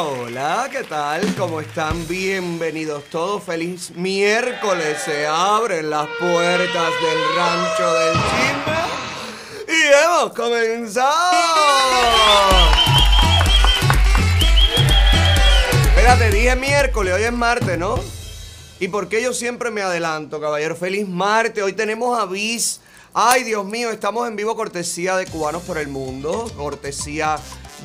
Hola, ¿qué tal? ¿Cómo están? Bienvenidos todos. Feliz miércoles. Se abren las puertas del rancho del chisme. Y hemos comenzado. Espérate, dije miércoles, hoy es martes, ¿no? ¿Y por qué yo siempre me adelanto, caballero? Feliz martes. Hoy tenemos a Bis. Ay, Dios mío, estamos en vivo cortesía de Cubanos por el Mundo. Cortesía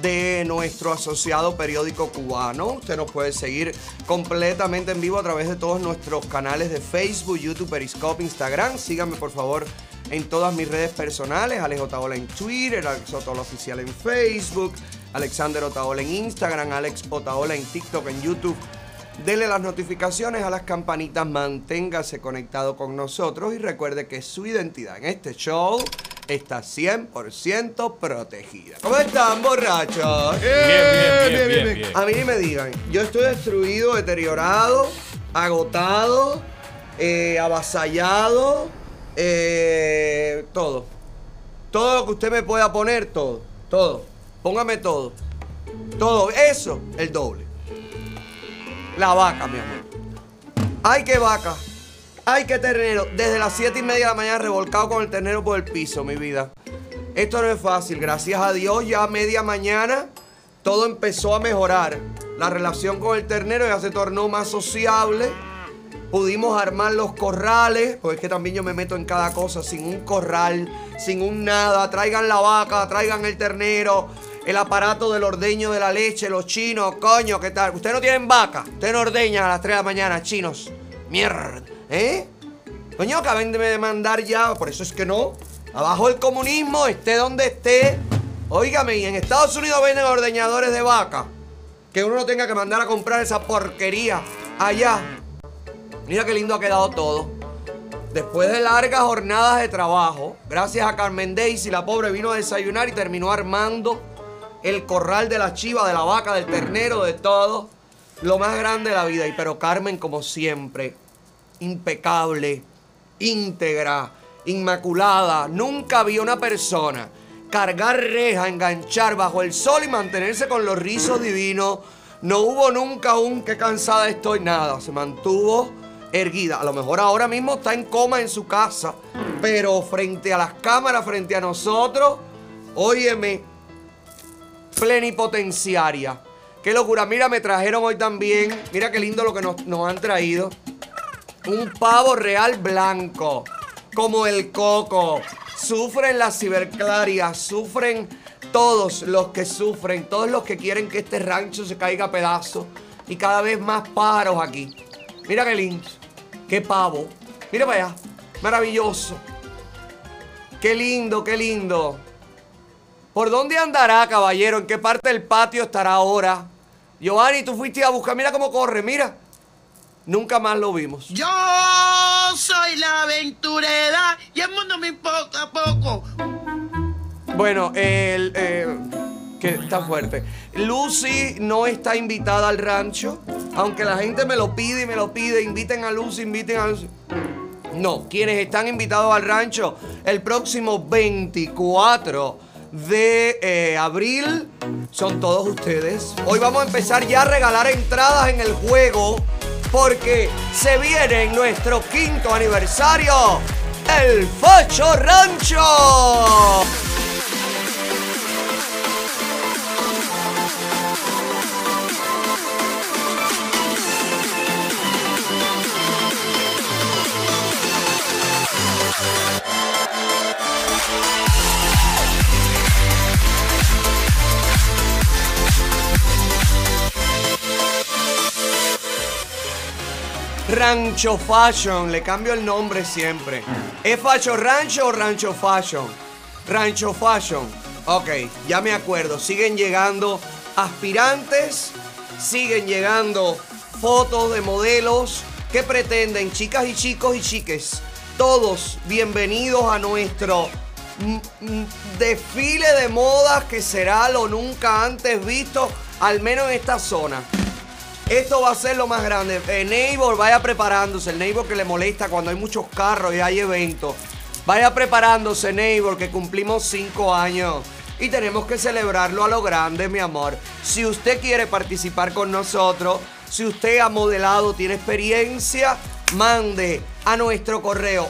de nuestro asociado periódico cubano. Usted nos puede seguir completamente en vivo a través de todos nuestros canales de Facebook, YouTube, Periscope, Instagram. Síganme por favor en todas mis redes personales. Alex Otaola en Twitter, Alex Otaola Oficial en Facebook, Alexander Otaola en Instagram, Alex Otaola en TikTok, en YouTube. Dele las notificaciones a las campanitas, manténgase conectado con nosotros y recuerde que su identidad en este show está 100% protegida. ¿Cómo están, borrachos? Bien, bien, bien, bien, bien. A mí ni me digan, yo estoy destruido, deteriorado, agotado, eh, avasallado, eh, todo. Todo lo que usted me pueda poner, todo, todo. Póngame todo. Todo eso, el doble. La vaca, mi amor. ¡Ay, qué vaca! ¡Ay, qué ternero! Desde las 7 y media de la mañana revolcado con el ternero por el piso, mi vida. Esto no es fácil. Gracias a Dios, ya a media mañana todo empezó a mejorar. La relación con el ternero ya se tornó más sociable. Pudimos armar los corrales, porque es que también yo me meto en cada cosa, sin un corral, sin un nada. Traigan la vaca, traigan el ternero, el aparato del ordeño de la leche, los chinos, coño, ¿qué tal? Ustedes no tienen vaca, ustedes no ordeñan a las 3 de la mañana, chinos. Mierda, ¿eh? Coño, acaben de demandar ya, por eso es que no. Abajo el comunismo, esté donde esté. Óigame, en Estados Unidos venden ordeñadores de vaca. Que uno no tenga que mandar a comprar esa porquería allá. Mira qué lindo ha quedado todo. Después de largas jornadas de trabajo, gracias a Carmen Daisy, la pobre vino a desayunar y terminó armando el corral de la chiva, de la vaca, del ternero, de todo. Lo más grande de la vida. Y pero Carmen, como siempre, impecable, íntegra, inmaculada. Nunca había una persona cargar reja, enganchar bajo el sol y mantenerse con los rizos divinos. No hubo nunca un que cansada estoy, nada. Se mantuvo erguida. A lo mejor ahora mismo está en coma en su casa, pero frente a las cámaras, frente a nosotros, óyeme, plenipotenciaria. Qué locura. Mira, me trajeron hoy también. Mira qué lindo lo que nos, nos han traído. Un pavo real blanco. Como el coco. Sufren las ciberclarias. Sufren todos los que sufren. Todos los que quieren que este rancho se caiga a pedazos. Y cada vez más pájaros aquí. Mira qué lindo. Qué pavo. Mira para allá. Maravilloso. Qué lindo, qué lindo. ¿Por dónde andará, caballero? ¿En qué parte del patio estará ahora? Giovanni, tú fuiste a buscar. Mira cómo corre, mira. Nunca más lo vimos. Yo soy la aventurera y el mundo me importa poco. Bueno, el. eh, que está fuerte. Lucy no está invitada al rancho. Aunque la gente me lo pide y me lo pide. Inviten a Lucy, inviten a Lucy. No, quienes están invitados al rancho el próximo 24 de eh, abril son todos ustedes. Hoy vamos a empezar ya a regalar entradas en el juego porque se viene en nuestro quinto aniversario el Facho Rancho. Rancho Fashion, le cambio el nombre siempre. ¿Es Fashion Rancho o Rancho Fashion? Rancho Fashion. Ok, ya me acuerdo. Siguen llegando aspirantes, siguen llegando fotos de modelos que pretenden, chicas y chicos y chiques, todos bienvenidos a nuestro desfile de modas que será lo nunca antes visto, al menos en esta zona. Esto va a ser lo más grande. El Neighbor, vaya preparándose. El Neighbor que le molesta cuando hay muchos carros y hay eventos. Vaya preparándose, Neighbor, que cumplimos cinco años y tenemos que celebrarlo a lo grande, mi amor. Si usted quiere participar con nosotros, si usted ha modelado, tiene experiencia, mande a nuestro correo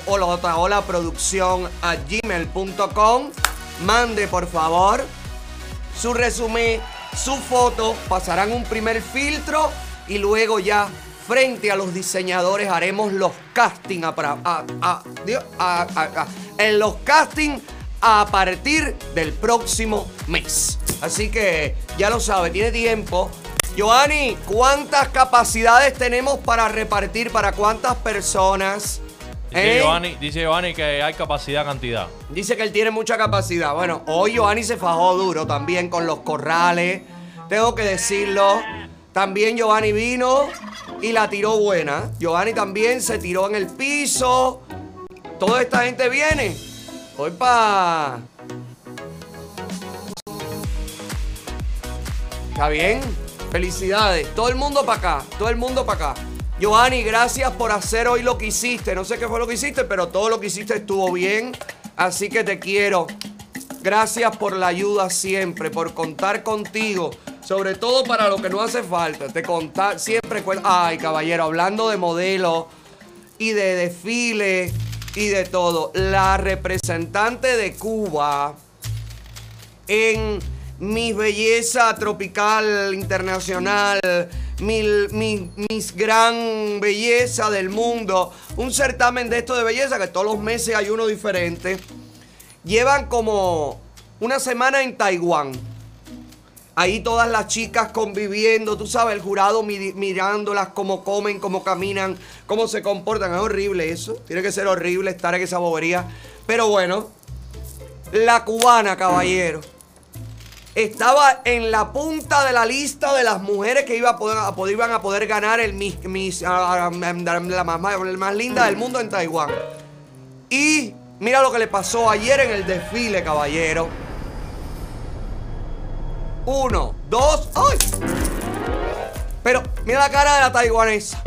producción a gmail.com. Mande por favor su resumen, su foto, pasarán un primer filtro y luego ya frente a los diseñadores haremos los casting en los casting a partir del próximo mes. Así que ya lo sabe, tiene tiempo. Giovanni, ¿cuántas capacidades tenemos para repartir para cuántas personas? Dice, ¿Eh? Giovanni, dice Giovanni que hay capacidad, cantidad. Dice que él tiene mucha capacidad. Bueno, hoy Giovanni se fajó duro también con los corrales. Tengo que decirlo. También Giovanni vino y la tiró buena. Giovanni también se tiró en el piso. Toda esta gente viene. Hoy. ¿Está bien? Felicidades. Todo el mundo para acá. Todo el mundo para acá. Giovanni, gracias por hacer hoy lo que hiciste. No sé qué fue lo que hiciste, pero todo lo que hiciste estuvo bien. Así que te quiero. Gracias por la ayuda siempre, por contar contigo. Sobre todo para lo que no hace falta. Te contar siempre. Ay, caballero, hablando de modelo y de desfile y de todo. La representante de Cuba en Miss Belleza Tropical Internacional, mi, mis gran belleza del mundo, un certamen de esto de belleza que todos los meses hay uno diferente. Llevan como una semana en Taiwán Ahí todas las chicas conviviendo, tú sabes, el jurado mirándolas, cómo comen, cómo caminan, cómo se comportan. Es horrible eso. Tiene que ser horrible estar en esa bobería. Pero bueno, la cubana, caballero, estaba en la punta de la lista de las mujeres que iba a poder, iban a poder ganar el la, más linda del mundo en Taiwán. Y mira lo que le pasó ayer en el desfile, caballero. Uno, dos, ¡ay! Pero mira la cara de la taiwanesa.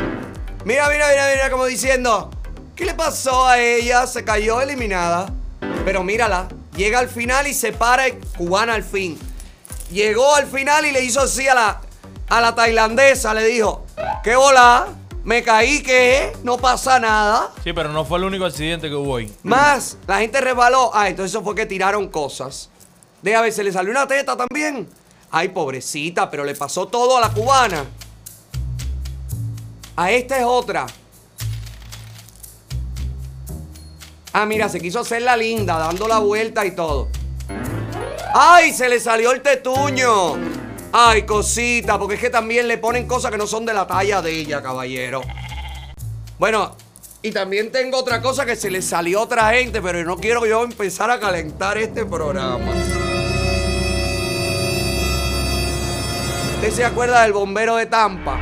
Mira, mira, mira, mira, como diciendo, ¿qué le pasó a ella? Se cayó eliminada. Pero mírala, llega al final y se para cubana al fin. Llegó al final y le hizo así a la, a la tailandesa, le dijo, ¿qué hola? Me caí que no pasa nada. Sí, pero no fue el único accidente que hubo ahí. Más, la gente resbaló. Ah, entonces eso fue que tiraron cosas. Déjame ver, se le salió una teta también. Ay, pobrecita, pero le pasó todo a la cubana. A esta es otra. Ah, mira, se quiso hacer la linda, dando la vuelta y todo. ¡Ay! Se le salió el tetuño. Ay, cosita, porque es que también le ponen cosas que no son de la talla de ella, caballero. Bueno, y también tengo otra cosa que se le salió a otra gente, pero no quiero yo empezar a calentar este programa. ¿Usted se acuerda del bombero de Tampa?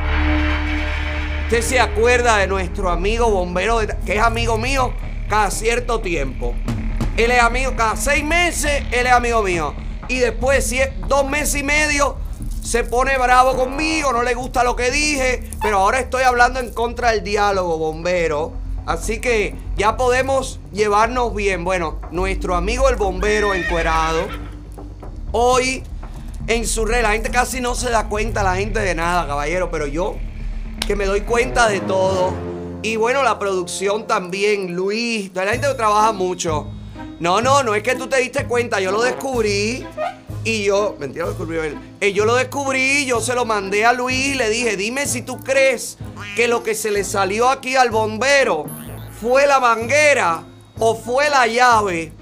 ¿Usted se acuerda de nuestro amigo bombero de que es amigo mío cada cierto tiempo? Él es amigo, cada seis meses él es amigo mío. Y después, si dos meses y medio, se pone bravo conmigo, no le gusta lo que dije. Pero ahora estoy hablando en contra del diálogo, bombero. Así que ya podemos llevarnos bien. Bueno, nuestro amigo el bombero encuerado. Hoy en su red. La gente casi no se da cuenta, la gente de nada, caballero, pero yo que me doy cuenta de todo. Y bueno, la producción también, Luis, la gente trabaja mucho. No, no, no es que tú te diste cuenta, yo lo descubrí y yo, mentira, lo descubrí él. Eh, yo lo descubrí, yo se lo mandé a Luis le dije, dime si tú crees que lo que se le salió aquí al bombero fue la manguera o fue la llave.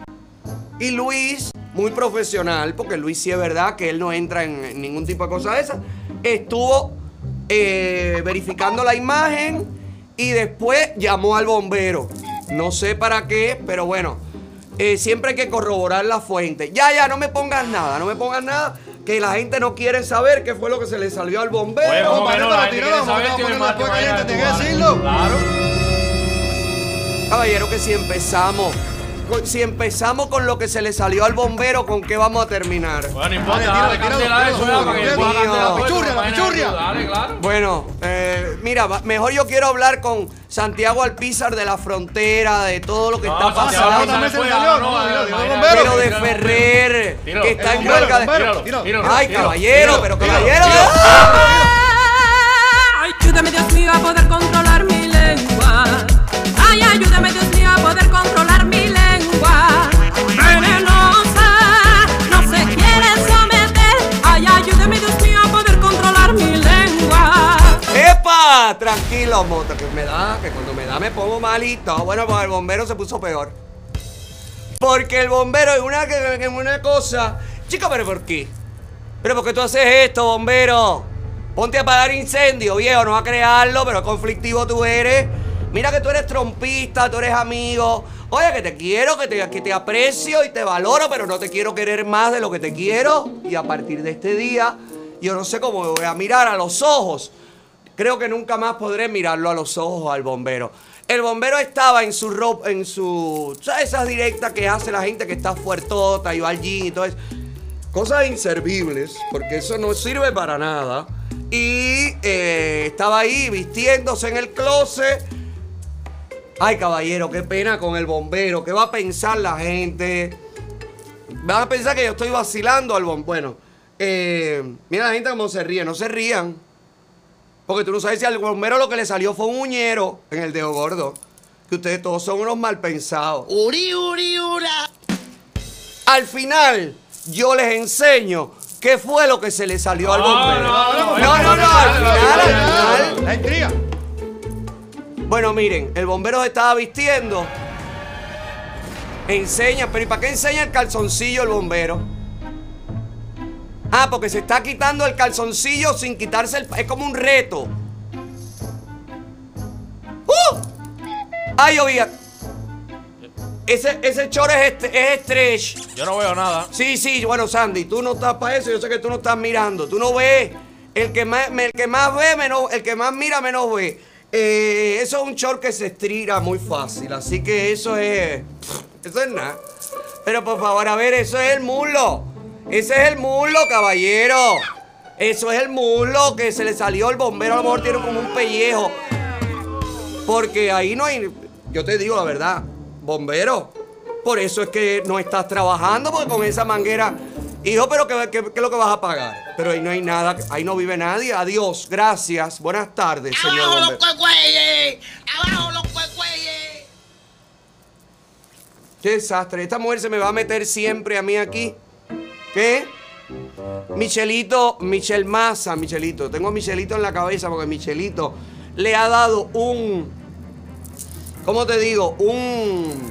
Y Luis muy profesional, porque Luis sí es verdad que él no entra en ningún tipo de cosa de esa. Estuvo eh, verificando la imagen y después llamó al bombero. No sé para qué, pero bueno, eh, siempre hay que corroborar la fuente. Ya, ya, no me pongas nada, no me pongas nada. Que la gente no quiere saber qué fue lo que se le salió al bombero. Claro. Caballero, que si empezamos si empezamos con lo que se le salió al bombero, ¿con qué vamos a terminar? Bueno, no importa, Dale, dale, a eso para que fuego, Pichurria, la pichurria. Dale, claro. Bueno, eh, mira, mejor yo quiero hablar con Santiago Alpizar de la frontera, de todo lo que No, está pasando. Pero de Ferrer, tíralo. que está en huelga de... bombero, Tíralo, tíralo. tíralo. Ay, caballero, tíralo, pero caballero. Ay, ayúdame Dios mío a poder controlar mi lengua. Ay, ayúdame Dios mío Tranquilo, moto, que me da, que cuando me da me pongo malito. Bueno, pues el bombero se puso peor. Porque el bombero es una, una cosa. Chica, pero ¿por qué? ¿Pero por qué tú haces esto, bombero? Ponte a apagar incendio, viejo, no a crearlo, pero conflictivo tú eres. Mira que tú eres trompista, tú eres amigo. Oye, que te quiero, que te, que te aprecio y te valoro, pero no te quiero querer más de lo que te quiero. Y a partir de este día, yo no sé cómo me voy a mirar a los ojos. Creo que nunca más podré mirarlo a los ojos al bombero. El bombero estaba en su ropa, en su. ¿Sabes esas directas que hace la gente que está fuertota y va al y todo eso? Cosas inservibles, porque eso no sirve para nada. Y eh, estaba ahí vistiéndose en el closet. Ay, caballero, qué pena con el bombero. ¿Qué va a pensar la gente? Van a pensar que yo estoy vacilando al bombero. Bueno, eh, mira la gente cómo se ríe. No se rían. Porque tú no sabes si al bombero lo que le salió fue un uñero en el dedo gordo. Que ustedes todos son unos mal pensados. Uri, uri, ura. Al final, yo les enseño qué fue lo que se le salió al bombero. no, no, no, no, no, al final, al final. La intriga. Bueno, miren, el bombero se estaba vistiendo. Enseña, pero ¿y para qué enseña el calzoncillo el bombero? Ah, porque se está quitando el calzoncillo sin quitarse el... Es como un reto. ¡Uh! Ay, oiga. Ese, ese chor es, este, es stretch. Yo no veo nada. Sí, sí, bueno, Sandy, tú no estás para eso, yo sé que tú no estás mirando, tú no ves. El que más, el que más ve, menos, el que más mira, menos ve. Eh, eso es un short que se estira muy fácil, así que eso es. Eso es nada. Pero por favor, a ver, eso es el muslo. Ese es el muslo, caballero. Eso es el muslo que se le salió el bombero, a lo mejor tiene como un pellejo. Porque ahí no hay. Yo te digo la verdad, bombero. Por eso es que no estás trabajando, porque con esa manguera. Hijo, pero ¿qué, qué- qué es lo que vas a pagar? Pero ahí no hay nada, ahí no vive nadie. Adiós, gracias. Buenas tardes, señor Abajo los cuecueyes. Abajo los cuecueyes. Qué desastre. Esta mujer se me va a meter siempre a mí aquí. ¿Qué? Michelito, Michel Massa, Michelito. Tengo a Michelito en la cabeza porque Michelito le ha dado un. ¿Cómo te digo? Un.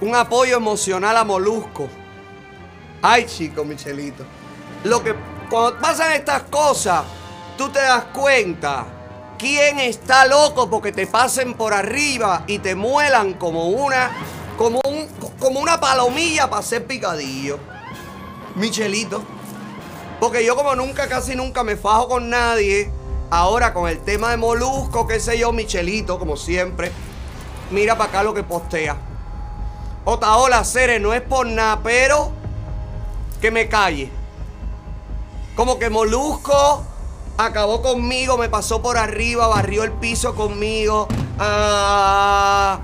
Un apoyo emocional a Molusco. Ay, chico, Michelito. Lo que. Cuando pasan estas cosas, tú te das cuenta. ¿Quién está loco porque te pasen por arriba y te muelan como una. como un. como una palomilla para hacer picadillo? Michelito. Porque yo como nunca, casi nunca me fajo con nadie, ahora con el tema de Molusco, qué sé yo, Michelito, como siempre, mira para acá lo que postea. Otaola Cere, no es por nada, pero que me calle. Como que Molusco acabó conmigo, me pasó por arriba, barrió el piso conmigo. Ah,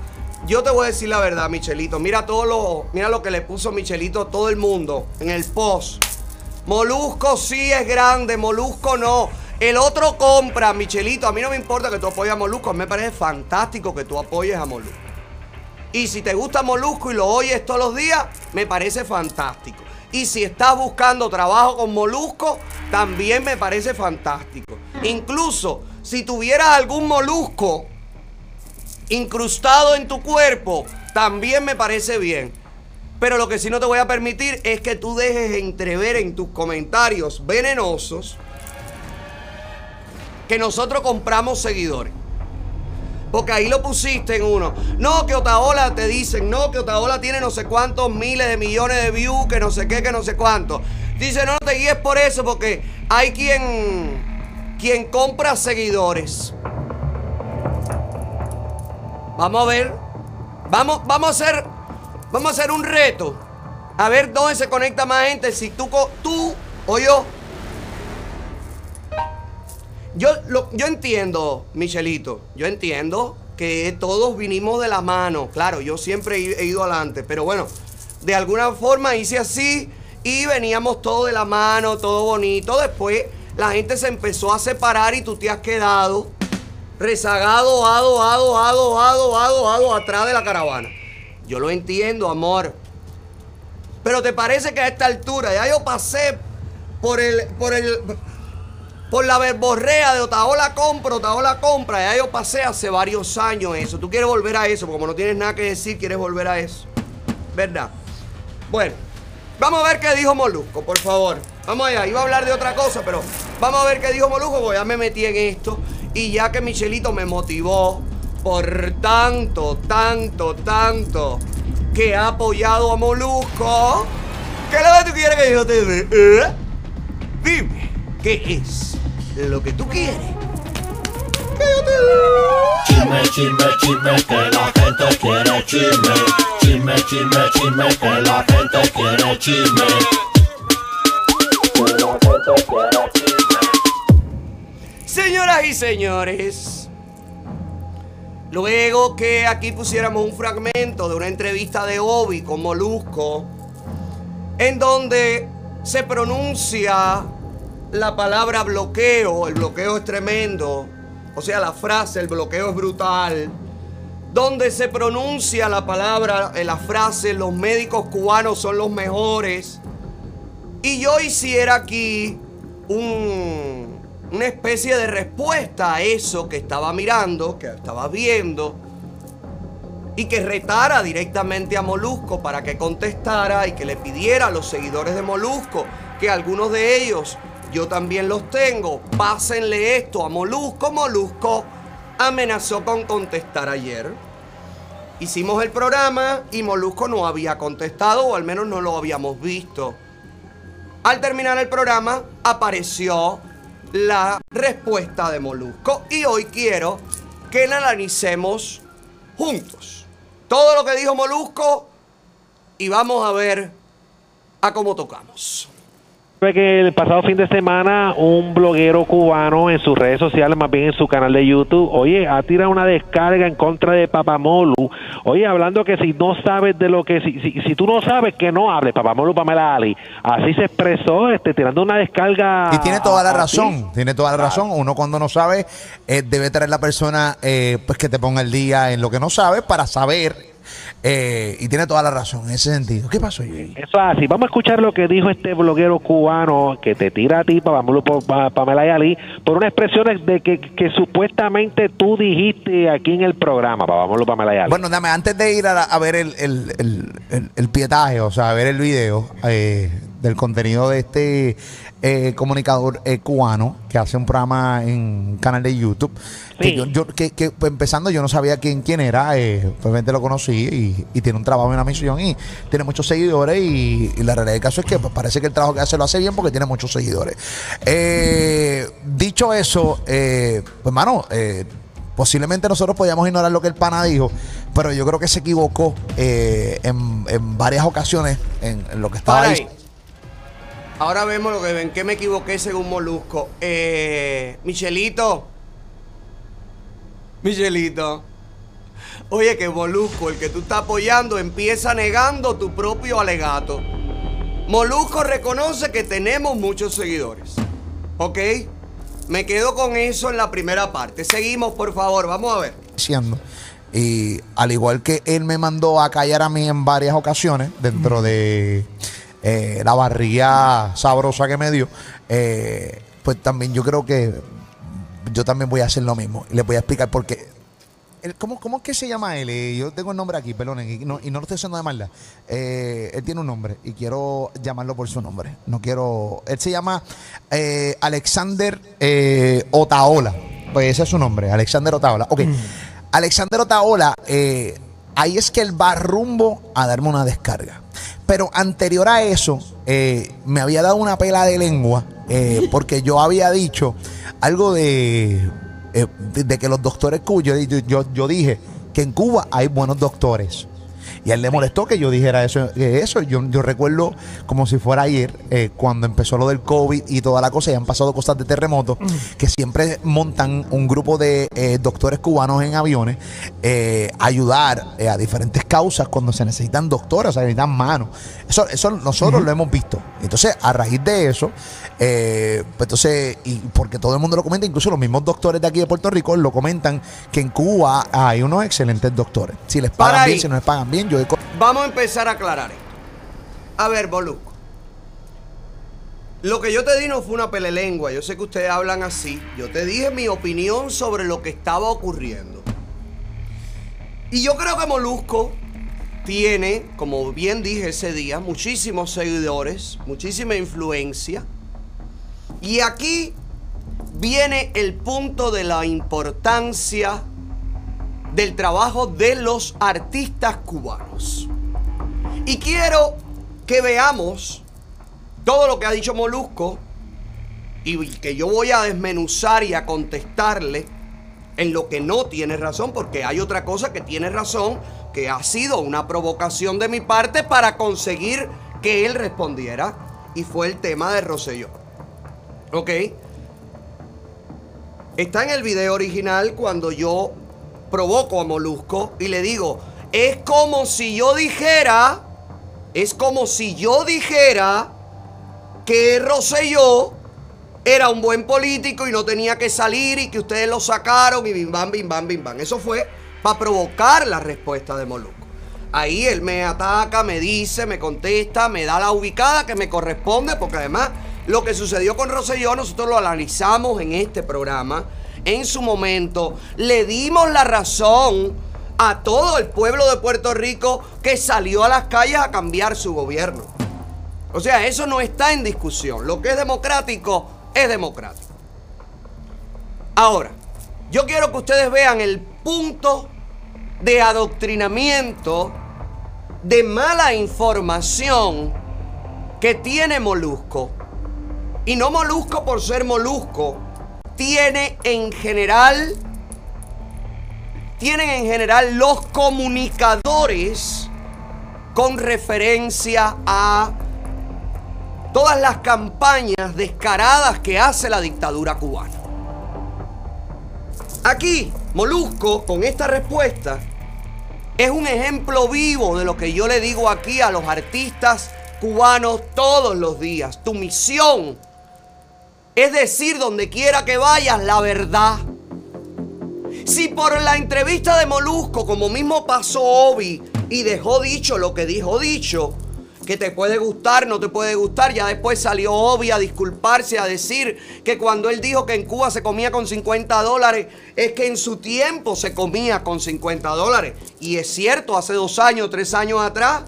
yo te voy a decir la verdad, Michelito. Mira todo lo, mira lo que le puso Michelito a todo el mundo en el post. Molusco sí es grande, Molusco no. El otro compra, Michelito. A mí no me importa que tú apoyes a Molusco. A mí me parece fantástico que tú apoyes a Molusco. Y si te gusta Molusco y lo oyes todos los días, me parece fantástico. Y si estás buscando trabajo con Molusco, también me parece fantástico. Incluso si tuvieras algún molusco incrustado en tu cuerpo, también me parece bien. Pero lo que sí no te voy a permitir es que tú dejes entrever en tus comentarios venenosos que nosotros compramos seguidores. Porque ahí lo pusiste en uno. No, que Otaola te dicen, no, que Otaola tiene no sé cuántos miles de millones de views, que no sé qué, que no sé cuánto. Dice, no, no te guíes por eso, porque hay quien, quien compra seguidores. Vamos a ver. Vamos, vamos a hacer Vamos a hacer un reto. A ver dónde se conecta más gente. Si tú, tú o yo. Yo, lo- yo entiendo, Michelito. Yo entiendo que todos vinimos de la mano. Claro, yo siempre he ido adelante. Pero bueno, de alguna forma hice así y veníamos todos de la mano, todo bonito. Después la gente se empezó a separar y tú te has quedado rezagado, ado, ado, ado, ado, ado, ado, atrás de la caravana. Yo lo entiendo, amor. Pero te parece que a esta altura ya yo pasé por el, por el, por la verborrea de Otaola compra, Otaola compra. Ya yo pasé hace varios años eso. Tú quieres volver a eso, porque como no tienes nada que decir, quieres volver a eso. ¿Verdad? Bueno, vamos a ver qué dijo Molusco, por favor. Vamos allá, iba a hablar de otra cosa, pero vamos a ver qué dijo Molusco, porque ya me metí en esto. Y ya que Michelito me motivó por tanto, tanto, tanto que ha apoyado a Molusco. ¿Qué es lo que tú quieres que yo te dé? ¿Eh? Dime, ¿qué es lo que tú quieres? Que yo te dé. Chisme, chisme, chisme, que la gente quiere chisme. Chisme, chisme, chisme, que la gente quiere chisme. Que la gente quiere chisme. Señoras y señores, luego que aquí pusiéramos un fragmento de una entrevista de Obi con Molusco, en donde se pronuncia la palabra bloqueo, el bloqueo es tremendo, o sea, la frase, el bloqueo es brutal, donde se pronuncia la palabra, eh, la frase, los médicos cubanos son los mejores, y yo hiciera aquí un- una especie de respuesta a eso que estaba mirando, que estaba viendo, y que retara directamente a Molusco para que contestara y que le pidiera a los seguidores de Molusco, que algunos de ellos yo también los tengo, pásenle esto a Molusco. Molusco amenazó con contestar ayer. Hicimos el programa y Molusco no había contestado, o al menos no lo habíamos visto. Al terminar el programa apareció la respuesta de Molusco y hoy quiero que la analicemos juntos. Todo lo que dijo Molusco y vamos a ver a cómo tocamos. Que el pasado fin de semana un bloguero cubano en sus redes sociales, más bien en su canal de YouTube, oye, ha tirado una descarga en contra de Papamolu. Oye, hablando que si no sabes de lo que, si, si, si tú no sabes que no hables, Papamolu Pamela Ali. Así se expresó, este, tirando una descarga. Y tiene toda la ti. razón, tiene toda la razón. Uno cuando no sabe, eh, debe traer la persona eh, pues que te ponga el día en lo que no sabe para saber. Eh, y tiene toda la razón en ese sentido. ¿Qué pasó, Jay? Eso es así. Vamos a escuchar lo que dijo este bloguero cubano que te tira a ti, Papamolu Pa- Pa- Pamela y Ali, por una expresión de- que, que supuestamente tú dijiste aquí en el programa, Pamela y Ali. Bueno, dame, antes de ir a, la- a ver el, el, el- el- el pietaje, o sea, a ver el video eh, del contenido de este eh, comunicador eh, cubano que hace un programa en un canal de YouTube, que yo, yo- que, que, pues, empezando yo no sabía quién, quién era, eh, obviamente lo conocí y, y tiene un trabajo y una misión y tiene muchos seguidores y, y la realidad del caso es que pues, parece que el trabajo que hace lo hace bien porque tiene muchos seguidores. Eh, dicho eso, eh, pues mano, eh, posiblemente nosotros podíamos ignorar lo que el pana dijo, pero yo creo que se equivocó eh, en, en varias ocasiones en, en lo que estaba ahí. Ahora vemos lo que ven, que me equivoqué según Molusco. Eh, Michelito. Michelito. Oye, que Molusco, el que tú estás apoyando, empieza negando tu propio alegato. Molusco reconoce que tenemos muchos seguidores. ¿Ok? Me quedo con eso en la primera parte. Seguimos, por favor, vamos a ver. Y al igual que él me mandó a callar a mí en varias ocasiones, dentro de eh, la barriga sabrosa que me dio, eh, pues también yo creo que yo también voy a hacer lo mismo. Y les voy a explicar por qué. ¿Cómo, ¿Cómo es que se llama él? Eh, yo tengo el nombre aquí, perdón, y no, y no lo estoy haciendo de maldad. Él tiene un nombre y quiero llamarlo por su nombre. No quiero. Él se llama Alexander Otaola. Pues ese es su nombre, Alexander Otaola. Ok. Alexander Otaola, ahí es que él va rumbo a darme una descarga. Pero anterior a eso, eh, me había dado una pela de lengua eh, porque yo había dicho algo de, eh, de, de que los doctores cuyos, yo, yo, yo dije que en Cuba hay buenos doctores. Y a él le molestó que yo dijera eso. que eso. Yo, yo recuerdo como si fuera ayer, eh, cuando empezó lo del COVID y toda la cosa, y han pasado cosas de terremotos, que siempre montan un grupo de eh, doctores cubanos en aviones eh, a ayudar eh, a diferentes causas cuando se necesitan doctores, se necesitan manos. Eso, eso nosotros lo hemos visto. Entonces, a raíz de eso, pues entonces, y porque todo el mundo lo comenta, incluso los mismos doctores de aquí de Puerto Rico lo comentan que en Cuba hay unos excelentes doctores. Si les Para pagan ahí. bien, si no les pagan bien, Vamos a empezar a aclarar esto. A ver, Boluco. Lo que yo te di no fue una pelelengua. Yo sé que ustedes hablan así. Yo te dije mi opinión sobre lo que estaba ocurriendo. Y yo creo que Molusco tiene, como bien dije ese día, muchísimos seguidores, muchísima influencia. Y aquí viene el punto de la importancia del trabajo de los artistas cubanos. Y quiero que veamos todo lo que ha dicho Molusco y que yo voy a desmenuzar y a contestarle en lo que no tiene razón, porque hay otra cosa que tiene razón, que ha sido una provocación de mi parte para conseguir que él respondiera, y fue el tema de Rosselló. ¿Ok? Está en el video original cuando yo provoco a Molusco y le digo, es como si yo dijera, es como si yo dijera que Rosselló era un buen político y no tenía que salir y que ustedes lo sacaron y bim bam, bim bam. Eso fue para provocar la respuesta de Molusco. Ahí él me ataca, me dice, me contesta, me da la ubicada que me corresponde, porque además lo que sucedió con Rosselló nosotros lo analizamos en este programa. En su momento le dimos la razón a todo el pueblo de Puerto Rico que salió a las calles a cambiar su gobierno. O sea, eso no está en discusión. Lo que es democrático es democrático. Ahora, yo quiero que ustedes vean el punto de adoctrinamiento, de mala información que tiene Molusco. Y no Molusco por ser Molusco, tiene en general, tienen en general los comunicadores con referencia a todas las campañas descaradas que hace la dictadura cubana. Aquí, Molusco, con esta respuesta, es un ejemplo vivo de lo que yo le digo aquí a los artistas cubanos todos los días. Tu misión es decir donde quiera que vayas la verdad. Si por la entrevista de Molusco, como mismo pasó Obi, y dejó dicho lo que dijo dicho, que te puede gustar, no te puede gustar, ya después salió Obi a disculparse, a decir que cuando él dijo que en Cuba se comía con 50 dólares, es que en su tiempo se comía con 50 dólares. Y es cierto, hace dos años, tres años atrás,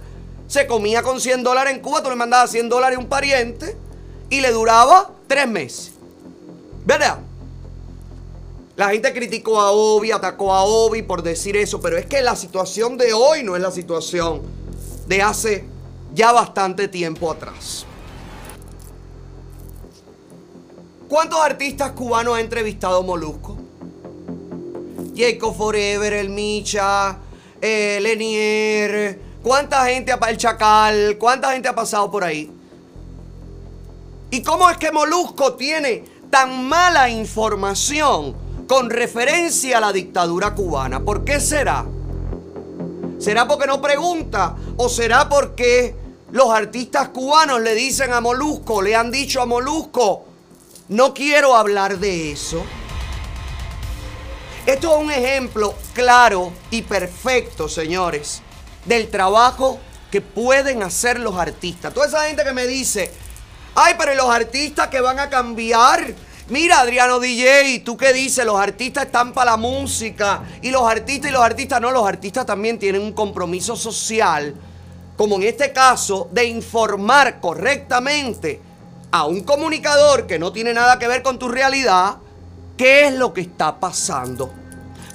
se comía con 100 dólares en Cuba, tú le mandabas 100 dólares a un pariente y le duraba tres meses. ¿Verdad? La gente criticó a Obi, atacó a Obi por decir eso, pero es que la situación de hoy no es la situación de hace ya bastante tiempo atrás. ¿Cuántos artistas cubanos ha entrevistado Molusco? Jacob Forever, El Micha, eh, Lenier. ¿Cuánta gente el Chacal? ¿Cuánta gente ha pasado por ahí? ¿Y cómo es que Molusco tiene tan mala información con referencia a la dictadura cubana? ¿Por qué será? ¿Será porque no pregunta? ¿O será porque los artistas cubanos le dicen a Molusco, le han dicho a Molusco, no quiero hablar de eso? Esto es un ejemplo claro y perfecto, señores, del trabajo que pueden hacer los artistas. Toda esa gente que me dice, ay, pero ¿y los artistas que van a cambiar? Mira, Adriano DJ, ¿tú qué dices? Los artistas están para la música. Y los artistas y los artistas no, los artistas también tienen un compromiso social, como en este caso, de informar correctamente a un comunicador que no tiene nada que ver con tu realidad, qué es lo que está pasando.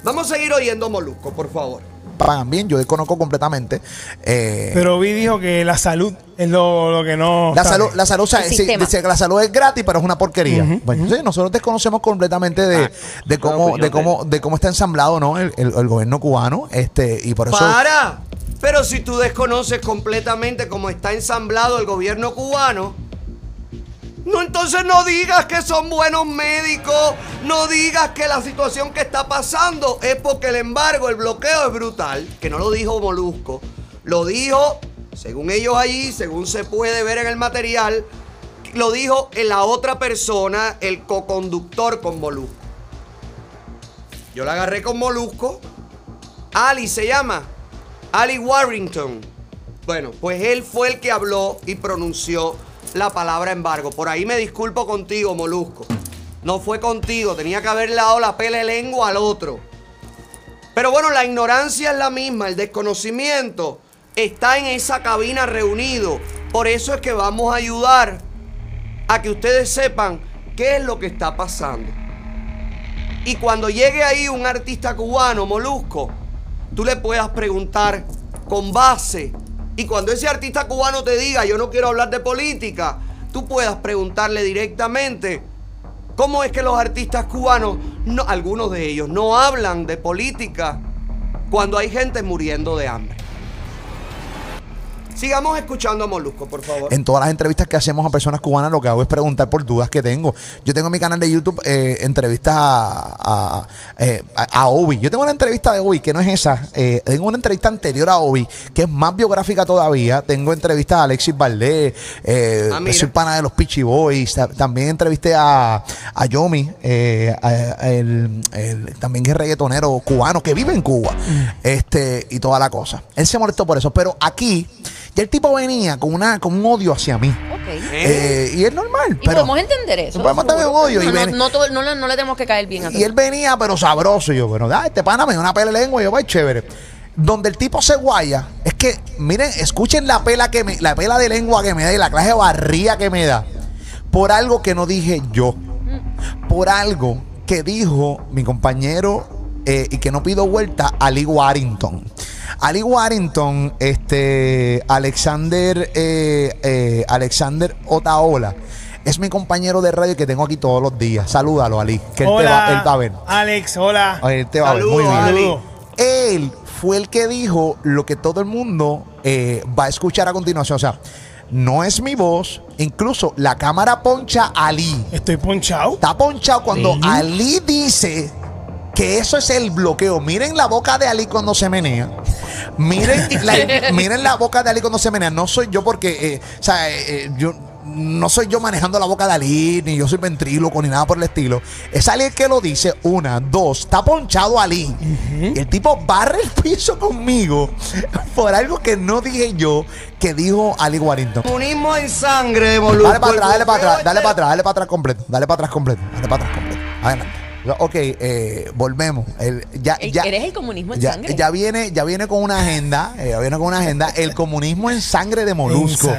Vamos a seguir oyendo Molusco, por favor. Pagan bien, yo desconozco completamente. eh, Pero Vi dijo que la salud es lo, lo que no. la salud, la salud, o sea, El sí, sistema. dice que la salud es gratis, pero es una porquería. Bueno, sí, nosotros desconocemos completamente de, de cómo, de cómo, de cómo está ensamblado, ¿no? El, el- el gobierno cubano, este, y por eso. ¡Para! Pero si tú desconoces completamente cómo está ensamblado el gobierno cubano, no, entonces no digas que son buenos médicos, no digas que la situación que está pasando es porque el embargo, el bloqueo es brutal, que no lo dijo Molusco, lo dijo, según ellos allí, según se puede ver en el material, lo dijo en la otra persona, el coconductor con Molusco. Yo la agarré con Molusco, Ali se llama, Ali Warrington. Bueno, pues él fue el que habló y pronunció la palabra embargo. Por ahí me disculpo contigo, Molusco. No fue contigo, tenía que haberle dado la pele lengua al otro. Pero bueno, la ignorancia es la misma, el desconocimiento está en esa cabina reunido. Por eso es que vamos a ayudar a que ustedes sepan qué es lo que está pasando. Y cuando llegue ahí un artista cubano, Molusco, tú le puedas preguntar con base y cuando ese artista cubano te diga, yo no quiero hablar de política, tú puedas preguntarle directamente, ¿cómo es que los artistas cubanos, no, algunos de ellos, no hablan de política cuando hay gente muriendo de hambre? Sigamos escuchando a Molusco, por favor. En todas las entrevistas que hacemos a personas cubanas, lo que hago es preguntar por dudas que tengo. Yo tengo en mi canal de YouTube eh, entrevistas a, a, eh, a- a Obi. Yo tengo una entrevista de Obi que no es esa. eh, tengo una entrevista anterior a Obi que es más biográfica todavía. Tengo entrevistas a Alexis Valdés. Eh, Ah, soy pana de los Peachy Boys. Ta- También entrevisté a, a Yomi, eh, a- a- el, el- también que es reggaetonero cubano que vive en Cuba. Este, y toda la cosa. Él se molestó por eso. Pero aquí, el tipo venía con, una, con un odio hacia mí. Eh, y es normal. Y pero, podemos entender eso. podemos tener un odio y No, no, todo- le- no le tenemos que caer bien a y él venía, pero sabroso. Y yo, bueno, da, este pana me dio una pela de lengua. Y yo, va, chévere. Donde el tipo se guaya, es que, miren, escuchen la pela que me, la pela de lengua que me da y la clase de barría que me da. Por algo que no dije yo. Por algo que dijo mi compañero eh, y que no pido vuelta, Ali Warrington. Ali Warrington, este, Alexander, eh, eh, Alexander Otaola. Es mi compañero de radio que tengo aquí todos los días. Salúdalo, Ali. Que él, te va, él va a ver. Alex, hola. Él te va a ver. Muy bien. Ali. Él fue el que dijo lo que todo el mundo eh, va a escuchar a continuación. O sea, no es mi voz. Incluso la cámara poncha a Ali. Estoy ponchado. Está ponchado cuando Sí. Ali dice que eso es el bloqueo. Miren la boca de Ali cuando se menea. Miren la, miren la boca de Ali cuando se menea. No soy yo porque, eh, o sea, eh, eh, yo no soy yo manejando la boca de Ali, ni yo soy ventríloco, ni nada por el estilo. Es Ali el que lo dice. Una, dos, está ponchado Ali. Y el tipo barre el piso conmigo por algo que no dije yo, que dijo Ali Warrington. Comunismo en sangre Molusco. Dale para atrás, dale para atrás, dale para atrás, dale para atrás completo, dale para atrás completo, dale para atrás completo. Adelante. Ok, eh, volvemos. El- ya, El- ya, ¿Eres el comunismo en ya, sangre? ya viene, ya viene con una agenda, eh, ya viene con una agenda, el comunismo en sangre de Molusco.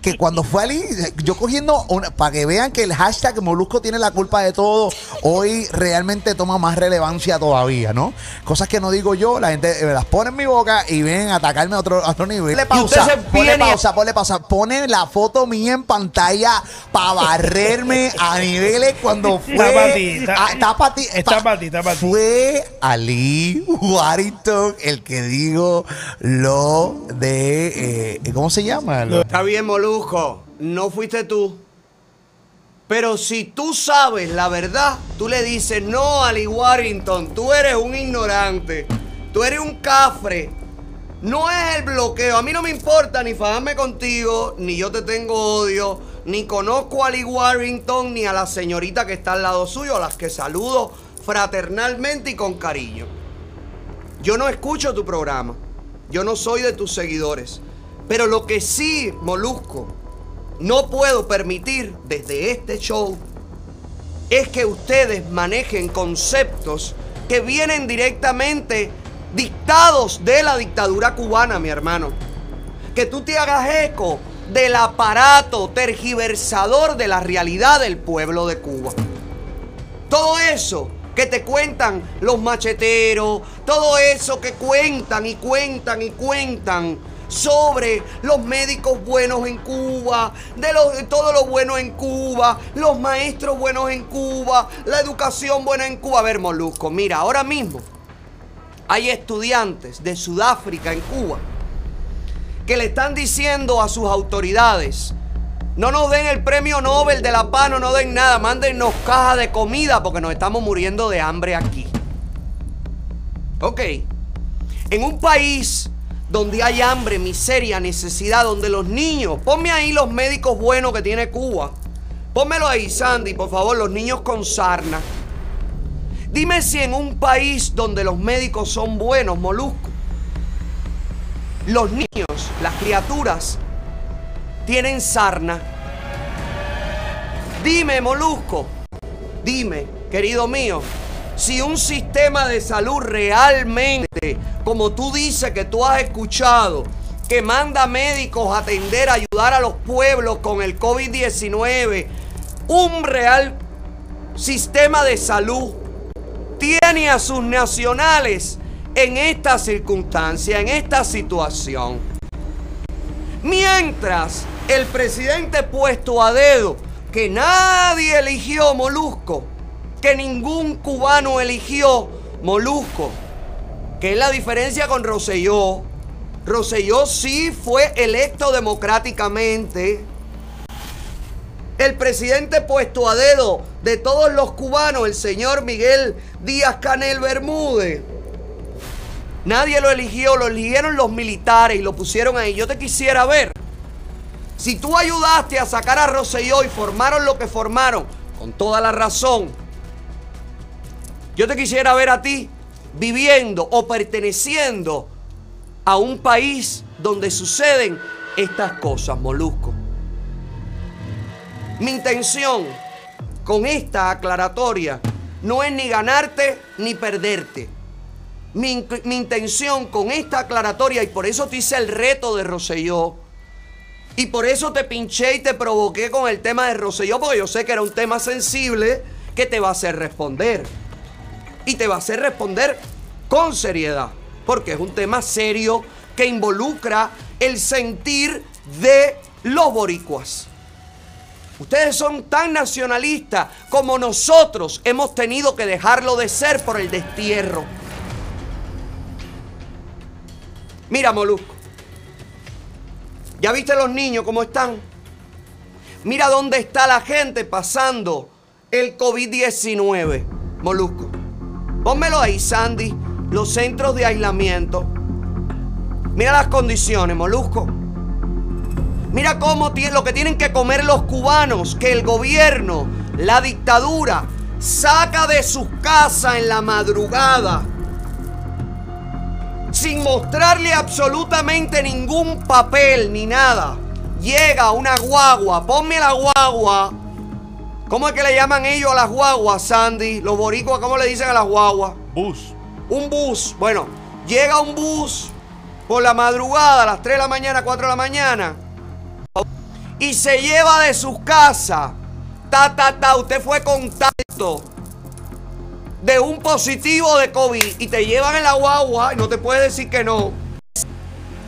Que cuando fue Ali, yo cogiendo para que vean que el hashtag Molusco tiene la culpa de todo, hoy realmente toma más relevancia todavía, ¿no? Cosas que no digo yo, la gente eh, las pone en mi boca y vienen a atacarme a otro, a otro nivel. Ponle usted pausa, se ponle pausa, ponle pausa. Pone la foto mía en pantalla para barrerme a niveles cuando fue. Está pa' ti, está- Ah, está pa' ti, está pa- pa' ti. Fue Ali Warrington el que dijo lo de. eh, ¿Cómo se llama? Lo- Está bien, Molusco. No fuiste tú. Pero si tú sabes la verdad, tú le dices, no, Ali Warrington, tú eres un ignorante. Tú eres un cafre. No es el bloqueo. A mí no me importa ni fajarme contigo, ni yo te tengo odio, ni conozco a Ali Warrington, ni a la señorita que está al lado suyo, a las que saludo fraternalmente y con cariño. Yo no escucho tu programa. Yo no soy de tus seguidores. Pero lo que sí, Molusco, no puedo permitir desde este show es que ustedes manejen conceptos que vienen directamente dictados de la dictadura cubana, mi hermano. Que tú te hagas eco del aparato tergiversador de la realidad del pueblo de Cuba. Todo eso que te cuentan los macheteros, todo eso que cuentan y cuentan y cuentan sobre los médicos buenos en Cuba, de, los- de todo lo bueno en Cuba, los maestros buenos en Cuba, la educación buena en Cuba. A ver, Molusco, mira, ahora mismo hay estudiantes de Sudáfrica en Cuba que le están diciendo a sus autoridades, no nos den el premio Nobel de la paz, no nos den nada, mándennos cajas de comida porque nos estamos muriendo de hambre aquí. Ok, en un país donde hay hambre, miseria, necesidad, donde los niños, ponme ahí los médicos buenos que tiene Cuba, pónmelo ahí Sandy, por favor, los niños con sarna. Dime si en un país donde los médicos son buenos, Molusco, los niños, las criaturas, tienen sarna. Dime, Molusco, dime, querido mío, si un sistema de salud realmente, como tú dices que tú has escuchado, que manda médicos a atender, a ayudar a los pueblos con el COVID-19, un real sistema de salud tiene a sus nacionales en esta circunstancia, en esta situación. Mientras el presidente puesto a dedo, que nadie eligió Molusco, que ningún cubano eligió Molusco, que es la diferencia con Roselló. Roselló sí fue electo democráticamente. El presidente puesto a dedo de todos los cubanos, el señor Miguel Díaz Canel Bermúdez. Nadie lo eligió, lo eligieron los militares y lo pusieron ahí. Yo te quisiera ver. Si tú ayudaste a sacar a Roselló y formaron lo que formaron, con toda la razón, yo te quisiera ver a ti viviendo o perteneciendo a un país donde suceden estas cosas, Molusco. Mi intención con esta aclaratoria no es ni ganarte ni perderte. Mi, intención con esta aclaratoria, y por eso te hice el reto de Roselló, y por eso te pinché y te provoqué con el tema de Roselló, porque yo sé que era un tema sensible que te va a hacer responder. Y te va a hacer responder con seriedad, porque es un tema serio que involucra el sentir de los boricuas. Ustedes son tan nacionalistas como nosotros hemos tenido que dejarlo de ser por el destierro. Mira, Molusco. ¿Ya viste los niños cómo están? Mira dónde está la gente pasando el COVID-19, Molusco. Pónmelo ahí, Sandy. Los centros de aislamiento. Mira las condiciones, Molusco. Mira cómo lo que tienen que comer los cubanos, que el gobierno, la dictadura, saca de sus casas en la madrugada sin mostrarle absolutamente ningún papel ni nada. Llega una guagua, ponme la guagua. ¿Cómo es que le llaman ellos a las guaguas, Sandy? Los boricuas, ¿cómo le dicen a las guaguas? Bus. Un bus. Bueno, llega un bus por la madrugada, a las 3 de la mañana, 4 de la mañana. Y se lleva de sus casas. Ta, ta, ta. Usted fue contacto de un positivo de COVID y te llevan en la guagua y no te puedes decir que no.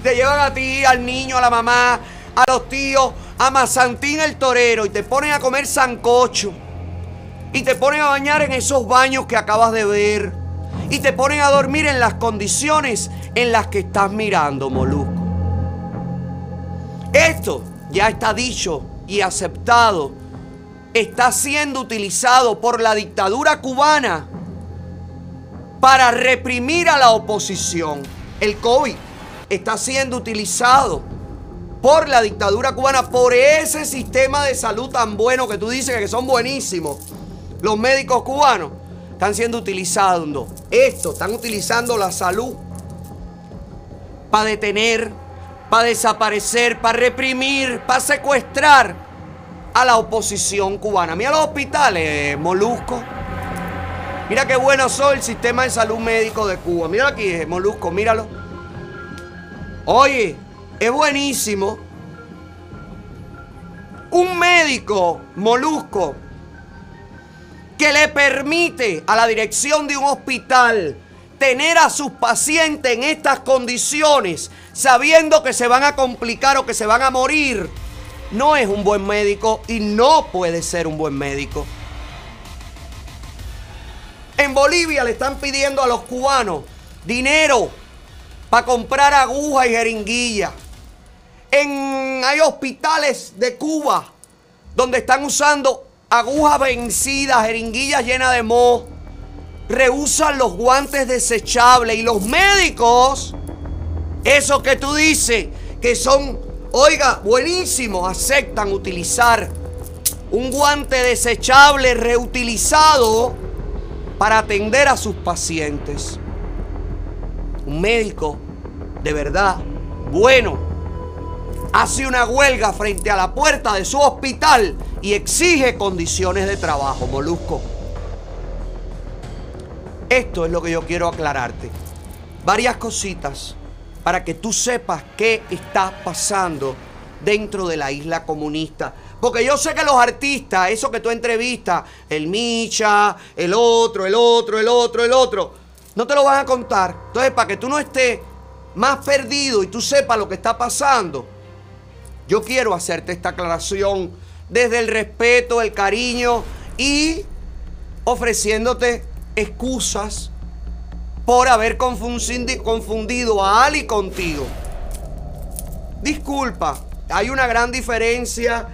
Te llevan a ti, al niño, a la mamá, a los tíos, a Mazantín el torero y te ponen a comer sancocho. Y te ponen a bañar en esos baños que acabas de ver. Y te ponen a dormir en las condiciones en las que estás mirando, Molusco. Esto ya está dicho y aceptado. Está siendo utilizado por la dictadura cubana para reprimir a la oposición. El COVID está siendo utilizado por la dictadura cubana, por ese sistema de salud tan bueno que tú dices que son buenísimos. Los médicos cubanos están siendo utilizados. Esto, están utilizando la salud para detener, para desaparecer, para reprimir, para secuestrar a la oposición cubana. Mira los hospitales, Molusco. Mira qué bueno soy el sistema de salud médico de Cuba. Mira aquí, eh, Molusco, míralo. Oye, es buenísimo. Un médico, Molusco, que le permite a la dirección de un hospital tener a sus pacientes en estas condiciones, sabiendo que se van a complicar o que se van a morir, no es un buen médico y no puede ser un buen médico. En Bolivia le están pidiendo a los cubanos dinero para comprar agujas y jeringuillas. En, hay hospitales de Cuba donde están usando agujas vencidas, jeringuillas llenas de moho. Rehusan los guantes desechables y los médicos, eso que tú dices, que son, oiga, buenísimos, aceptan utilizar un guante desechable reutilizado para atender a sus pacientes. Un médico de verdad bueno hace una huelga frente a la puerta de su hospital y exige condiciones de trabajo, molusco. Esto es lo que yo quiero aclararte. Varias cositas para que tú sepas qué está pasando dentro de la isla comunista. Porque yo sé que los artistas, eso que tú entrevistas, el Micha, el otro, el otro, el otro, el otro, no te lo van a contar. Entonces, para que tú no estés más perdido y tú sepas lo que está pasando, yo quiero hacerte esta aclaración desde el respeto, el cariño y ofreciéndote excusas por haber confundi- confundido a Ali contigo. Disculpa, hay una gran diferencia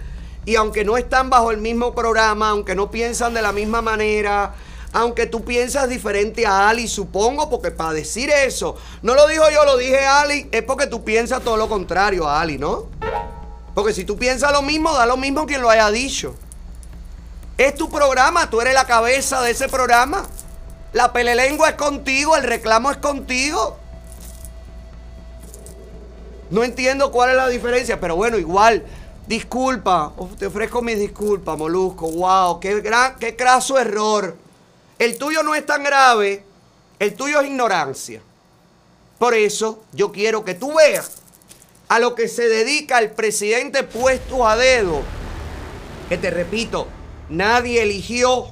y aunque no están bajo el mismo programa, aunque no piensan de la misma manera, aunque tú piensas diferente a Ali, supongo, porque para decir eso, no lo dijo yo, lo dije Ali, es porque tú piensas todo lo contrario a Ali, ¿no? Porque si tú piensas lo mismo, da lo mismo quien lo haya dicho. Es tu programa, tú eres la cabeza de ese programa. La pelelengua es contigo, el reclamo es contigo. No entiendo cuál es la diferencia, pero bueno, igual, disculpa, te ofrezco mis disculpas, Molusco. Wow, qué, gran, qué craso error. El tuyo no es tan grave, el tuyo es ignorancia. Por eso yo quiero que tú veas a lo que se dedica el presidente puesto a dedo, que te repito, nadie eligió.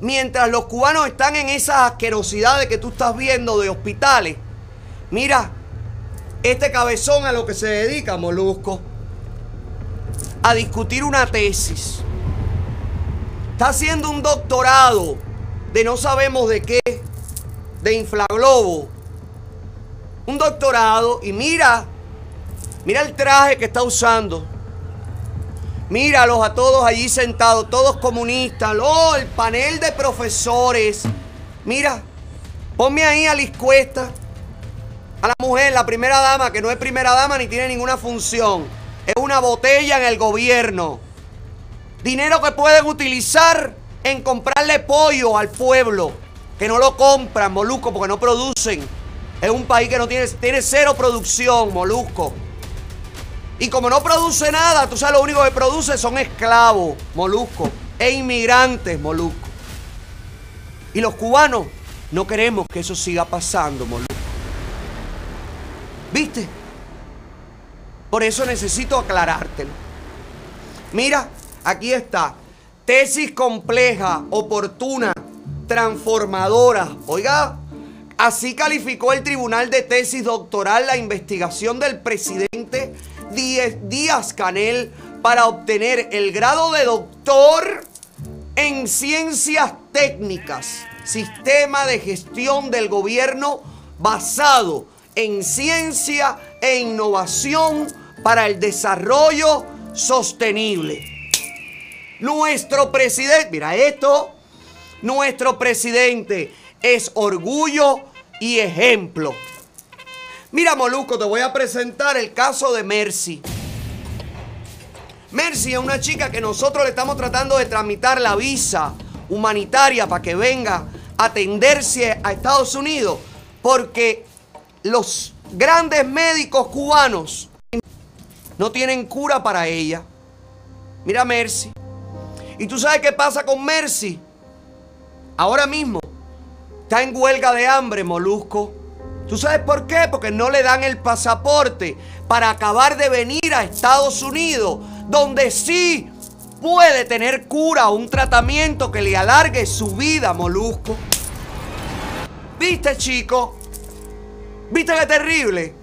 Mientras los cubanos están en esas asquerosidades que tú estás viendo de hospitales, mira, este cabezón a lo que se dedica, Molusco, a discutir una tesis. Está haciendo un doctorado de no sabemos de qué, de inflaglobo. Un doctorado y mira, mira el traje que está usando. Míralos a todos allí sentados, todos comunistas. Oh, el panel de profesores. Mira, ponme ahí a Liz Cuesta, a la mujer, la primera dama, que no es primera dama ni tiene ninguna función. Es una botella en el gobierno. Dinero que pueden utilizar en comprarle pollo al pueblo. Que no lo compran, molusco, porque no producen. Es un país que no tiene, tiene cero producción, molusco. Y como no produce nada, tú sabes lo único que produce son esclavos, molusco, e inmigrantes, molusco. Y los cubanos no queremos que eso siga pasando, molusco. ¿Viste? Por eso necesito aclarártelo. Mira, aquí está. Tesis compleja, oportuna, transformadora. Oiga, así calificó el Tribunal de Tesis Doctoral la investigación del presidente Díaz Canel para obtener el grado de doctor en ciencias técnicas, sistema de gestión del gobierno basado en ciencia e innovación para el desarrollo sostenible. Nuestro presidente, mira esto, nuestro presidente es orgullo y ejemplo. Mira, Molusco, te voy a presentar el caso de Mercy. Mercy es una chica que nosotros le estamos tratando de tramitar la visa humanitaria para que venga a atenderse a Estados Unidos porque los grandes médicos cubanos no tienen cura para ella. Mira Mercy. ¿Y tú sabes qué pasa con Mercy? Ahora mismo está en huelga de hambre, Molusco. ¿Tú sabes por qué? Porque no le dan el pasaporte para acabar de venir a Estados Unidos, donde sí puede tener cura o un tratamiento que le alargue su vida, Molusco. ¿Viste, chico? ¿Viste qué terrible?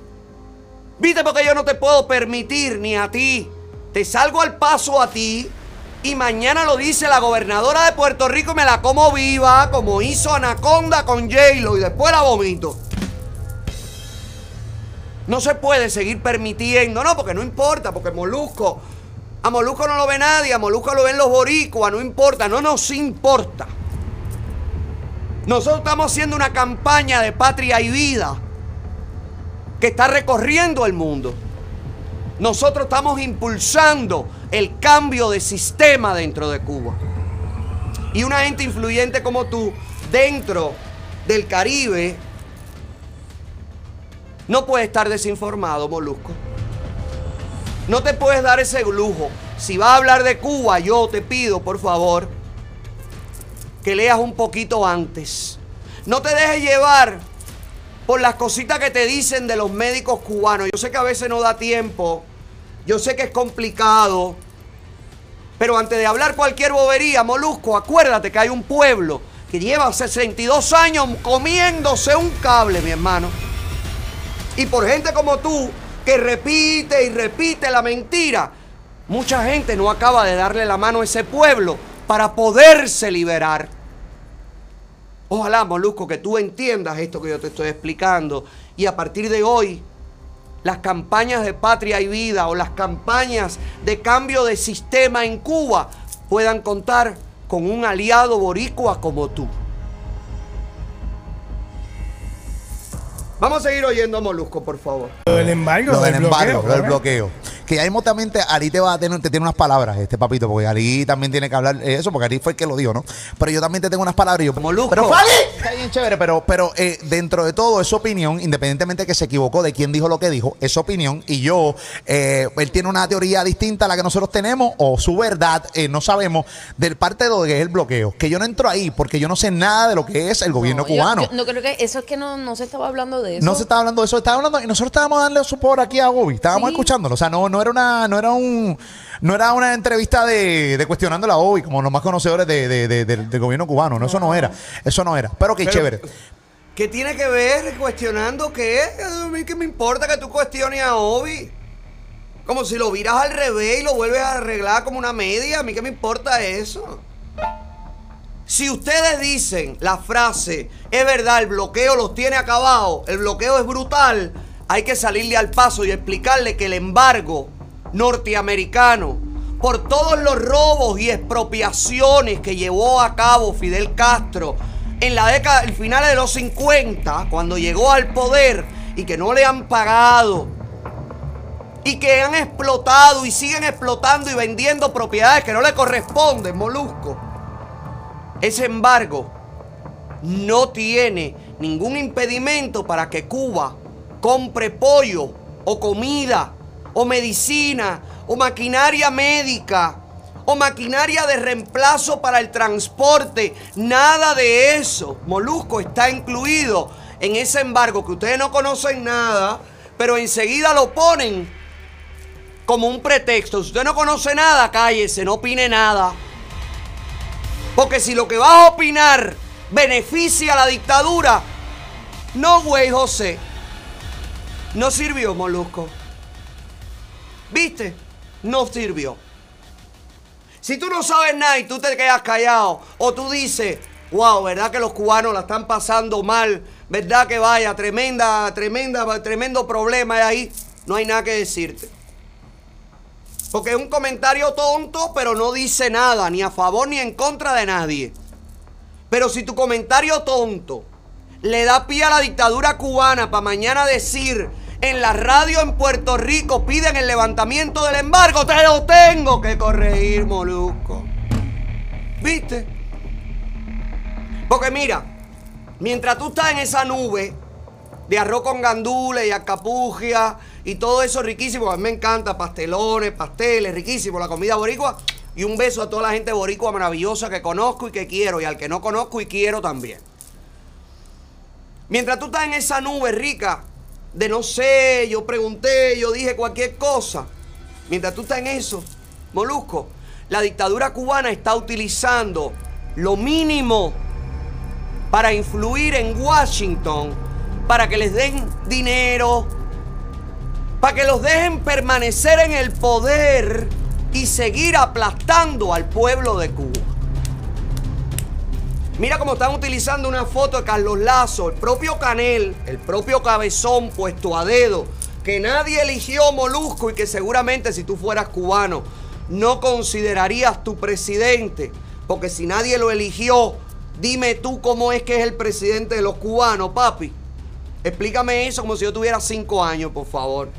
¿Viste porque yo no te puedo permitir ni a ti? Te salgo al paso a ti Y mañana lo dice la gobernadora de Puerto Rico y me la como viva, como hizo Anaconda con J-Lo y después la vomito. No se puede seguir permitiendo, no, porque no importa, porque Molusco, a Molusco no lo ve nadie, a Molusco lo ven los boricuas, no importa, no nos importa. Nosotros estamos haciendo una campaña de patria y vida que está recorriendo el mundo. Nosotros estamos impulsando el cambio de sistema dentro de Cuba. Y una gente influyente como tú, dentro del Caribe, no puede estar desinformado, Molusco. No te puedes dar ese lujo. Si vas a hablar de Cuba, yo te pido, por favor, que leas un poquito antes. No te dejes llevar por las cositas que te dicen de los médicos cubanos. Yo sé que a veces no da tiempo. Yo sé que es complicado. Pero antes de hablar cualquier bobería, Molusco, acuérdate que hay un pueblo que lleva 62 años comiéndose un cable, mi hermano. Y por gente como tú, que repite y repite la mentira, mucha gente no acaba de darle la mano a ese pueblo para poderse liberar. Ojalá, Molusco, que tú entiendas esto que yo te estoy explicando. Y a partir de hoy, las campañas de patria y vida o las campañas de cambio de sistema en Cuba puedan contar con un aliado boricua como tú. Vamos a seguir oyendo a Molusco, por favor. Lo del embargo, Lo del del embargo, bloqueo, lo del ¿verdad? bloqueo. Que ya mismo también te- Ali te va a tener, te tiene unas palabras, este papito, porque Ali también tiene que hablar eh, eso, porque Ali fue el que lo dijo, ¿no? Pero yo también te tengo unas palabras y yo. Molusco. Pero Fali, está bien chévere, pero, pero eh, dentro de todo, es su opinión, independientemente de que se equivocó de quién dijo lo que dijo, es su opinión. Y yo, eh, él tiene una teoría distinta a la que nosotros tenemos, o su verdad, eh, no sabemos, del parte de lo que es el bloqueo. Que yo no entro ahí porque yo no sé nada de lo que es el gobierno No, yo- cubano. yo no creo que eso es que no, no se estaba hablando de eso. No se estaba hablando de eso, estaba hablando, y nosotros estábamos dando support aquí a Bobby, estábamos Sí. escuchándolo. O sea, no, no era una, no era un, no era una entrevista de, de cuestionando a Bobby, como los más conocedores de- de- de- del, del gobierno cubano. No, eso no era. Eso no era. Pero qué Pero- chévere. ¿Qué tiene que ver cuestionando qué? A mí qué me importa que tú cuestiones a Obi. Como si lo viras al revés y lo vuelves a arreglar como una media. A mí qué me importa eso. Si ustedes dicen la frase, es verdad, el bloqueo los tiene acabados, el bloqueo es brutal, hay que salirle al paso y explicarle que el embargo norteamericano, por todos los robos y expropiaciones que llevó a cabo Fidel Castro en la década, el final de los 50, cuando llegó al poder y que no le han pagado y que han explotado y siguen explotando y vendiendo propiedades que no le corresponden, Molusco. Ese embargo no tiene ningún impedimento para que Cuba compre pollo o comida o medicina o maquinaria médica o maquinaria de reemplazo para el transporte. Nada de eso. Molusco está incluido en ese embargo que ustedes no conocen nada, pero enseguida lo ponen como un pretexto. Si usted no conoce nada, cállese, no opine nada. Porque si lo que vas a opinar beneficia a la dictadura, no, güey, José. No sirvió, Molusco. ¿Viste? No sirvió. Si tú no sabes nada y tú te quedas callado, o tú dices, wow, ¿verdad que los cubanos la están pasando mal? ¿Verdad que vaya, tremenda, tremenda, tremendo problema ahí? No hay nada que decirte. Porque es un comentario tonto, pero no dice nada, ni a favor ni en contra de nadie. Pero si tu comentario tonto le da pie a la dictadura cubana para mañana decir en la radio en Puerto Rico piden el levantamiento del embargo, te lo tengo que corregir, Molusco. ¿Viste? Porque mira, mientras tú estás en esa nube de arroz con gandules y alcapugia y todo eso riquísimo, a mí me encanta, pastelones, pasteles, riquísimo, la comida boricua. Y un beso a toda la gente boricua maravillosa que conozco y que quiero, y al que no conozco y quiero también. Mientras tú estás en esa nube rica de no sé, yo pregunté, yo dije cualquier cosa. Mientras tú estás en eso, Molusco, la dictadura cubana está utilizando lo mínimo para influir en Washington, para que les den dinero, para que los dejen permanecer en el poder y seguir aplastando al pueblo de Cuba. Mira cómo están utilizando una foto de Carlos Lazo, el propio Canel, el propio Cabezón puesto a dedo, que nadie eligió Molusco y que seguramente si tú fueras cubano no considerarías tu presidente, porque si nadie lo eligió, dime tú cómo es que es el presidente de los cubanos, papi. Explícame eso como si yo tuviera cinco años, por favor.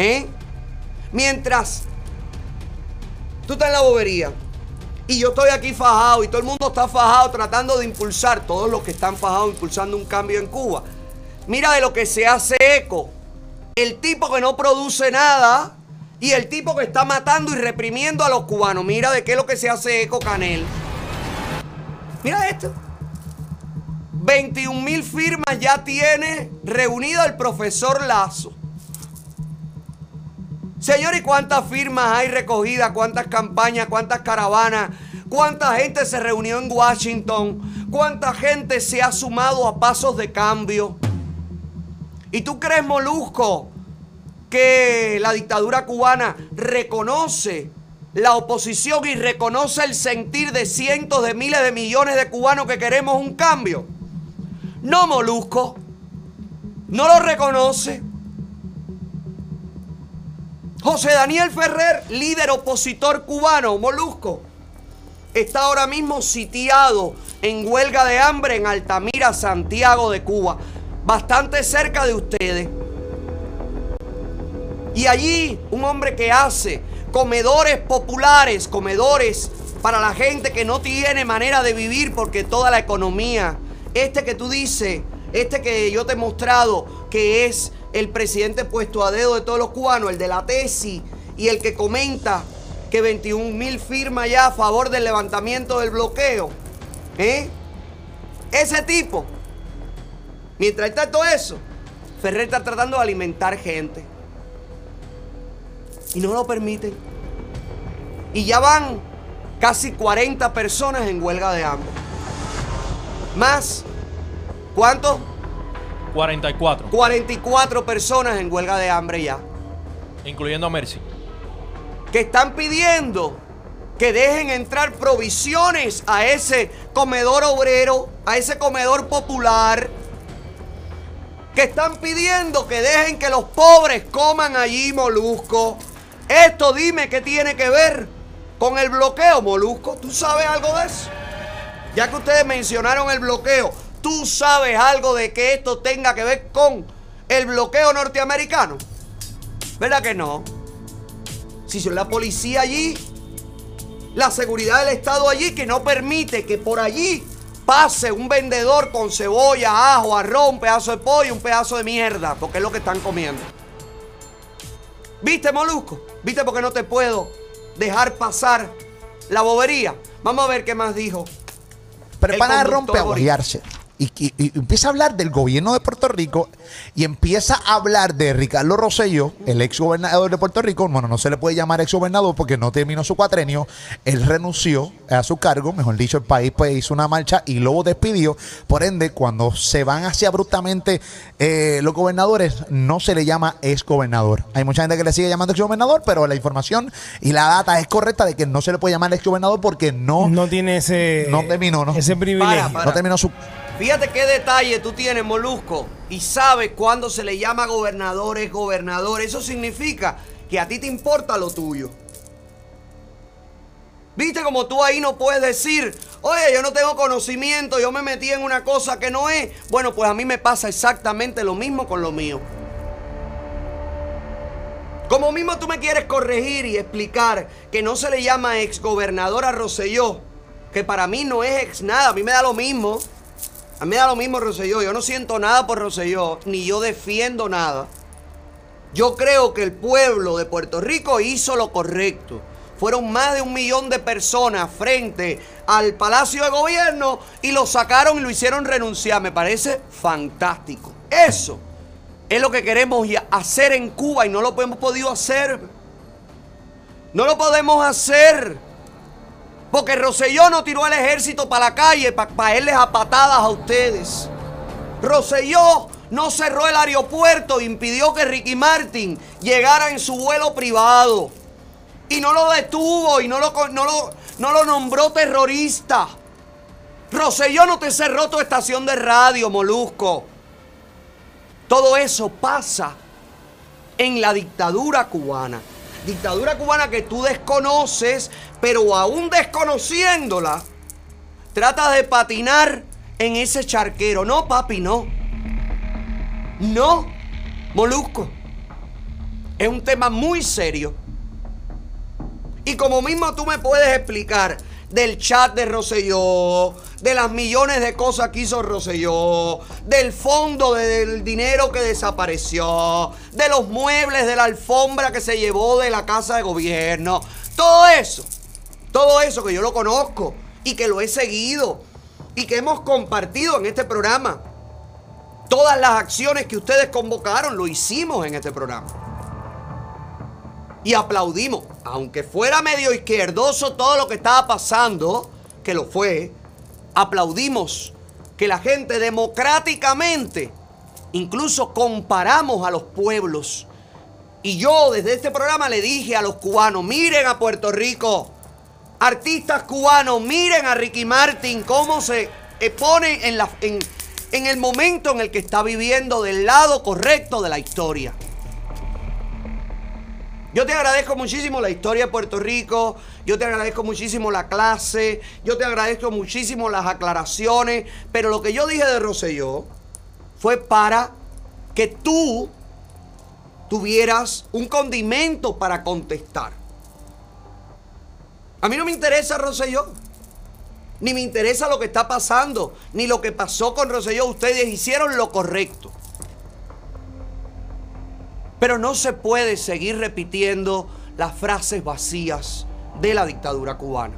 ¿Eh? Mientras tú estás en la bobería y yo estoy aquí fajado y todo el mundo está fajado tratando de impulsar, todos los que están fajados impulsando un cambio en Cuba. Mira de lo que se hace eco. El tipo que no produce nada y el tipo que está matando y reprimiendo a los cubanos. Mira de qué es lo que se hace eco Canel. Mira esto. 21 mil firmas ya tiene reunido el profesor Lazo. Señor, ¿y cuántas firmas hay recogidas? ¿Cuántas campañas? ¿Cuántas caravanas? ¿Cuánta gente se reunió en Washington? ¿Cuánta gente se ha sumado a pasos de cambio? ¿Y tú crees, Molusco, que la dictadura cubana reconoce la oposición y reconoce el sentir de cientos de miles de millones de cubanos que queremos un cambio? No, Molusco. No lo reconoce. José Daniel Ferrer, líder opositor cubano, Molusco, está ahora mismo sitiado en huelga de hambre en Altamira, Santiago de Cuba, bastante cerca de ustedes. Y allí un hombre que hace comedores populares, comedores para la gente que no tiene manera de vivir porque toda la economía, este que tú dices, este que yo te he mostrado, que es el presidente puesto a dedo de todos los cubanos, el de la tesis y el que comenta que 21 mil firmas ya a favor del levantamiento del bloqueo. ¿eh? Ese tipo, mientras está todo eso, Ferrer está tratando de alimentar gente. Y no lo permiten. Y ya van casi 40 personas en huelga de hambre. Más, ¿cuántos? 44, 44 personas en huelga de hambre ya. incluyendo a Mercy. Que están pidiendo que dejen entrar provisiones a ese comedor obrero, a ese comedor popular. Que están pidiendo que dejen que los pobres coman allí molusco. Esto dime qué tiene que ver con el bloqueo, molusco. ¿Tú sabes algo de eso? Ya que ustedes mencionaron el bloqueo, ¿tú sabes algo de que esto tenga que ver con el bloqueo norteamericano? ¿Verdad que no? Si son la policía allí, la seguridad del Estado allí que no permite que por allí pase un vendedor con cebolla, ajo, arroz, un pedazo de pollo, un pedazo de mierda, porque es lo que están comiendo. ¿Viste, Molusco? ¿Viste porque no te puedo dejar pasar la bobería? Vamos a ver qué más dijo. Pero El para rompe a. Y, y- y empieza a hablar del gobierno de Puerto Rico y empieza a hablar de Ricardo Rosselló, el ex gobernador de Puerto Rico. Bueno, no se le puede llamar ex gobernador porque no terminó su cuatrenio. Él renunció a su cargo, mejor dicho, el país pues hizo una marcha y luego despidió. Por ende, cuando se van así abruptamente eh, los gobernadores, no se le llama ex gobernador. Hay mucha gente que le sigue llamando ex gobernador, pero la información y la data es correcta de que no se le puede llamar ex gobernador porque no, No tiene ese. No terminó, ¿no? Ese privilegio. Para, para. no terminó su Fíjate qué detalle tú tienes, Molusco. Y sabes cuándo se le llama gobernador, es gobernador. Eso significa que a ti te importa lo tuyo. ¿Viste como tú ahí no puedes decir, oye, yo no tengo conocimiento, yo me metí en una cosa que no es? Bueno, pues a mí me pasa exactamente lo mismo con lo mío. Como mismo tú me quieres corregir y explicar que no se le llama ex gobernador a Rosselló, que para mí no es ex nada, a mí me da lo mismo. A mí me da lo mismo Rosselló, yo no siento nada por Rosselló, ni yo defiendo nada. Yo creo que el pueblo de Puerto Rico hizo lo correcto. Fueron más de un millón de personas frente al Palacio de Gobierno y lo sacaron y lo hicieron renunciar. Me parece fantástico. Eso es lo que queremos hacer en Cuba y no lo hemos podido hacer. No lo podemos hacer. Porque Roselló no tiró al ejército para la calle para caerles a patadas a ustedes. Roselló no cerró el aeropuerto e impidió que Ricky Martin llegara en su vuelo privado. Y no lo detuvo y no lo, no lo nombró terrorista. Roselló no te cerró tu estación de radio, Molusco. Todo eso pasa en la dictadura cubana. Dictadura cubana que tú desconoces, pero aún desconociéndola, tratas de patinar en ese charquero. No, papi, no. No, Molusco. Es un tema muy serio. Y como mismo tú me puedes explicar del chat de Rosselló, de las millones de cosas que hizo Rosselló, del fondo de- del dinero que desapareció, de los muebles, de la alfombra que se llevó de la casa de gobierno, todo eso, todo eso que yo lo conozco y que lo he seguido y que hemos compartido en este programa. Todas las acciones que ustedes convocaron lo hicimos en este programa y aplaudimos. Aunque fuera medio izquierdoso todo lo que estaba pasando, que lo fue, aplaudimos que la gente democráticamente, incluso comparamos a los pueblos. Y yo desde este programa le dije a los cubanos, miren a Puerto Rico, artistas cubanos, miren a Ricky Martin, cómo se pone en, en el momento en el que está viviendo del lado correcto de la historia. Yo te agradezco muchísimo la historia de Puerto Rico, yo te agradezco muchísimo la clase, yo te agradezco muchísimo las aclaraciones, pero lo que yo dije de Rosselló fue para que tú tuvieras un condimento para contestar. A mí no me interesa Rosselló, ni me interesa lo que está pasando, ni lo que pasó con Rosselló. Ustedes hicieron lo correcto. Pero no se puede seguir repitiendo las frases vacías de la dictadura cubana.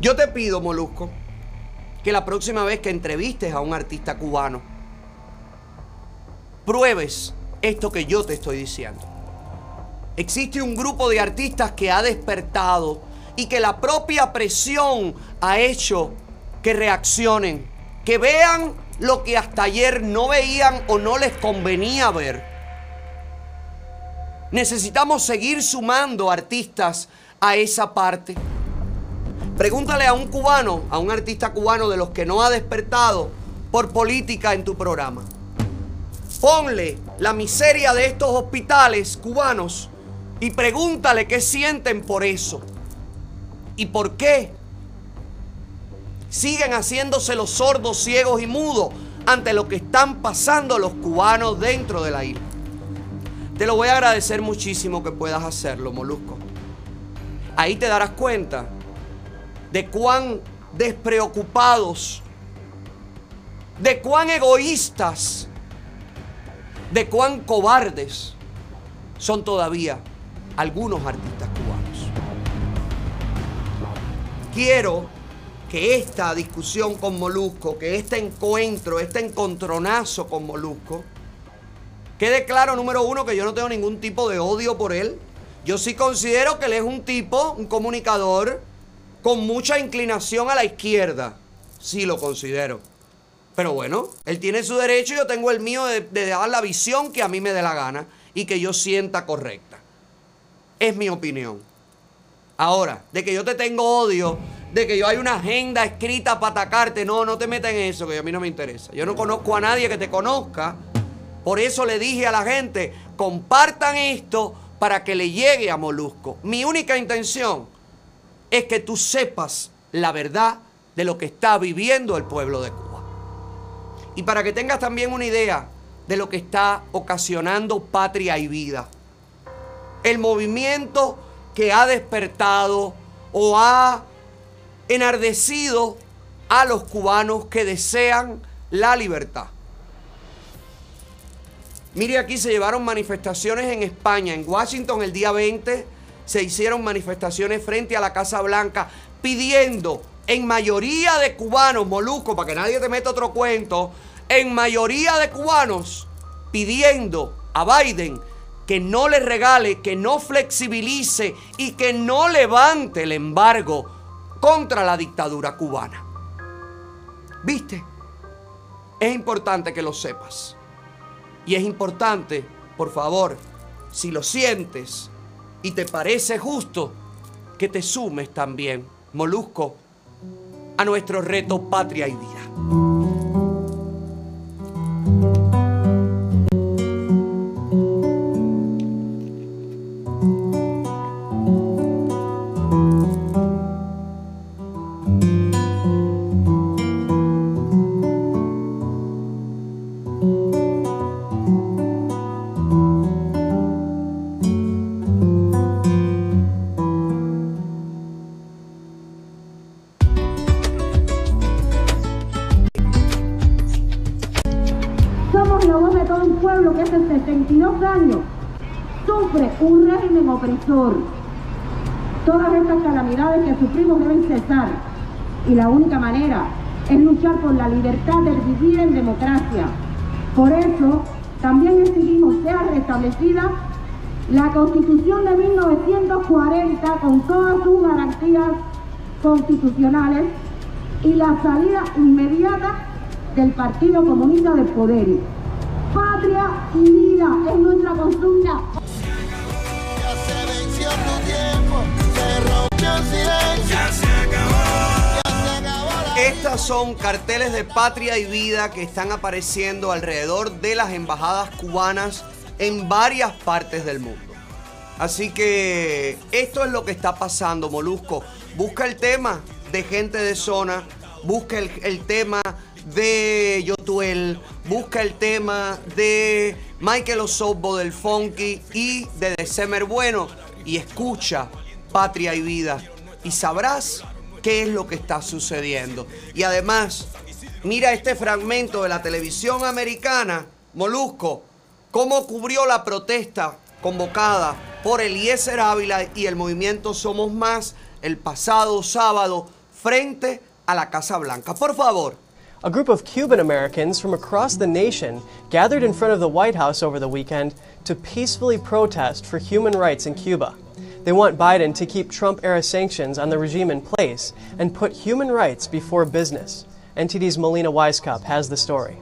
Yo te pido, Molusco, que la próxima vez que entrevistes a un artista cubano, pruebes esto que yo te estoy diciendo. Existe un grupo de artistas que ha despertado y que la propia presión ha hecho que reaccionen, que vean lo que hasta ayer no veían o no les convenía ver. Necesitamos seguir sumando artistas a esa parte. Pregúntale a un cubano, a un artista cubano de los que no ha despertado por política en tu programa. Ponle la miseria de estos hospitales cubanos y pregúntale qué sienten por eso. ¿Y por qué? Siguen haciéndose los sordos, ciegos y mudos ante lo que están pasando los cubanos dentro de la isla. Te lo voy a agradecer muchísimo que puedas hacerlo, Molusco. Ahí te darás cuenta de cuán despreocupados, de cuán egoístas, de cuán cobardes son todavía algunos artistas cubanos. Quiero que esta discusión con Molusco, que este encuentro, este encontronazo con Molusco, quede claro, número uno, que yo no tengo ningún tipo de odio por él. Yo sí considero que él es un tipo, un comunicador, con mucha inclinación a la izquierda. Sí lo considero. Pero bueno, él tiene su derecho y yo tengo el mío de, dar la visión que a mí me dé la gana y que yo sienta correcta. Es mi opinión. Ahora, de que yo te tengo odio, de que yo hay una agenda escrita para atacarte, no, no te metas en eso, que a mí no me interesa. Yo no conozco a nadie que te conozca. Por eso le dije a la gente, compartan esto para que le llegue a Molusco. Mi única intención es que tú sepas la verdad de lo que está viviendo el pueblo de Cuba. Y para que tengas también una idea de lo que está ocasionando patria y vida. El movimiento que ha despertado o ha enardecido a los cubanos que desean la libertad. Mire, aquí se llevaron manifestaciones en España, en Washington el día 20 se hicieron manifestaciones frente a la Casa Blanca pidiendo en mayoría de cubanos, Moluco, para que nadie te meta otro cuento, en mayoría de cubanos pidiendo a Biden que no le regale, que no flexibilice y que no levante el embargo contra la dictadura cubana. ¿Viste? Es importante que lo sepas. Y es importante, por favor, si lo sientes, y te parece justo que te sumes también, Molusco, a nuestro reto Patria y Vida. Constitucionales y la salida inmediata del Partido Comunista del Poder. Patria y vida es nuestra consulta. Estas son carteles de patria y vida que están apareciendo alrededor de las embajadas cubanas en varias partes del mundo. Así que esto es lo que está pasando, Molusco. Busca el tema de gente de zona, busca el, el tema de Yotuel, busca el tema de Michael Osobbo del Funky y de December Bueno y escucha Patria y Vida y sabrás qué es lo que está sucediendo. Y además, mira este fragmento de la televisión americana, Molusco, cómo cubrió la protesta convocada por Eliezer Ávila y el movimiento Somos Más el pasado sábado frente a la Casa Blanca. Por favor. A group of Cuban Americans from across the nation gathered in front of the White House over the weekend to peacefully protest for human rights in Cuba. They want Biden to keep Trump era sanctions on the regime in place and put human rights before business. NTD's Melina Weisskopf has the story.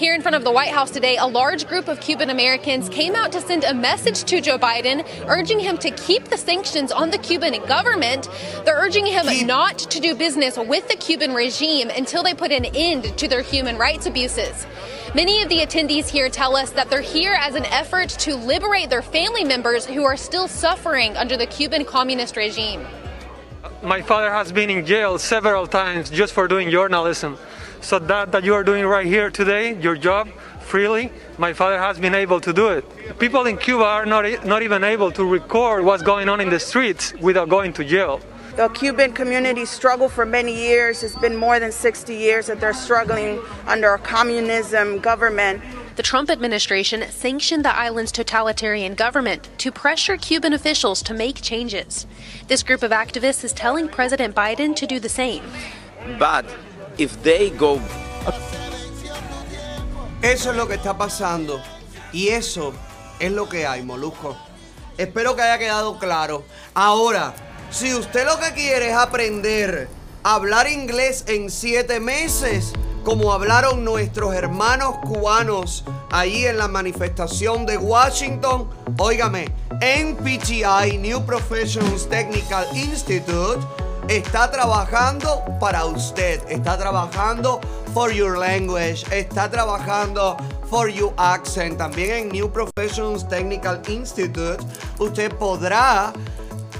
Here in front of the White House today, a large group of Cuban Americans came out to send a message to Joe Biden, urging him to keep the sanctions on the Cuban government. They're urging him not to do business with the Cuban regime until they put an end to their human rights abuses. Many of the attendees here tell us that they're here as an effort to liberate their family members who are still suffering under the Cuban communist regime. My father has been in jail several times just for doing journalism. So that, that you are doing right here today, your job, freely, my father has been able to do it. People in Cuba are not, not even able to record what's going on in the streets without going to jail. The Cuban community struggled for many years. It's been more than 60 years that they're struggling under a communism government. The Trump administration sanctioned the island's totalitarian government to pressure Cuban officials to make changes. This group of activists is telling President Biden to do the same. But if they go Eso es lo que está pasando. Y eso es lo que hay, Molusco. Espero que haya quedado claro. Ahora, si usted lo que quiere es aprender a hablar inglés en siete meses, como hablaron nuestros hermanos cubanos ahí en la manifestación de Washington, óigame, NPTI, New Professionals Technical Institute, está trabajando para usted, está trabajando for your language, está trabajando for your accent. También en New Professionals Technical Institute usted podrá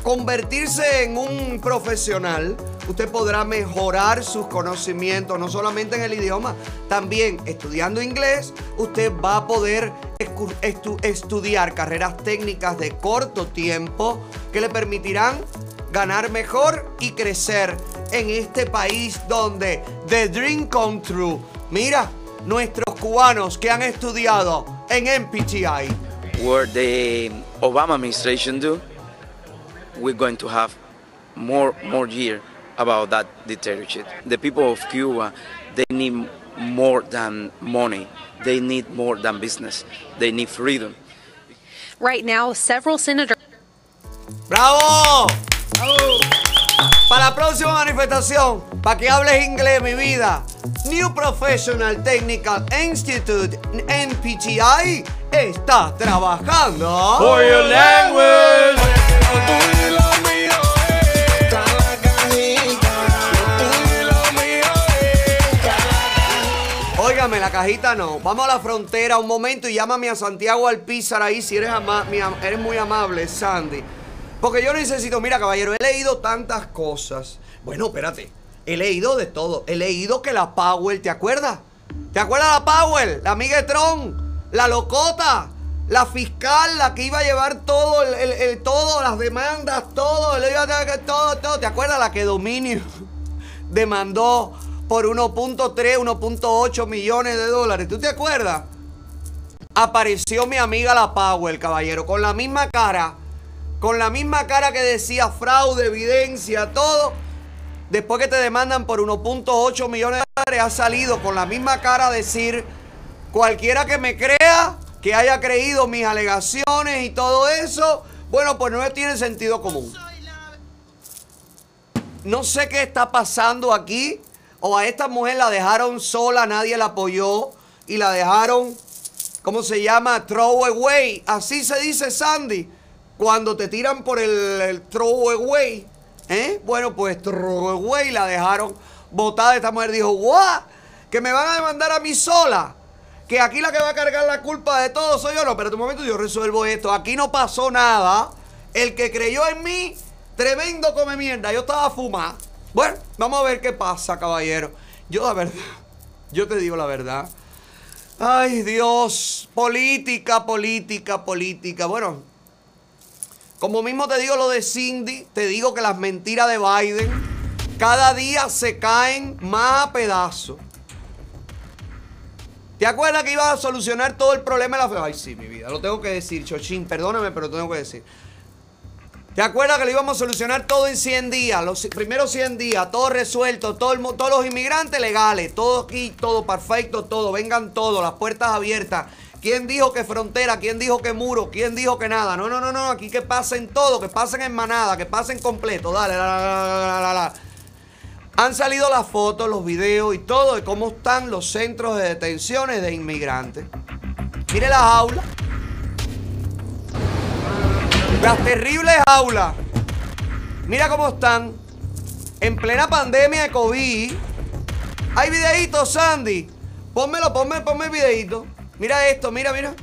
convertirse en un profesional. Usted podrá mejorar sus conocimientos, no solamente en el idioma, también estudiando inglés, usted va a poder estudiar carreras técnicas de corto tiempo que le permitirán ganar mejor y crecer en este país donde the dream come true. Mira, nuestros cubanos que han estudiado en MPTI. where the Obama administration do, we're going to have more more about that dictatorship. The people of Cuba, they need more than money. They need more than business. They need freedom. Right now, several senators. ¡Bravo! Para la próxima manifestación, para que hables inglés, mi vida. New Professional Technical Institute, NPTI, está trabajando. For your language. Cajita no. Vamos a la frontera un momento y llámame a Santiago Alpizar ahí si eres, ama- eres muy amable, Sandy. Porque yo necesito, mira, caballero, he leído tantas cosas. Bueno, espérate. He leído de todo. He leído que la Powell, ¿te acuerdas? ¿Te acuerdas la Powell? La amiga Tron, la locota, la fiscal, la que iba a llevar todo, el, el- el- todo, las demandas, todo, a todo, todo. ¿Te acuerdas la que Dominio demandó por 1.3, 1.8 millones de dólares? ¿Tú te acuerdas? Apareció mi amiga la Powell, caballero, con la misma cara, con la misma cara que decía fraude, evidencia, todo. Después que te demandan por 1.8 millones de dólares, ha salido con la misma cara a decir, cualquiera que me crea, que haya creído mis alegaciones y todo eso, bueno, pues no tiene sentido común. No sé qué está pasando aquí. O a esta mujer la dejaron sola, nadie la apoyó y la dejaron, ¿cómo se llama? Throw away. Así se dice Sandy. Cuando te tiran por el, el throw away. ¿eh? Bueno, pues throw away la dejaron botada. Esta mujer dijo, ¿what? Que me van a demandar a mí sola. Que aquí la que va a cargar la culpa de todo soy yo. No, pero un momento yo resuelvo esto. Aquí no pasó nada. El que creyó en mí, tremendo come mierda. Yo estaba fumada. Bueno, vamos a ver qué pasa, caballero. Yo la verdad, yo te digo la verdad. Ay, Dios, política, política, política. Bueno, como mismo te digo lo de Cindy, te digo que las mentiras de Biden cada día se caen más a pedazos. ¿Te acuerdas que iba a solucionar todo el problema de la fe? Ay, sí, mi vida, lo tengo que decir, Chochín, perdóname, pero lo tengo que decir. ¿Te acuerdas que lo íbamos a solucionar todo en 100 días? Los primeros 100 días, todo resuelto, todo todos los inmigrantes legales, todo aquí, todo perfecto, todo, vengan todos, las puertas abiertas. ¿Quién dijo que frontera? ¿Quién dijo que muro? ¿Quién dijo que nada? No, no, no, no, aquí que pasen todo, que pasen en manada, que pasen completo, dale, la, la, la, la, la, la. Han salido las fotos, los videos y todo de cómo están los centros de detenciones de inmigrantes. Mire las aulas. Las terribles aulas. Mira cómo están. En plena pandemia de COVID. Hay videitos, Sandy. Pónmelo, ponme, ponme el videito. Mira esto, mira, mira.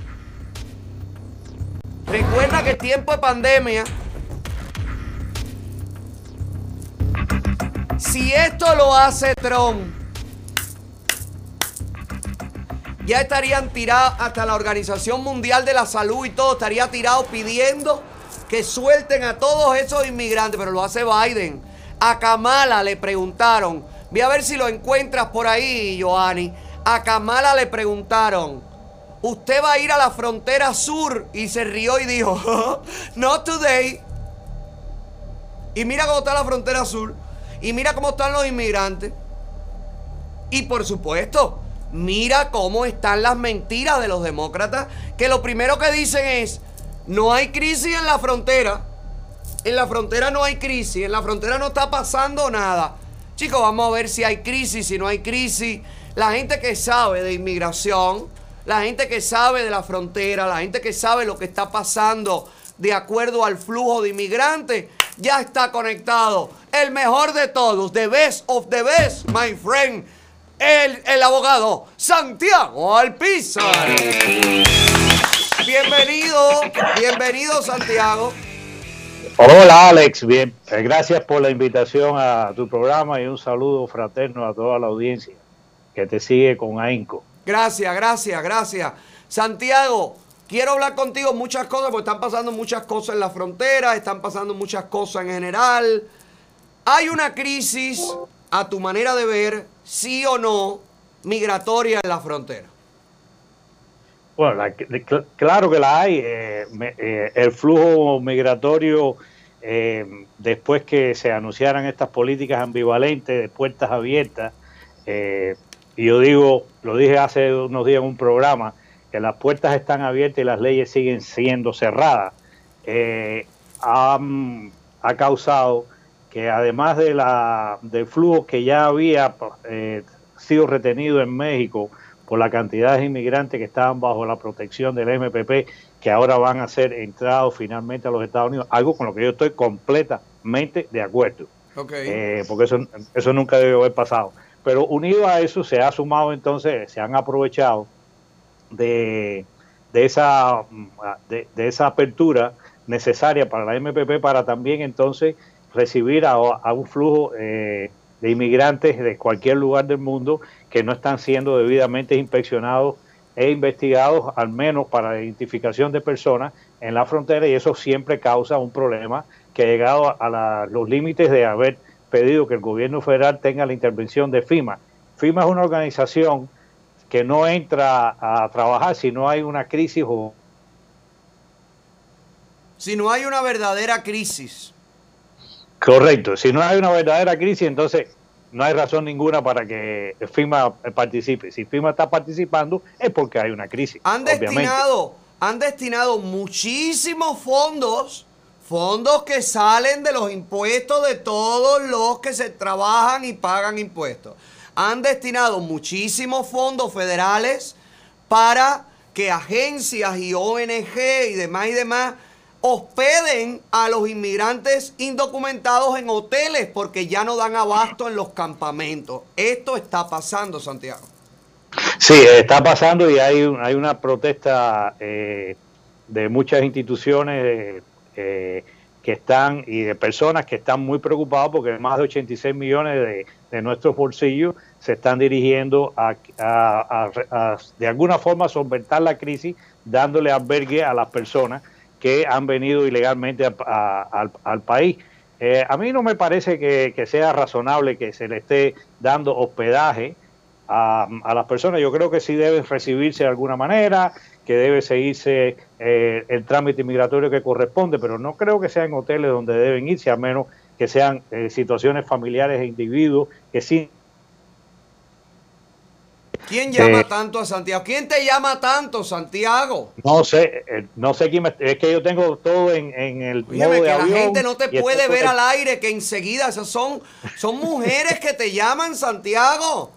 Recuerda que es tiempo de pandemia. Si esto lo hace Trump, ya estarían tirados, hasta la Organización Mundial de la Salud y todo, estaría tirado pidiendo que suelten a todos esos inmigrantes, pero lo hace Biden. A Kamala le preguntaron, voy a ver si lo encuentras por ahí, Joanny. A Kamala le preguntaron, ¿usted va a ir a la frontera sur? Y se rió y dijo, not today. Y mira cómo está la frontera sur. Y mira cómo están los inmigrantes. Y por supuesto, mira cómo están las mentiras de los demócratas, que lo primero que dicen es, no hay crisis en la frontera. En la frontera no hay crisis, en la frontera no está pasando nada. Chicos, vamos a ver si hay crisis, si no hay crisis. La gente que sabe de inmigración, la gente que sabe de la frontera, la gente que sabe lo que está pasando de acuerdo al flujo de inmigrantes, ya está conectado. El mejor de todos, the best of the best, my friend, el, el abogado Santiago Alpizar. Bienvenido, bienvenido Santiago. Hola Alex, bien, eh, gracias por la invitación a tu programa y un saludo fraterno a toda la audiencia que te sigue con ahínco. Gracias, gracias, gracias. Santiago, quiero hablar contigo muchas cosas porque están pasando muchas cosas en la frontera, están pasando muchas cosas en general. Hay una crisis, a tu manera de ver, sí o no, migratoria en la frontera. Bueno, la- claro que la hay. eh, eh, el flujo migratorio, eh, después que se anunciaran estas políticas ambivalentes de puertas abiertas, y yo digo, lo dije hace unos días en un programa, que las puertas están abiertas y las leyes siguen siendo cerradas, han- ha causado que además de la, del flujo que ya había sido retenido en México por la cantidad de inmigrantes que estaban bajo la protección del MPP, que ahora van a ser entrados finalmente a los Estados Unidos, algo con lo que yo estoy completamente de acuerdo. Ok. Eh, porque eso, eso nunca debe haber pasado. Pero unido a eso se ha sumado entonces, se han aprovechado de, de esa, de, de esa apertura necesaria para la MPP para también entonces recibir a, a un flujo eh, de inmigrantes de cualquier lugar del mundo que no están siendo debidamente inspeccionados e investigados, al menos para la identificación de personas en la frontera, y eso siempre causa un problema que ha llegado a la- los límites de haber pedido que el gobierno federal tenga la intervención de FIMA. FIMA es una organización que no entra a trabajar si no hay una crisis o Si no hay una verdadera crisis. Correcto, si no hay una verdadera crisis, entonces no hay razón ninguna para que FIMA participe. Si FIMA está participando es porque hay una crisis. Han obviamente. destinado, han destinado muchísimos fondos, fondos que salen de los impuestos de todos los que se trabajan y pagan impuestos. Han destinado muchísimos fondos federales para que agencias y ONG y demás y demás hospeden a los inmigrantes indocumentados en hoteles porque ya no dan abasto en los campamentos. Esto está pasando, Santiago. Sí, está pasando y hay, hay una protesta eh, de muchas instituciones eh, que están y de personas que están muy preocupados porque más de 86 millones de, nuestros bolsillos se están dirigiendo a- a, de alguna forma solventar la crisis dándole albergue a las personas que han venido ilegalmente al, país. Eh, a mí no me parece que, que sea razonable que se le esté dando hospedaje a, a las personas. Yo creo que sí deben recibirse de alguna manera, que debe seguirse eh, el trámite migratorio que corresponde, pero no creo que sean hoteles donde deben irse, a menos que sean eh, situaciones familiares e individuos que sí. ¿Quién llama Eh, tanto a Santiago? ¿Quién te llama tanto, Santiago? No sé, eh, no sé quién me- es que yo tengo todo en, en el Óyeme, modo que de la avión gente no te puede ver al aire, que enseguida son, son mujeres que te llaman, Santiago.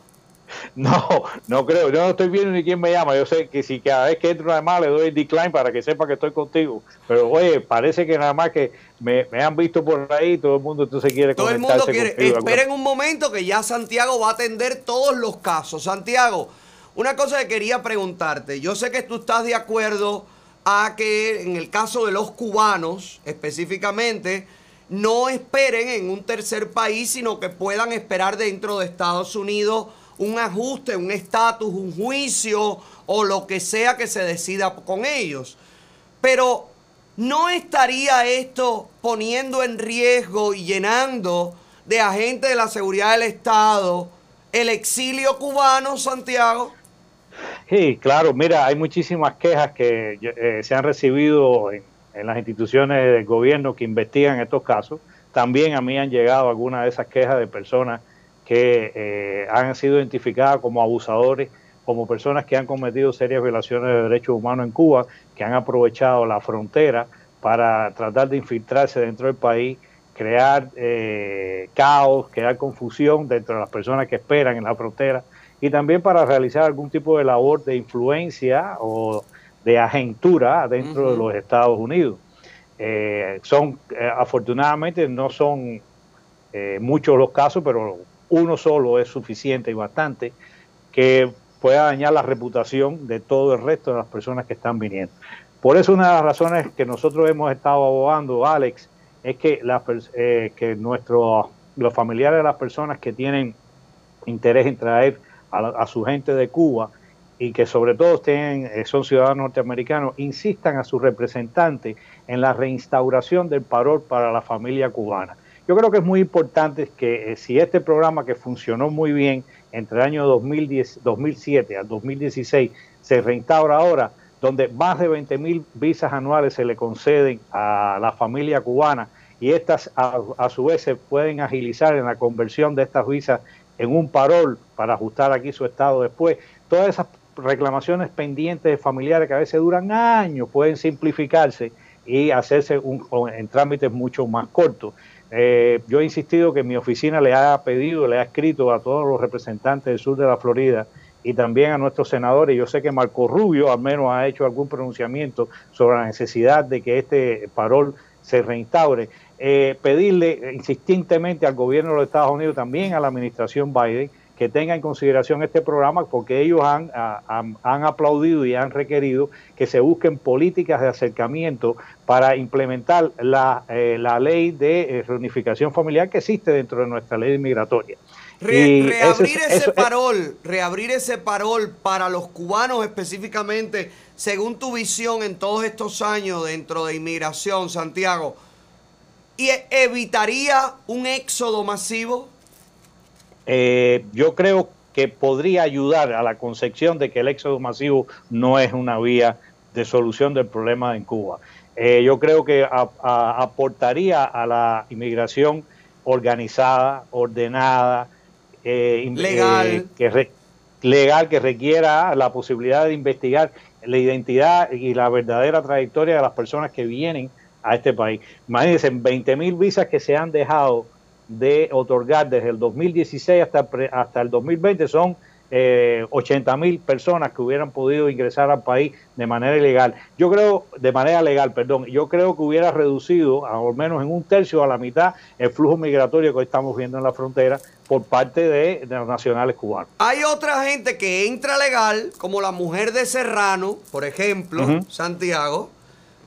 No, no creo, yo no estoy viendo ni quién me llama, yo sé que si cada vez que entro una llamada le doy el decline para que sepa que estoy contigo, pero oye, parece que nada más que me, me han visto por ahí, todo el mundo entonces quiere Todo el mundo quiere. contigo. Esperen un momento que ya Santiago va a atender todos los casos. Santiago, una cosa que quería preguntarte. Yo sé que tú estás de acuerdo a que en el caso de los cubanos específicamente, no esperen en un tercer país, sino que puedan esperar dentro de Estados Unidos un ajuste, un estatus, un juicio o lo que sea que se decida con ellos. Pero ¿no estaría esto poniendo en riesgo y llenando de agentes de la seguridad del Estado el exilio cubano, Santiago? Sí, claro, mira, hay muchísimas quejas que eh, se han recibido en, en las instituciones del gobierno que investigan estos casos. También a mí han llegado algunas de esas quejas de personas que eh, han sido identificadas como abusadores, como personas que han cometido serias violaciones de derechos humanos en Cuba, que han aprovechado la frontera para tratar de infiltrarse dentro del país, crear eh, caos, crear confusión dentro de las personas que esperan en la frontera y también para realizar algún tipo de labor de influencia o de agentura dentro de los Estados Unidos. Eh, son, eh, afortunadamente, no son muchos los casos, pero uno solo es suficiente y bastante que pueda dañar la reputación de todo el resto de las personas que están viniendo. Por eso una de las razones que nosotros hemos estado abogando, Alex, es que, pers- eh, los familiares de las personas que tienen interés en traer a, la- a su gente de Cuba y que sobre todo eh, son ciudadanos norteamericanos, insistan a sus representantes en la reinstauración del parol para la familia cubana. Yo creo que es muy importante que eh, si este programa que funcionó muy bien entre el año 2010, 2007 al 2016 se reinstaura ahora, donde más de 20 mil visas anuales se le conceden a la familia cubana y estas a, su vez se pueden agilizar en la conversión de estas visas en un parol para ajustar aquí su estado después. Todas esas reclamaciones pendientes de familiares que a veces duran años pueden simplificarse y hacerse un- en trámites mucho más cortos. Eh, yo he insistido que mi oficina le ha pedido, le ha escrito a todos los representantes del sur de la Florida y también a nuestros senadores. Yo sé que Marco Rubio al menos ha hecho algún pronunciamiento sobre la necesidad de que este parol se reinstaure. Eh, pedirle insistentemente al gobierno de los Estados Unidos, también a la administración Biden, que tenga en consideración este programa porque ellos han, a- han, han aplaudido y han requerido que se busquen políticas de acercamiento para implementar la, eh, la ley de eh, reunificación familiar que existe dentro de nuestra ley migratoria. Re- reabrir ese eso es- parol, reabrir ese parol para los cubanos específicamente, según tu visión en todos estos años dentro de inmigración, Santiago, y e- evitaría un éxodo masivo. Eh, yo creo que podría ayudar a la concepción de que el éxodo masivo no es una vía de solución del problema en Cuba. Eh, yo creo que a- a- aportaría a la inmigración organizada, ordenada, eh, Legal. eh, que re- legal que requiera la posibilidad de investigar la identidad y la verdadera trayectoria de las personas que vienen a este país. Imagínense, 20 mil visas que se han dejado de otorgar desde el 2016 hasta, hasta el 2020 son eh, 80 mil personas que hubieran podido ingresar al país de manera ilegal. Yo creo, de manera legal, perdón, yo creo que hubiera reducido a al menos en un tercio a la mitad el flujo migratorio que hoy estamos viendo en la frontera por parte de, de los nacionales cubanos. Hay otra gente que entra legal, como la mujer de Serrano, por ejemplo. Santiago,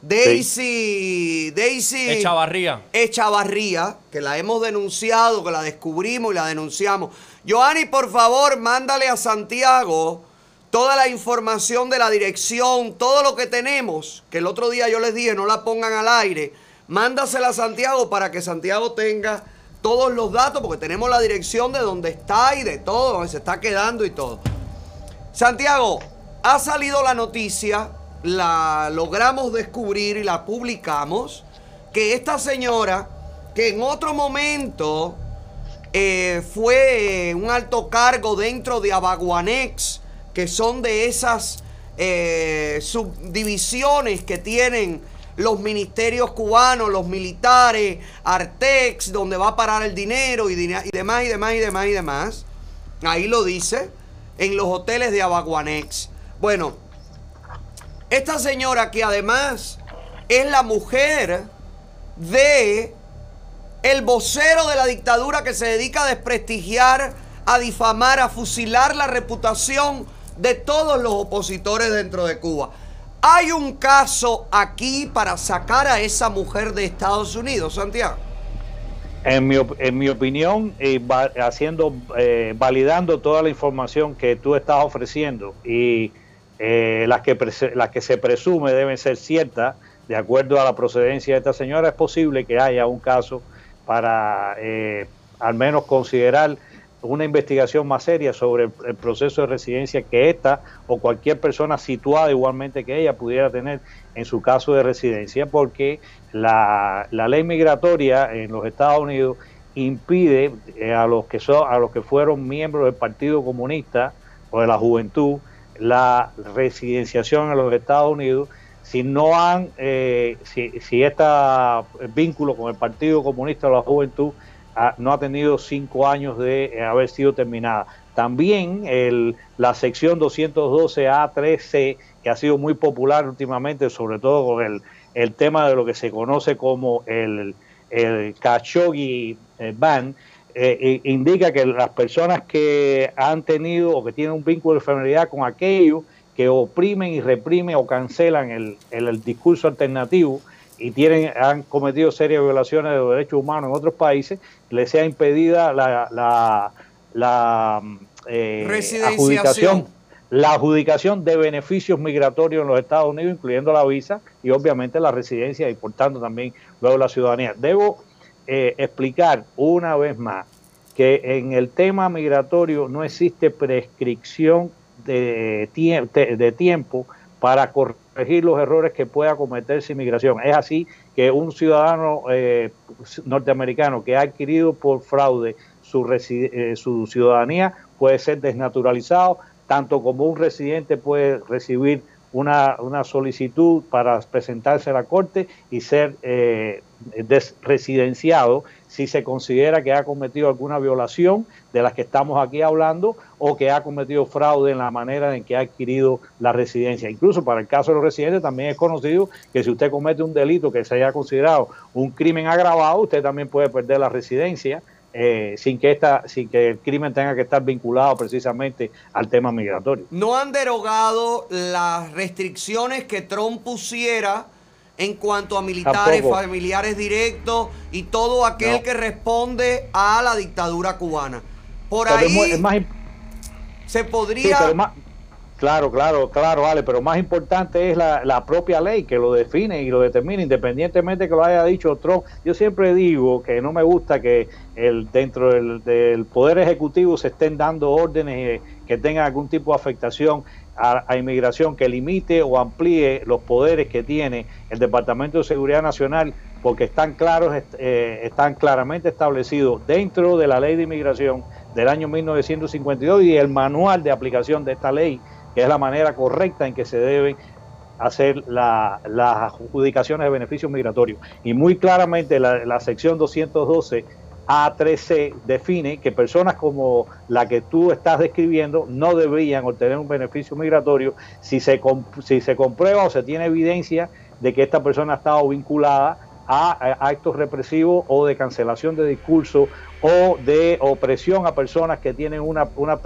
Daisy, Daisy Echavarría. Echavarría, que la hemos denunciado, que la descubrimos y la denunciamos. Joanny, por favor, mándale a Santiago toda la información de la dirección, todo lo que tenemos, que el otro día yo les dije no la pongan al aire. Mándasela a Santiago para que Santiago tenga todos los datos, porque tenemos la dirección de donde está y de todo, donde se está quedando y todo. Santiago, ha salido la noticia, la logramos descubrir y la publicamos, que esta señora, que en otro momento eh, fue un alto cargo dentro de Abaguanex, que son de esas eh, subdivisiones que tienen los ministerios cubanos, los militares, Artex, donde va a parar el dinero y, y demás, y demás, y demás, y demás. Ahí lo dice, en los hoteles de Abaguanex. Bueno, esta señora que además es la mujer de el vocero de la dictadura que se dedica a desprestigiar, a difamar, a fusilar la reputación de todos los opositores dentro de Cuba. Hay un caso aquí para sacar a esa mujer de Estados Unidos, Santiago. En mi, en mi opinión, va- haciendo, eh, validando toda la información que tú estás ofreciendo y eh, las, que las que se presume deben ser ciertas, de acuerdo a la procedencia de esta señora, es posible que haya un caso para eh, al menos considerar una investigación más seria sobre el, el proceso de residencia que esta o cualquier persona situada igualmente que ella pudiera tener en su caso de residencia, porque la, la ley migratoria en los Estados Unidos impide eh, a los que son a los que fueron miembros del Partido Comunista o de la Juventud la residenciación en los Estados Unidos si no han eh, si, si este vínculo con el Partido Comunista o la Juventud ah, no ha tenido cinco años de eh, haber sido terminada. También el, la sección 212A3C, que ha sido muy popular últimamente, sobre todo con el, el tema de lo que se conoce como el, el Khashoggi eh, ban, eh, i- indica que las personas que han tenido o que tienen un vínculo de familiaridad con aquellos que oprimen y reprimen o cancelan el, el- el discurso alternativo y tienen, han cometido serias violaciones de los derechos humanos en otros países, les sea impedida la, la, la, eh, Residenciación. adjudicación la adjudicación de beneficios migratorios en los Estados Unidos, incluyendo la visa y obviamente la residencia y por tanto también luego la ciudadanía. Debo eh, explicar una vez más que en el tema migratorio no existe prescripción de, tie- de- de tiempo para corregir los errores que pueda cometerse inmigración. Es así que un ciudadano eh, norteamericano que ha adquirido por fraude su, eh, su ciudadanía puede ser desnaturalizado, tanto como un residente puede recibir una, una solicitud para presentarse a la corte y ser eh, desresidenciado si se considera que ha cometido alguna violación de las que estamos aquí hablando o que ha cometido fraude en la manera en que ha adquirido la residencia. Incluso para el caso de los residentes también es conocido que si usted comete un delito que se haya considerado un crimen agravado, usted también puede perder la residencia eh, sin que esta, sin que el crimen tenga que estar vinculado precisamente al tema migratorio. No han derogado las restricciones que Trump pusiera en cuanto a militares, Tampoco. familiares directos y todo aquel No. que responde a la dictadura cubana. Por Pero es ahí es más se podría... claro, claro, claro, Ale, pero más importante es la, propia ley que lo define y lo determina, independientemente que lo haya dicho Trump. Yo siempre digo que no me gusta que el dentro del, del Poder Ejecutivo se estén dando órdenes eh, que tengan algún tipo de afectación a, inmigración que limite o amplíe los poderes que tiene el Departamento de Seguridad Nacional porque están claros eh, están claramente establecidos dentro de la ley de inmigración del año 1952 y el manual de aplicación de esta ley que es la manera correcta en que se deben hacer la- las adjudicaciones de beneficios migratorios. Y muy claramente la, sección 212 A3C define que personas como la que tú estás describiendo no deberían obtener un beneficio migratorio si se, si se comprueba o se tiene evidencia de que esta persona ha estado vinculada a, a actos represivos o de cancelación de discurso o de opresión a personas que tienen una, una,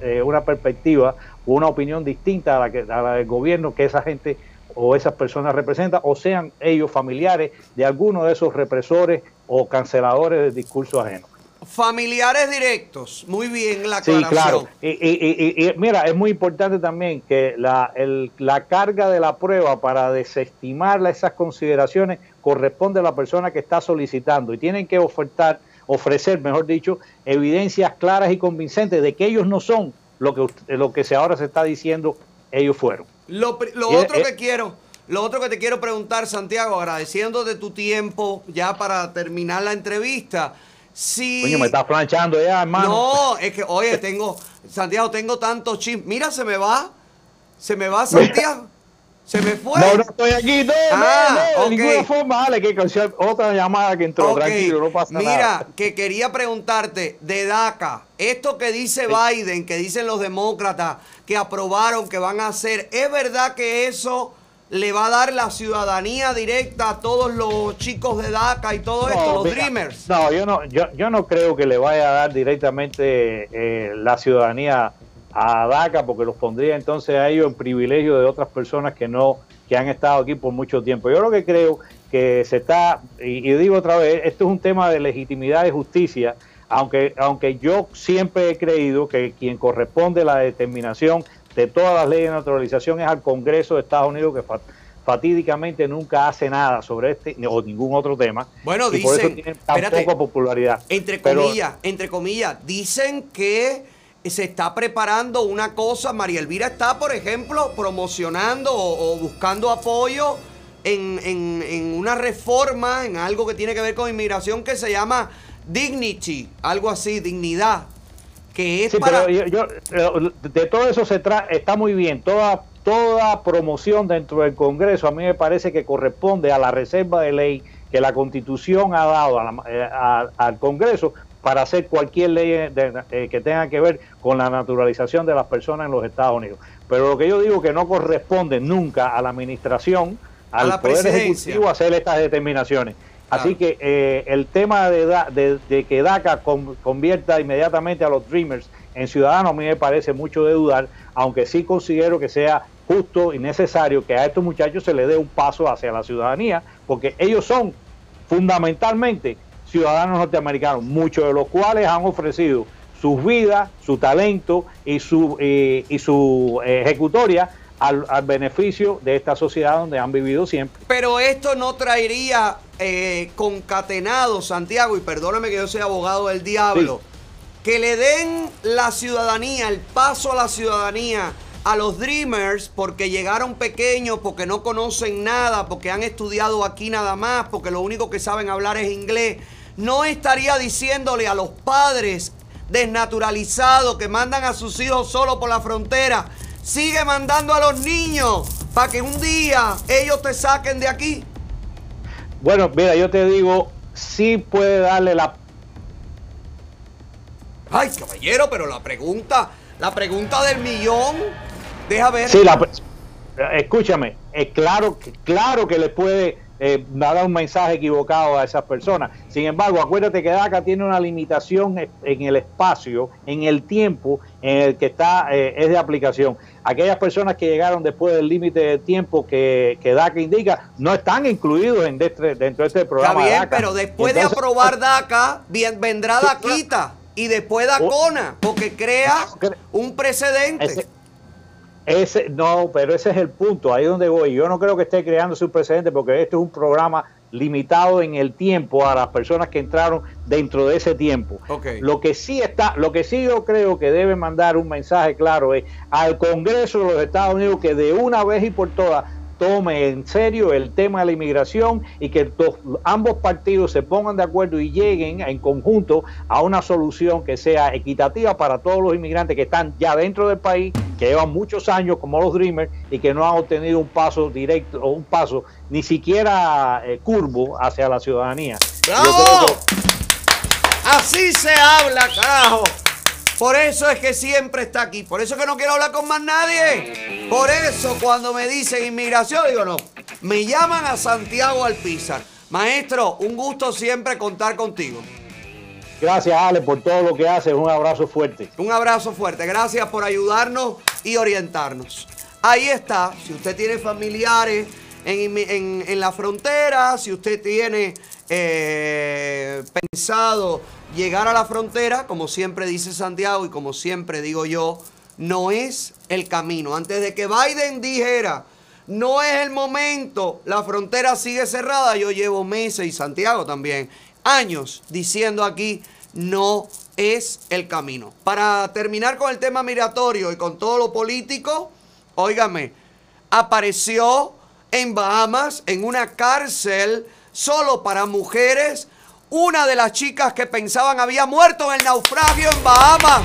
eh, una perspectiva o una opinión distinta a la, que, a la del gobierno que esa gente o esas personas representan, o sean ellos familiares de alguno de esos represores o canceladores del discurso ajeno. Familiares directos. Muy bien la Sí, aclaración. claro. Y, y- y- y- mira, es muy importante también que la, el- la carga de la prueba para desestimar esas consideraciones corresponde a la persona que está solicitando y tienen que ofertar, ofrecer, mejor dicho, evidencias claras y convincentes de que ellos no son lo que, usted- lo que se ahora se está diciendo ellos fueron. Lo, otro eh, que quiero, lo otro que te quiero preguntar, Santiago, agradeciendo de tu tiempo ya para terminar la entrevista. Si Coño, me está planchando ya, hermano. No, es que, oye, tengo, Santiago, tengo tantos chips. Mira, se me va. Se me va, Santiago. Se me fue. No, no estoy aquí, no, Ah, no, no, de ok. ninguna forma, dale, que otra llamada que entró, tranquilo, no pasa Mira, nada. que quería preguntarte de DACA, esto que dice Biden, que dicen los demócratas, que aprobaron, que van a hacer, ¿es verdad que eso le va a dar la ciudadanía directa a todos los chicos de DACA y todo esto, los mira, Dreamers? No, yo no, yo, yo no creo que le vaya a dar directamente eh, la ciudadanía a DACA porque los pondría entonces a ellos en privilegio de otras personas que no, que han estado aquí por mucho tiempo. Yo lo que creo que se está, y, y digo otra vez, esto es un tema de legitimidad y justicia, aunque, aunque yo siempre he creído que quien corresponde la determinación de todas las leyes de naturalización es al Congreso de Estados Unidos que fa- fatídicamente nunca hace nada sobre este o ningún otro tema. Bueno, y por eso dicen, tan espérate, poca popularidad. Entre Pero- comillas, entre comillas, dicen que se está preparando una cosa, María Elvira está, por ejemplo, promocionando o, o buscando apoyo en, en- en una reforma, en algo que tiene que ver con inmigración que se llama Dignity, algo así, dignidad, que es Sí, para... pero yo, yo- de todo eso se trata, está muy bien. Toda, toda promoción dentro del Congreso a mí me parece que corresponde a la reserva de ley que la Constitución ha dado a la- eh, a- al Congreso para hacer cualquier ley de- eh, que tenga que ver con la naturalización de las personas en los Estados Unidos. Pero lo que yo digo que no corresponde nunca a la administración, A al la Poder. Ejecutivo hacer estas determinaciones. Así que eh, el tema de, da- de- de que DACA con- convierta inmediatamente a los Dreamers en ciudadanos a mí me parece mucho de dudar, aunque sí considero que sea justo y necesario que a estos muchachos se les dé un paso hacia la ciudadanía, porque ellos son fundamentalmente ciudadanos norteamericanos, muchos de los cuales han ofrecido sus vidas, su talento y su, eh, y su eh, ejecutoria al, al beneficio de esta sociedad donde han vivido siempre. Pero esto no traería eh, concatenado, Santiago, y perdóname que yo soy abogado del diablo, que le den la ciudadanía, el paso a la ciudadanía a los Dreamers porque llegaron pequeños, porque no conocen nada, porque han estudiado aquí nada más, porque lo único que saben hablar es inglés. No estaría diciéndole a los padres desnaturalizados que mandan a sus hijos solo por la frontera, sigue mandando a los niños para que un día ellos te saquen de aquí? Bueno, mira, yo te digo, sí puede darle la Ay, caballero, pero la pregunta, la pregunta del millón, deja ver. Sí, la, escúchame, es claro, que- claro que le puede eh, dar un mensaje equivocado a esas personas. Sin embargo, acuérdate que DACA tiene una limitación en el espacio, en el tiempo en el que está eh, es de aplicación. Aquellas personas que llegaron después del límite de tiempo que, que DACA indica no están incluidos en este- dentro de este Está programa. bien, DACA. pero después de aprobar DACA, bien, vendrá DACITA y después DACONA, porque crea un precedente. Ese- Ese, no, pero ese es el punto, ahí es donde voy. Yo no creo que esté creando un precedente porque esto es un programa limitado en el tiempo a las personas que entraron dentro de ese tiempo. Lo que sí está, lo que sí yo creo que debe mandar un mensaje claro es al Congreso de los Estados Unidos que de una vez y por todas tome en serio el tema de la inmigración y que los- ambos partidos se pongan de acuerdo y lleguen en conjunto a una solución que sea equitativa para todos los inmigrantes que están ya dentro del país, que llevan muchos años como los Dreamers y que no han obtenido un paso directo o un paso ni siquiera eh, curvo hacia la ciudadanía. Yo creo que- Así se habla, carajo. Por eso es que siempre está aquí. Por eso es que no quiero hablar con más nadie. Por eso cuando me dicen inmigración, digo no. Me llaman a Santiago Alpizar. Maestro, un gusto siempre contar contigo. Gracias, Ale, por todo lo que haces. Un abrazo fuerte. Un abrazo fuerte. Gracias por ayudarnos y orientarnos. Ahí está. Si usted tiene familiares en, en- en la frontera, si usted tiene eh, pensado llegar a la frontera, como siempre dice Santiago y como siempre digo yo, no es el camino. Antes de que Biden dijera, no es el momento, la frontera sigue cerrada, yo llevo meses y Santiago también, años diciendo aquí, no es el camino. Para terminar con el tema migratorio y con todo lo político, óigame, apareció en Bahamas, en una cárcel solo para mujeres, una de las chicas que pensaban había muerto en el naufragio en Bahamas.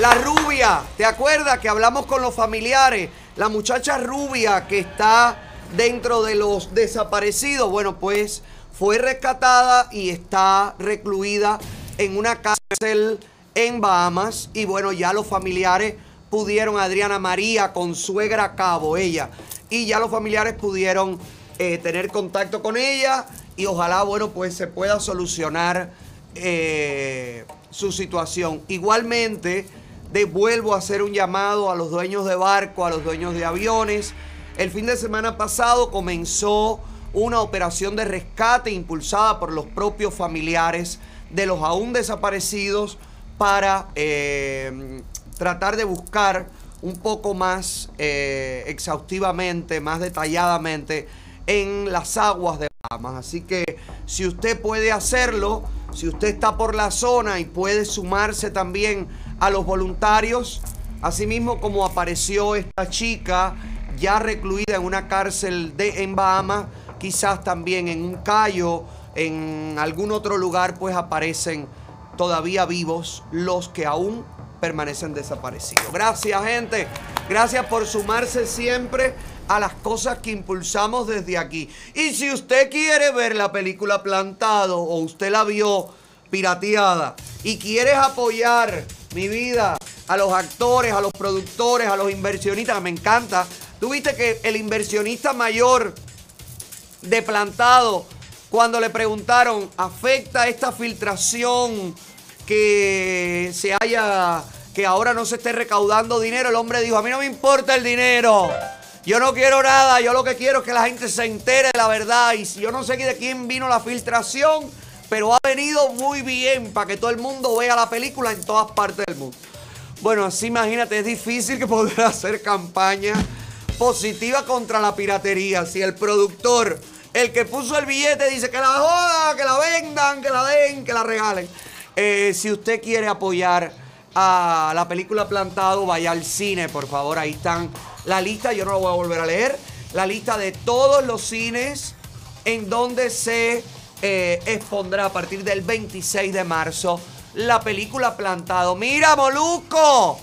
La rubia, ¿te acuerdas que hablamos con los familiares? La muchacha rubia que está dentro de los desaparecidos, bueno, pues fue rescatada y está recluida en una cárcel en Bahamas. Y bueno, ya los familiares pudieron, Adriana María, con suegra Cabo, ella, y ya los familiares pudieron eh, tener contacto con ella y ojalá, bueno, pues se pueda solucionar eh, su situación. Igualmente, devuelvo a hacer un llamado a los dueños de barco, a los dueños de aviones. El fin de semana pasado comenzó una operación de rescate impulsada por los propios familiares de los aún desaparecidos para eh, tratar de buscar un poco más exhaustivamente, más detalladamente en las aguas de Bahamas. Así que si usted puede hacerlo, si usted está por la zona y puede sumarse también a los voluntarios, asimismo como apareció esta chica ya recluida en una cárcel de, en Bahamas, quizás también en un callo, en algún otro lugar, pues aparecen todavía vivos los que aún permanecen desaparecidos. Gracias, gente. Gracias por sumarse siempre a las cosas que impulsamos desde aquí. Y si usted quiere ver la película Plantado o usted la vio pirateada y quieres apoyar mi vida a los actores, a los productores, a los inversionistas, me encanta. Tú viste que el inversionista mayor de Plantado, cuando le preguntaron, ¿afecta esta filtración que se haya, que ahora no se esté recaudando dinero? El hombre dijo, a mí no me importa el dinero. Yo no quiero nada, yo lo que quiero es que la gente se entere de la verdad. Y si yo no sé de quién vino la filtración, pero ha venido muy bien para que todo el mundo vea la película en todas partes del mundo. Bueno, así imagínate, es difícil que poder hacer campaña positiva contra la piratería. Si el productor, el que puso el billete, dice que la joda, que la vendan, que la den, que la regalen. Eh, si usted quiere apoyar a la película Plantado, vaya al cine, por favor. Ahí están la lista, yo no la voy a volver a leer. La lista de todos los cines en donde se eh, expondrá a partir del 26 de marzo la película Plantado. Mira, Molusco.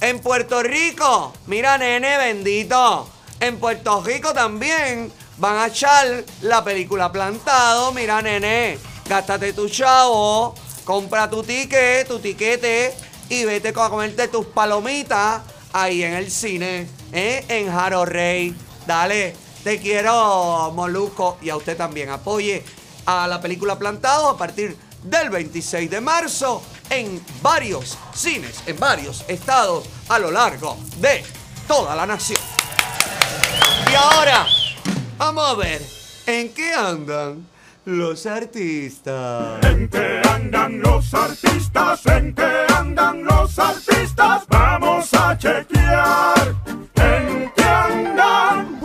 En Puerto Rico, mira, nene, bendito. En Puerto Rico también van a echar la película Plantado. Mira, nene, gástate tu chavo, compra tu ticket, tu tiquete y vete a comerte tus palomitas ahí en el cine, ¿eh? en Jaro Rey. Dale, te quiero, Molusco, y a usted también. Apoye a la película Plantado a partir del 26 de marzo en varios cines, en varios estados a lo largo de toda la nación. Y ahora, vamos a ver, ¿en qué andan los artistas? ¿En qué andan los artistas? ¿En qué andan los artistas? Vamos a chequear. ¿En qué andan?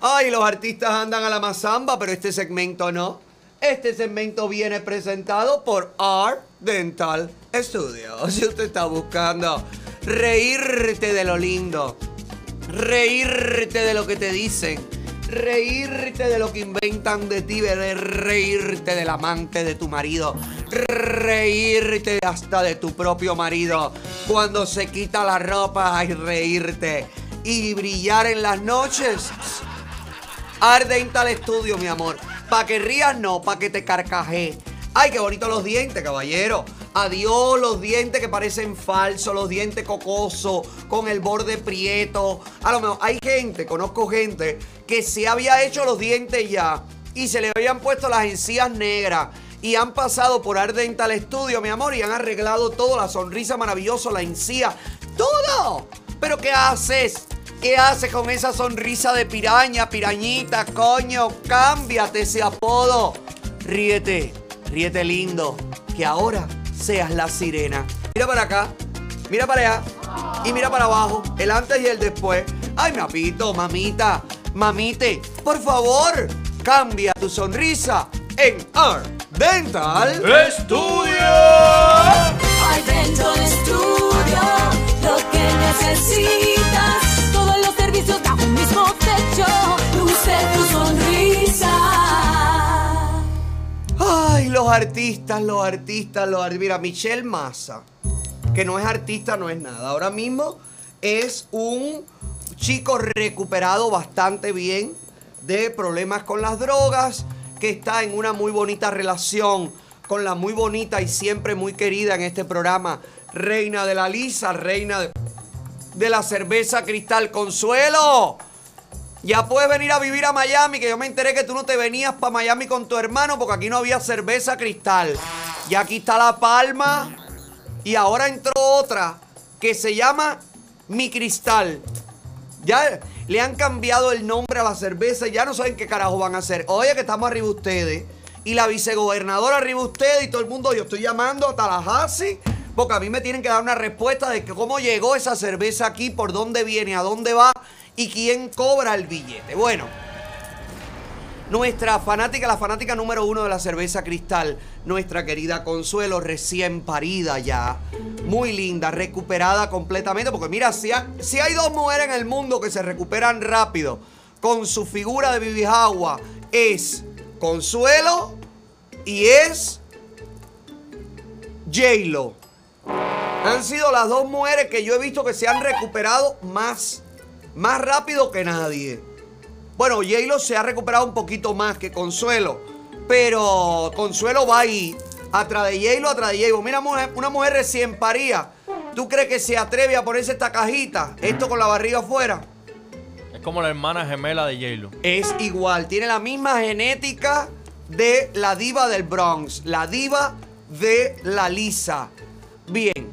Ay, los artistas andan a la mazamba, pero este segmento no. Este segmento viene presentado por Art Dental Studio. Si usted está buscando reírte de lo lindo, reírte de lo que te dicen, reírte de lo que inventan de ti, reírte del amante de tu marido, reírte hasta de tu propio marido cuando se quita la ropa y reírte y brillar en las noches. Art Dental Studio, mi amor. Pa' que rías, no, pa' que te carcaje. Ay, qué bonitos los dientes, caballero. Adiós los dientes que parecen falsos, los dientes cocosos, con el borde prieto. A lo mejor hay gente, conozco gente, que se había hecho los dientes ya y se le habían puesto las encías negras. Y han pasado por Art Dental Studio, mi amor, y han arreglado todo, la sonrisa maravillosa, la encía, todo. Pero ¿qué haces? ¿Qué haces con esa sonrisa de piraña, pirañita, coño? Cámbiate ese apodo. Ríete, ríete lindo, que ahora seas la sirena. Mira para acá, mira para allá y mira para abajo, el antes y el después. Ay, papito, mamita, mamite, por favor, cambia tu sonrisa en Art Dental Studio. Art Dental Studio, lo que necesitas. Todos los servicios los artistas, los artistas, los artistas. Mira, Michelle Massa, que no es artista, no es nada. Ahora mismo es un chico recuperado bastante bien de problemas con las drogas, que está en una muy bonita relación con la muy bonita y siempre muy querida en este programa, Reina de la Lisa, Reina de, de la cerveza Cristal Consuelo. Ya puedes venir a vivir a Miami, que yo me enteré que tú no te venías para Miami con tu hermano porque aquí no había cerveza cristal. Y aquí está la palma. Y ahora entró otra que se llama Mi Cristal. Ya le han cambiado el nombre a la cerveza y ya no saben qué carajo van a hacer. Oye, que estamos arriba ustedes. Y la vicegobernadora arriba ustedes y todo el mundo. Yo estoy llamando a Tallahassee porque a mí me tienen que dar una respuesta de que cómo llegó esa cerveza aquí, por dónde viene, a dónde va y quién cobra el billete. Bueno, nuestra fanática, la fanática número uno de la cerveza cristal, nuestra querida Consuelo, recién parida ya, muy linda, recuperada completamente, porque mira, si, ha- si hay dos mujeres en el mundo que se recuperan rápido con su figura de Bibi Agua, es Consuelo y es J-Lo. Han sido las dos mujeres que yo he visto que se han recuperado más, más rápido que nadie. Bueno, J-Lo se ha recuperado un poquito más que Consuelo. Pero Consuelo va ahí, atrás de J-Lo, atrás de J-Lo. Mira, mujer- una mujer recién paría. ¿Tú crees que se atreve a ponerse esta cajita? Esto con la barriga afuera. Es como la hermana gemela de J-Lo. Es igual, tiene la misma genética de la diva del Bronx, la diva de la Lisa. Bien,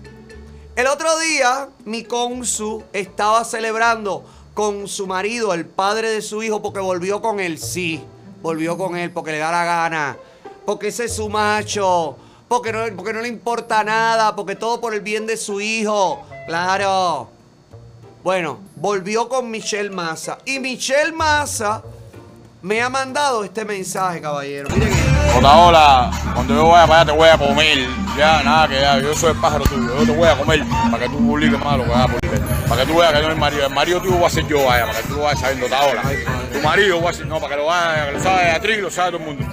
el otro día mi consu estaba celebrando con su marido, el padre de su hijo, porque volvió con él, sí, volvió con él porque le da la gana, porque ese es su macho, porque no, porque no le importa nada, porque todo por el bien de su hijo, claro. Bueno, volvió con Michelle Massa. Y Michelle Massa me ha mandado este mensaje, caballero. Miren. Hola, hola, cuando yo vaya para allá te voy a comer. Ya, nada, que ya, yo soy el pájaro tuyo, yo te voy a comer para que tú publiques más lo que vas a publicar. Para que tú veas que no es el marido, el marido tuyo va a ser yo, vaya, para que tú lo vayas sabiendo hasta ahora. Tu marido va a ser, no, para que lo vaya, que lo sabe Beatriz, lo sabe todo el mundo.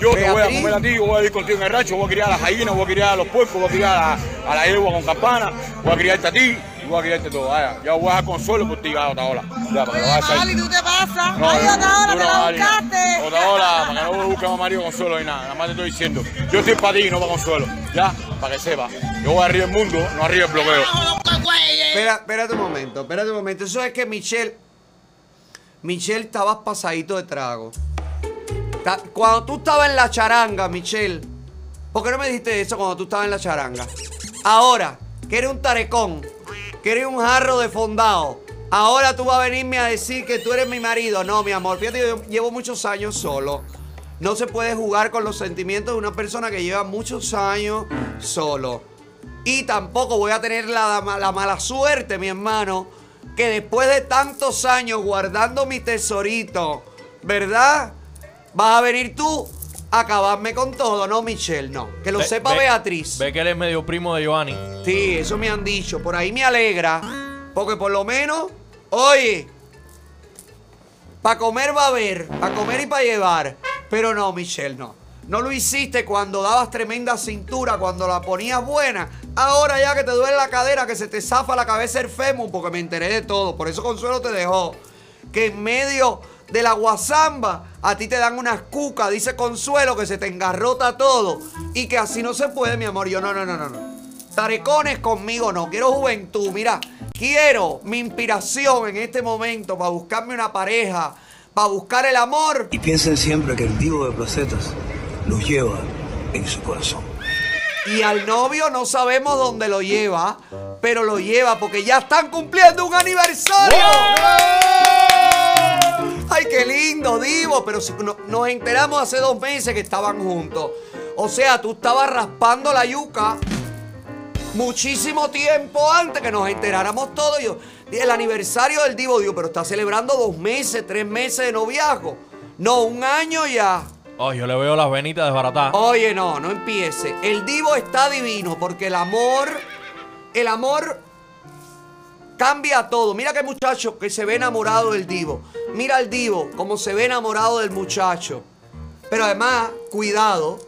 Yo te voy a comer a ti, yo voy a ir contigo en el rancho, voy a criar a las gallinas, voy a criar a los puercos, voy a criar a, a la yegua con campana, voy a criarte a ti, Tú vas a quitarte todo, vaya. Ya voy a dejar consuelo por ti, vaya, Otaola. Ya, para que lo vayas a Ali, ¿tú te pasas? No, Ay, yo- Otaola, tú te la buscaste. Otaola, para que no busques a marido consuelo ni nada. Nada más te estoy diciendo. Yo estoy para ti, no para consuelo. Ya, para que sepas. Yo voy arriba del mundo, no arriba del bloqueo. Espera, espérate un momento, espérate un momento. Eso es que Michelle. Michelle estabas pasadito de trago. Cuando tú estabas en la charanga, Michelle. ¿Por qué no me dijiste eso cuando tú estabas en la charanga? Ahora, que eres un tarecón, que eres un jarro de fondado. Ahora tú vas a venirme a decir que tú eres mi marido. No, mi amor, fíjate, yo llevo muchos años solo. No se puede jugar con los sentimientos de una persona que lleva muchos años solo. Y tampoco voy a tener la, la mala suerte, mi hermano, que después de tantos años guardando mi tesorito, ¿verdad? Vas a venir tú acabarme con todo, ¿no, Michelle? No. Que lo Ve- sepa ve- Beatriz. Ve que él es medio primo de Giovanni. Sí, eso me han dicho. Por ahí me alegra. Porque por lo menos, oye, para comer va a haber, para comer y para llevar. Pero no, Michelle, no. No lo hiciste cuando dabas tremenda cintura, cuando la ponías buena. Ahora ya que te duele la cadera, que se te zafa la cabeza el fémur, porque me enteré de todo. Por eso Consuelo te dejó. Que en medio de la guasamba a ti te dan unas cucas, dice Consuelo, que se te engarrota todo. Y que así no se puede, mi amor. Yo no, no, no, no, no. Tarecones conmigo no, quiero juventud. Mira, quiero mi inspiración en este momento para buscarme una pareja, para buscar el amor. Y piensen siempre que el divo de placetas los lleva en su corazón. Y al novio no sabemos dónde lo lleva, pero lo lleva porque ya están cumpliendo un aniversario. ¡Ay, qué lindo, Divo! Pero si no- nos enteramos hace dos meses que estaban juntos. O sea, tú estabas raspando la yuca muchísimo tiempo antes que nos enteráramos todos. Yo, el aniversario del Divo, digo, pero está celebrando dos meses, tres meses de noviazgo. No, un año ya. Oh, yo le veo las venitas desbaratadas. Oye, no, no empiece. El divo está divino porque el amor, el amor cambia todo. Mira que muchacho que se ve enamorado del divo. Mira al divo como se ve enamorado del muchacho. Pero además, cuidado,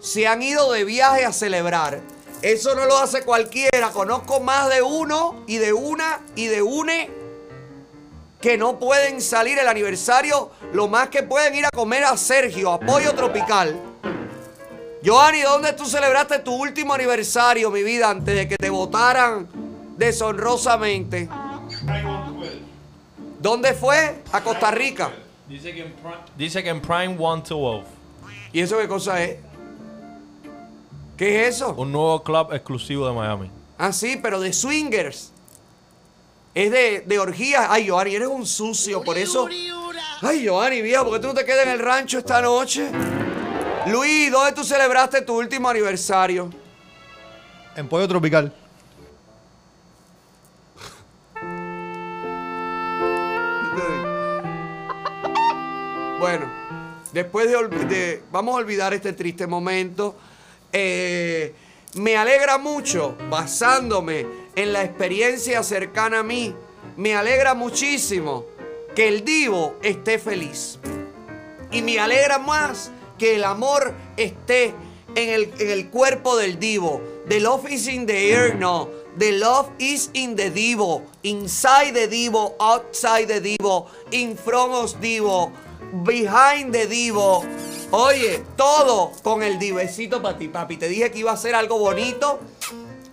se han ido de viaje a celebrar. Eso no lo hace cualquiera. Conozco más de uno y de una y de une que no pueden salir el aniversario, lo más que pueden ir a comer a Sergio, a Pollo Tropical. Joanny, ¿dónde tú celebraste tu último aniversario, mi vida, antes de que te votaran deshonrosamente? ¿Dónde fue? A Costa Rica. Dice que en Prime, dice que en Prime 112. ¿Y eso qué cosa es? ¿Qué es eso? Un nuevo club exclusivo de Miami. Ah, sí, pero de swingers. Es de, de orgías. Ay, Joanny, eres un sucio, por eso. Ay, Joanny, viejo, ¿por qué tú no te quedas en el rancho esta noche? Luis, ¿dónde tú celebraste tu último aniversario? En Pollo Tropical. Bueno, después de, Vamos a olvidar este triste momento. Eh, me alegra mucho, basándome en la experiencia cercana a mí, me alegra muchísimo que el divo esté feliz. Y me alegra más que el amor esté en el, en el cuerpo del divo. The love is in the air, no. The love is in the divo. Inside the divo, outside the divo, in front of divo, behind the divo. Oye, todo con el divecito para ti, papi. Te dije que iba a ser algo bonito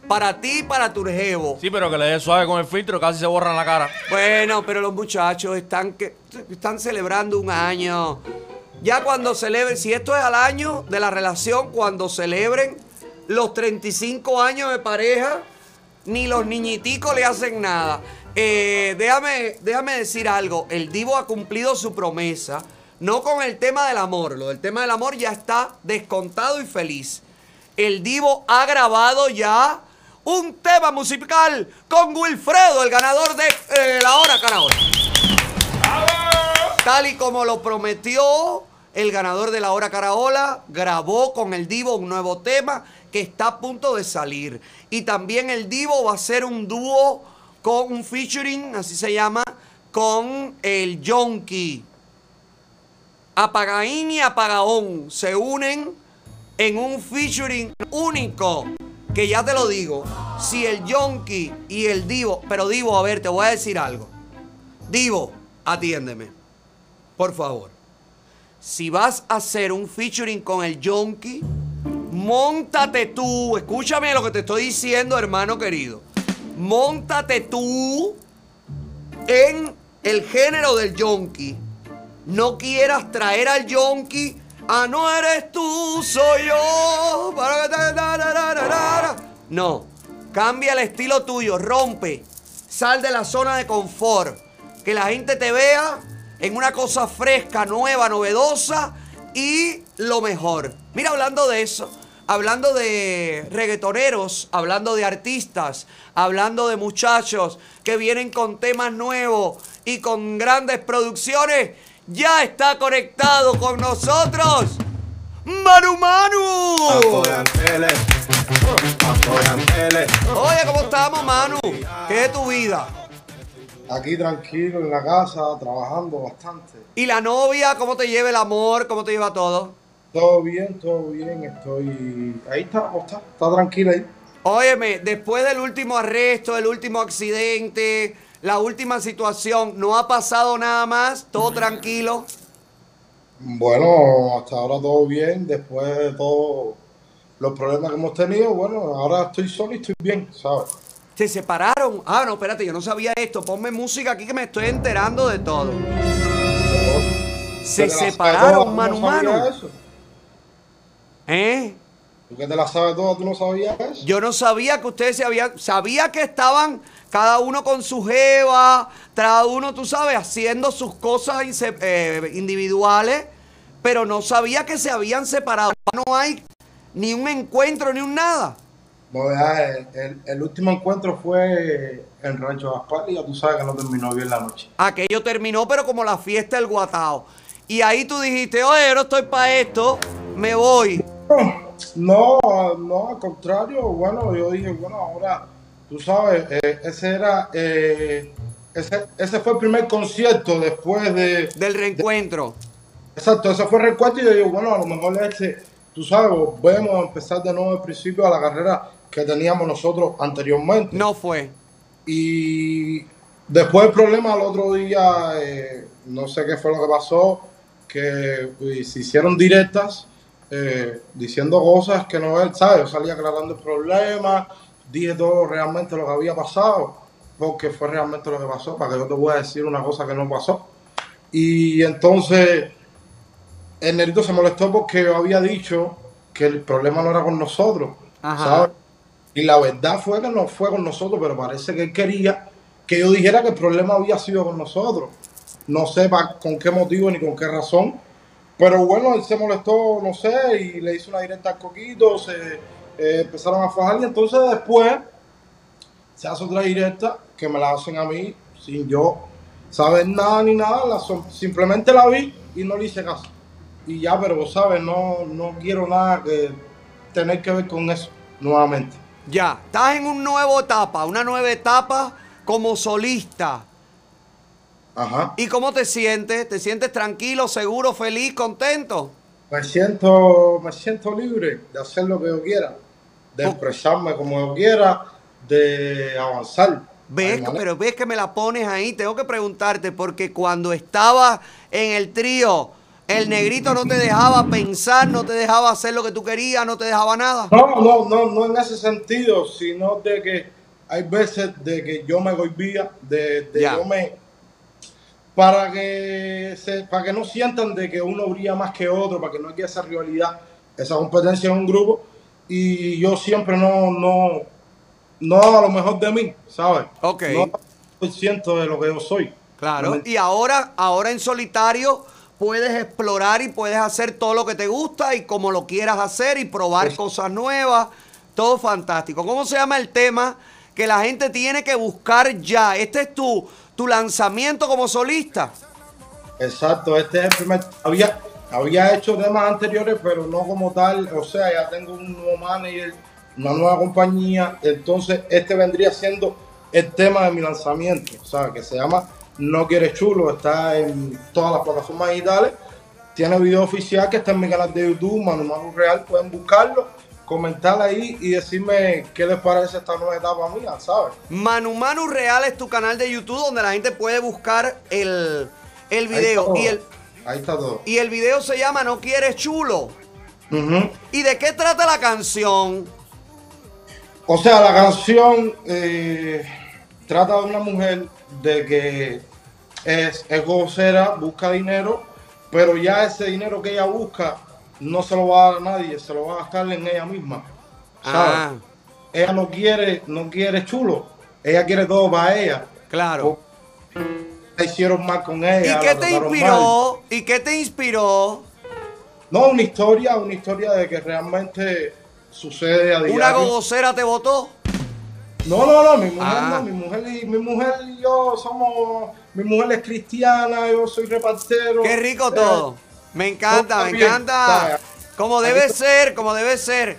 para ti y para tu jevo. Sí, pero que le dé suave con el filtro, casi se borran la cara. Bueno, pero los muchachos están, que, están celebrando un año. Ya cuando celebren, si esto es al año de la relación, cuando celebren los 35 años de pareja, ni los niñiticos le hacen nada. Eh, déjame, déjame decir algo. El Divo ha cumplido su promesa. No con el tema del amor. Lo del tema del amor ya está descontado y feliz. El Divo ha grabado ya un tema musical con Wilfredo, el ganador de eh, la hora Caraola. Tal y como lo prometió el ganador de la hora Caraola, grabó con el Divo un nuevo tema que está a punto de salir. Y también el Divo va a hacer un dúo con un featuring, así se llama, con el Yonki. Apagaín y Apagaón se unen en un featuring único que ya te lo digo, si el Yonki y el Divo, pero Divo, a ver, te voy a decir algo. Divo, atiéndeme, por favor. Si vas a hacer un featuring con el Yonki, montate tú, escúchame lo que te estoy diciendo, hermano querido. Montate tú en el género del Yonki. No quieras traer al Yonki a no eres tú, soy yo. No, cambia el estilo tuyo, rompe, sal de la zona de confort, que la gente te vea en una cosa fresca, nueva, novedosa y lo mejor. Mira, hablando de eso, hablando de reggaetoneros, hablando de artistas, hablando de muchachos que vienen con temas nuevos y con grandes producciones, ya está conectado con nosotros. Manu Manu. Oye, ¿cómo estamos, Manu? ¿Qué es tu vida? Aquí tranquilo en la casa, trabajando bastante. ¿Y la novia? ¿Cómo te lleva el amor? ¿Cómo te lleva todo? Todo bien, todo bien, estoy... Ahí está, ¿cómo está? Está tranquila ahí. Óyeme, después del último arresto, del último accidente, la última situación, ¿no ha pasado nada más? ¿Todo tranquilo? Bueno, hasta ahora todo bien, después de todos los problemas que hemos tenido, bueno, ahora estoy solo y estoy bien, ¿sabes? ¿Se separaron? Ah, no, espérate, yo no sabía esto. Ponme música aquí que me estoy enterando de todo. Se separaron, ¿Tú no mano, mano. ¿Eh? ¿Tú que te la sabes toda? ¿Tú no sabías eso? Yo no sabía que ustedes se habían. Sabía que estaban cada uno con su jeva, cada uno, tú sabes, haciendo sus cosas eh, individuales, pero no sabía que se habían separado. No hay ni un encuentro ni un nada. No, el, el- el último encuentro fue en Rancho Gaspar y ya tú sabes que no terminó bien la noche. Aquello terminó, pero como la fiesta del guatao. Y ahí tú dijiste, oye, yo no estoy para esto, me voy. No, no, al contrario, bueno, yo dije, bueno, ahora, tú sabes, eh, ese era, eh, ese, ese fue el primer concierto después de... Del reencuentro. exacto, ese fue el reencuentro y yo digo, bueno, a lo mejor este, tú sabes, volvemos a empezar de nuevo al principio a la carrera que teníamos nosotros anteriormente. No fue. Y después el problema al otro día, eh, no sé qué fue lo que pasó, que se hicieron directas eh, diciendo cosas que no él, ¿sabes? Yo salí aclarando el problema, dije todo realmente lo que había pasado, porque fue realmente lo que pasó, para que yo te voy a decir una cosa que no pasó. Y entonces el negrito se molestó porque yo había dicho que el problema no era con nosotros, Ajá. ¿sabes? Y la verdad fue que no fue con nosotros, pero parece que él quería que yo dijera que el problema había sido con nosotros. No sé con qué motivo ni con qué razón. Pero bueno, él se molestó, no sé, y le hizo una directa al coquito, se eh, empezaron a fajar y entonces después se hace otra directa que me la hacen a mí sin yo saber nada ni nada, la simplemente la vi y no le hice caso. Y ya, pero vos sabes, no, no quiero nada que tener que ver con eso nuevamente. Ya, estás en una nueva etapa, una nueva etapa como solista. Ajá. ¿Y cómo te sientes? ¿Te sientes tranquilo, seguro, feliz, contento? Me siento, me siento libre de hacer lo que yo quiera, de expresarme como yo quiera, de avanzar. ¿Ves? Pero ves que me la pones ahí. Tengo que preguntarte, porque cuando estaba en el trío, el negrito no te dejaba pensar, no te dejaba hacer lo que tú querías, no te dejaba nada. No, no, no, no en ese sentido, sino de que hay veces de que yo me golpía, de, de yo me para que se, para que no sientan de que uno brilla más que otro, para que no haya esa rivalidad, esa competencia en un grupo, y yo siempre no, no, no hago lo mejor de mí, ¿sabes? Ok. No por ciento de lo que yo soy. Claro. Y ahora, ahora en solitario puedes explorar y puedes hacer todo lo que te gusta y como lo quieras hacer y probar cosas nuevas. Todo fantástico. ¿Cómo se llama el tema que la gente tiene que buscar ya? Este es tu, tu lanzamiento como solista. Exacto, este es el primer. Había, había hecho temas anteriores, pero no como tal. O sea, ya tengo un nuevo manager, una nueva compañía. Entonces, este vendría siendo el tema de mi lanzamiento. O sea, que se llama No Quieres Chulo. Está en todas las plataformas digitales. Tiene video oficial que está en mi canal de YouTube, Manu Manu Real. Pueden buscarlo comentar ahí y decirme qué les parece esta nueva etapa mía, ¿sabes? Manu Manu Real es tu canal de YouTube donde la gente puede buscar el, el video. Y el, Ahí está todo. y el video se llama No quieres chulo. ¿Y de qué trata la canción? O sea, la canción eh, trata de una mujer de que es, es grosera, busca dinero, pero ya ese dinero que ella busca no se lo va a dar a nadie, se lo va a gastar en ella misma. ¿sabes? Ah. Ella no quiere, no quiere chulo, ella quiere todo para ella. Claro. La hicieron mal con ella. ¿Y qué te mal. inspiró? ¿Y qué te inspiró? No, una historia, una historia de que realmente sucede a diario. ¿Una gogocera te votó? No, no, no, mi mujer Ah. no, mi mujer, y, mi mujer y yo somos, mi mujer es cristiana, yo soy repartero. Qué rico Eh, todo. Me encanta, todo me bien, encanta. ¿sabes? Como debe está- ser, como debe ser.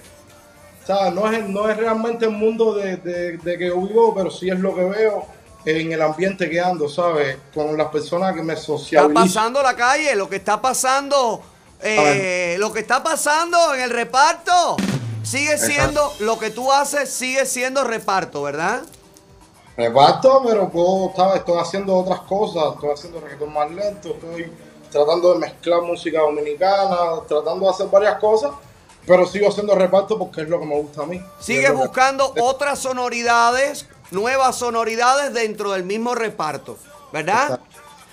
¿sabes? No, es, no es realmente el mundo de, de- de que yo vivo, pero sí es lo que veo en el ambiente que ando, ¿sabes? Con las personas que me Está socializan. pasando la calle, lo que está pasando, eh, lo que está pasando en el reparto, sigue Exacto. siendo, lo que tú haces sigue siendo reparto, ¿verdad? Reparto, pero puedo, ¿sabes? Estoy haciendo otras cosas, estoy haciendo reggaetón más lento, estoy tratando de mezclar música dominicana, tratando de hacer varias cosas, pero sigo haciendo reparto porque es lo que me gusta a mí. Sigues buscando otras sonoridades, nuevas sonoridades dentro del mismo reparto, ¿verdad?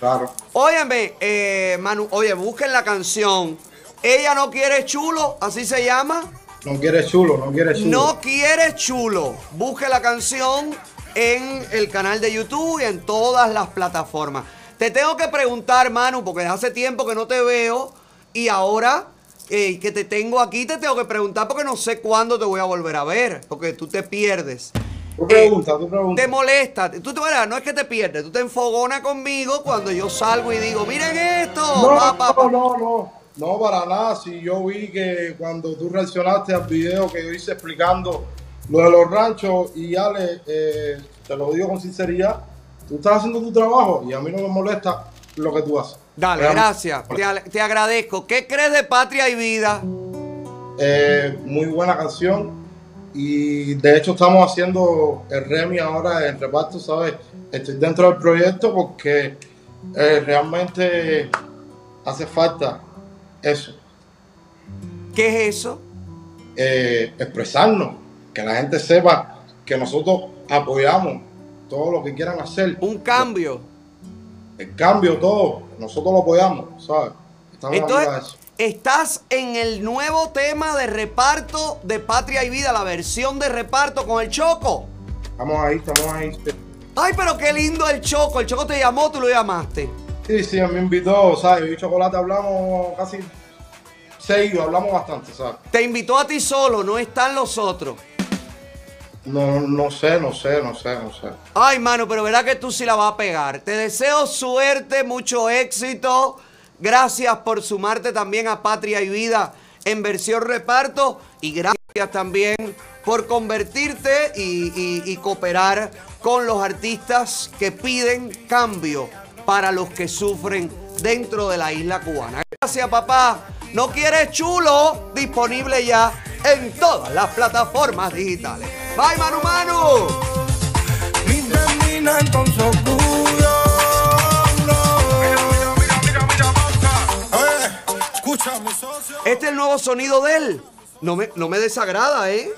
Claro. Óyeme, eh, Manu, oye, busquen la canción. Ella no quiere chulo, así se llama. No quiere chulo, no quiere chulo. No quiere chulo. Busque la canción en el canal de YouTube y en todas las plataformas. Te tengo que preguntar, Manu, porque hace tiempo que no te veo y ahora eh, que te tengo aquí, te tengo que preguntar porque no sé cuándo te voy a volver a ver, porque tú te pierdes. Tú pregunta, tú pregunta. Te molesta, tú te verás, no es que te pierdes, tú te enfogonas conmigo cuando yo salgo y digo, miren esto, No, pa, pa, pa". no, no, no, no, para nada. Si yo vi que cuando tú reaccionaste al video que yo hice explicando lo de los ranchos y Ale, eh, te lo digo con sinceridad, tú estás haciendo tu trabajo y a mí no me molesta lo que tú haces. Dale, Realmente. gracias, te agradezco. ¿Qué crees de Patria y Vida? Eh, muy buena canción y de hecho estamos haciendo el Remy ahora en reparto, ¿sabes? Estoy dentro del proyecto porque eh, realmente hace falta eso. ¿Qué es eso? eh, expresarnos, que la gente sepa que nosotros apoyamos todo lo que quieran hacer. Un cambio. El cambio, todo, nosotros lo apoyamos, ¿sabes? Estamos Entonces, arriba de eso. estás en el nuevo tema de reparto de Patria y Vida, la versión de reparto con el Choco. Estamos ahí, estamos ahí. Ay, pero qué lindo el Choco. El Choco te llamó, tú lo llamaste. Sí, sí, me invitó, ¿sabes? Yo y Chocolate hablamos casi seguido, hablamos bastante, ¿sabes? Te invitó a ti solo, no están los otros. No, no sé, no sé, no sé, no sé. Ay, mano, pero verá que tú sí la vas a pegar. Te deseo suerte, mucho éxito. Gracias por sumarte también a Patria y Vida en versión reparto. Y gracias también por convertirte y, y- y cooperar con los artistas que piden cambio para los que sufren dentro de la isla cubana. Gracias, papá. No quieres chulo, disponible ya en todas las plataformas digitales. Bye, Manu Manu. socio. Este es el nuevo sonido de él. No me, no me desagrada, ¿eh?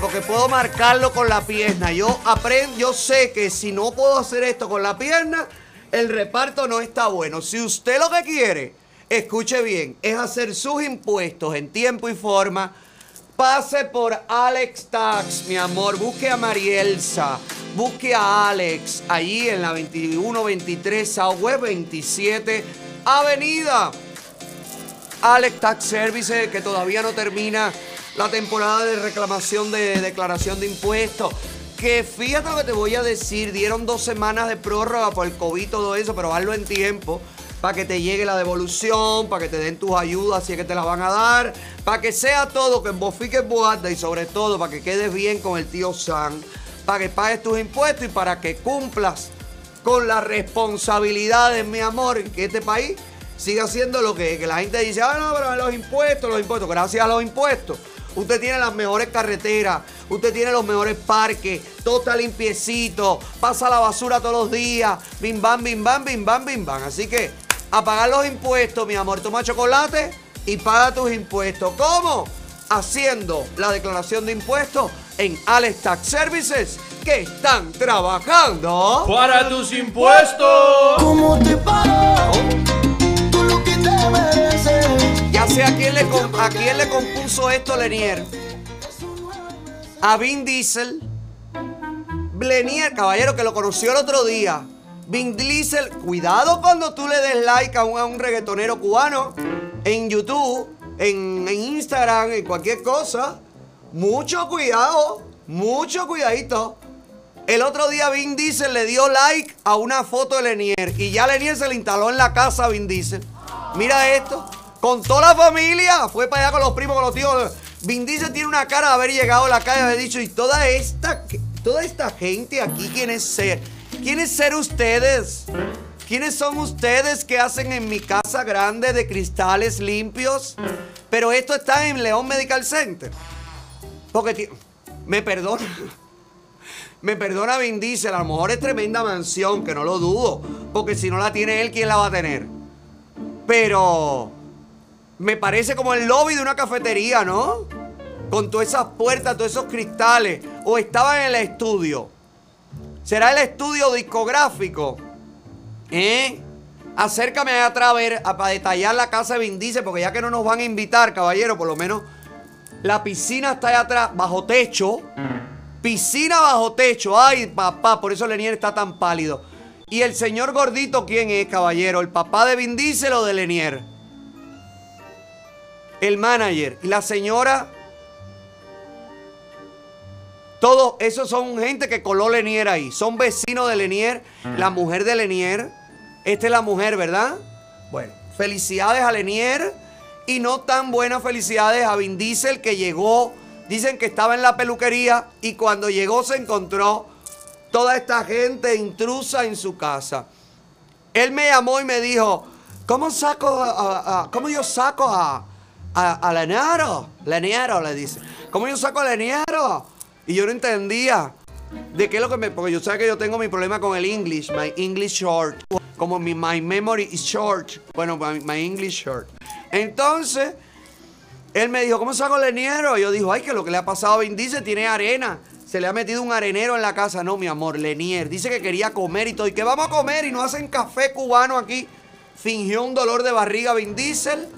Porque puedo marcarlo con la pierna. Yo aprendo, yo sé que si no puedo hacer esto con la pierna, el reparto no está bueno. Si usted lo que quiere, escuche bien, es hacer sus impuestos en tiempo y forma, pase por Alex Tax, mi amor. Busque a Marielsa, busque a Alex, allí en la 2123 Southwest 27 Avenida. Alex Tax Services, que todavía no termina la temporada de reclamación de declaración de impuestos. Que fíjate lo que te voy a decir, dieron dos semanas de prórroga por el COVID y todo eso, pero hazlo en tiempo para que te llegue la devolución, para que te den tus ayudas si es que te las van a dar, para que sea todo, que bofique boada y sobre todo para que quedes bien con el tío Sam, para que pagues tus impuestos y para que cumplas con las responsabilidades, mi amor, que este país siga siendo lo que. Que la gente dice, ah, no, pero los impuestos, los impuestos. Gracias a los impuestos. Usted tiene las mejores carreteras, usted tiene los mejores parques, todo está limpiecito, pasa la basura todos los días, bim bam, bim bam, bim bam, bim bam. Así que a pagar los impuestos, mi amor, toma chocolate y paga tus impuestos. ¿Cómo? Haciendo la declaración de impuestos en Alex Tax Services que están trabajando Para tus impuestos. ¿Cómo te pago? lo que te mereces. Ya sé a quién le, a quién le compuso esto Lenier. A Vin Diesel. Lenier, caballero, que lo conoció el otro día. Vin Diesel, cuidado cuando tú le des like a un, a un reggaetonero cubano en YouTube, en, en Instagram, en cualquier cosa. Mucho cuidado, mucho cuidadito. El otro día Vin Diesel le dio like a una foto de Lenier y ya Lenier se le instaló en la casa a Vin Diesel. Mira esto, con toda la familia, fue para allá con los primos, con los tíos. Vin Diesel tiene una cara de haber llegado a la calle y haber dicho, y toda esta, toda esta gente aquí, ¿quiénes ser? ¿Quiénes ser ustedes? ¿Quiénes son ustedes que hacen en mi casa grande de cristales limpios? Pero esto está en León Medical Center. Porque me perdona. Me perdona Vin Diesel, a lo mejor es tremenda mansión, que no lo dudo. Porque si no la tiene él, ¿quién la va a tener? Pero me parece como el lobby de una cafetería, ¿no? Con todas esas puertas, todos esos cristales. O estaba en el estudio. ¿Será el estudio discográfico? ¿Eh? Acércame a ver, a- para detallar la casa de Vin Diesel, porque ya que no nos van a invitar, caballero, por lo menos la piscina está allá atrás, bajo techo. Piscina bajo techo. Ay, papá, por eso Lenier está tan pálido. ¿Y el señor gordito quién es, caballero? ¿El papá de Vin Diesel o de Lenier? El manager. ¿Y la señora? Todos esos son gente que coló Lenier ahí. Son vecinos de Lenier. La mujer de Lenier. Esta es la mujer, ¿verdad? Bueno, felicidades a Lenier. Y no tan buenas felicidades a Vin Diesel que llegó. Dicen que estaba en la peluquería y cuando llegó se encontró toda esta gente intrusa en su casa. Él me llamó y me dijo, ¿cómo saco a- a- a- cómo yo saco a, a, a Leniero? Leniero le dice. ¿Cómo yo saco a Leniero? Y yo no entendía de qué es lo que me... Porque yo sé que yo tengo mi problema con el English, my English short. Como mi my memory is short. Bueno, my, English short. Entonces, él me dijo, ¿cómo saco Leniero? Y yo dijo, ay, que lo que le ha pasado a Vin Diesel tiene arena. Se le ha metido un arenero en la casa. No, mi amor, Lenier. Dice que quería comer y todo. ¿Y que vamos a comer? Y no hacen café cubano aquí. Fingió un dolor de barriga Vin Diesel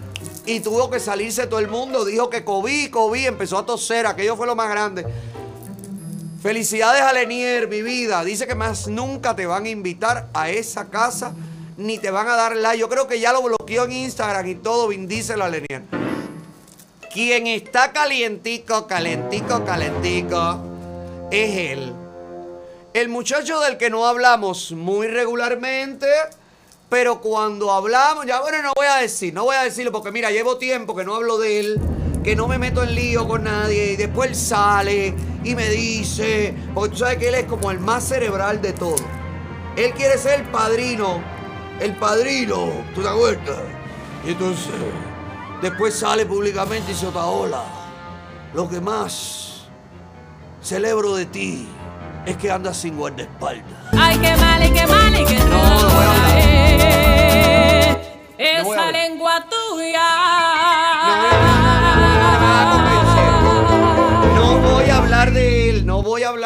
y tuvo que salirse todo el mundo. Dijo que COVID, COVID. Empezó a toser. Aquello fue lo más grande. Felicidades a Lenier, mi vida. Dice que más nunca te van a invitar a esa casa ni te van a dar like. Yo creo que ya lo bloqueó en Instagram y todo. Diesel a. Quien está calientico, calentico, calentico, es él. El muchacho del que no hablamos muy regularmente, pero cuando hablamos, ya bueno, no voy a decir, no voy a decirlo porque mira, llevo tiempo que no hablo de él, que no me meto en lío con nadie y después él sale y me dice, porque tú sabes que él es como el más cerebral de todo. Él quiere ser el padrino, el padrino, ¿tú te acuerdas? Y entonces, después sale públicamente y dice, Otaola, lo que más celebro de ti es que andas sin guardaespaldas. Ay, qué mal, y qué mal, y qué es esa lengua tuya.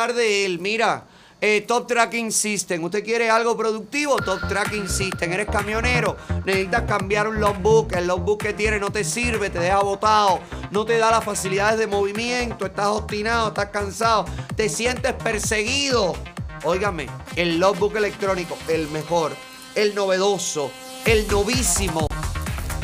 De él. Mira, eh, Top Tracking System. ¿Usted quiere algo productivo? Top Tracking System. Eres camionero, necesitas cambiar un logbook. El logbook que tiene no te sirve, te deja botado, no te da las facilidades de movimiento, estás obstinado, estás cansado, te sientes perseguido. Óigame, el logbook electrónico, el mejor, el novedoso, el novísimo,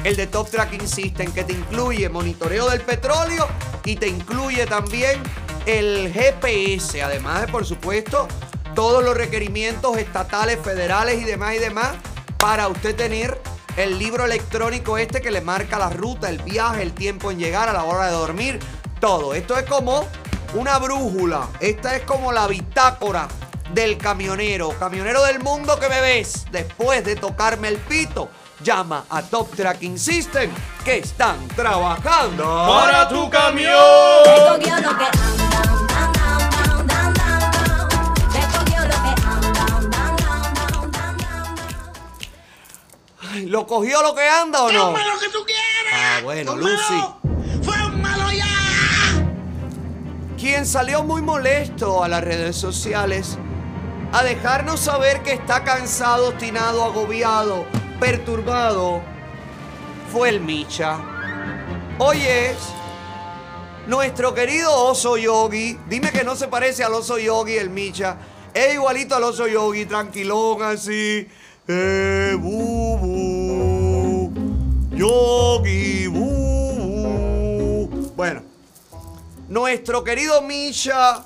el de Top Tracking System, que te incluye monitoreo del petróleo y te incluye también el GPS, además de, por supuesto, todos los requerimientos estatales, federales y demás y demás, para usted tener el libro electrónico este que le marca la ruta, el viaje, el tiempo en llegar, a la hora de dormir, todo. Esto es como una brújula. Esta es como la bitácora del camionero. Camionero del mundo que me ves después de tocarme el pito. Llama a Top Tracking System que están trabajando Para tu camión. Ay, ¿Lo cogió lo que anda o no? lo que tú quieres! Ah, bueno, Lucy. ¡Fórmalo ya! Quien salió muy molesto a las redes sociales a dejarnos saber que está cansado, obstinado, agobiado, perturbado, fue el Micha. Hoy es nuestro querido oso yogi. Dime que no se parece al oso yogi, el Micha. Es igualito al oso yogi, tranquilón así. Eh, bu. Yogi, bu, bu. Bueno, nuestro querido Misha,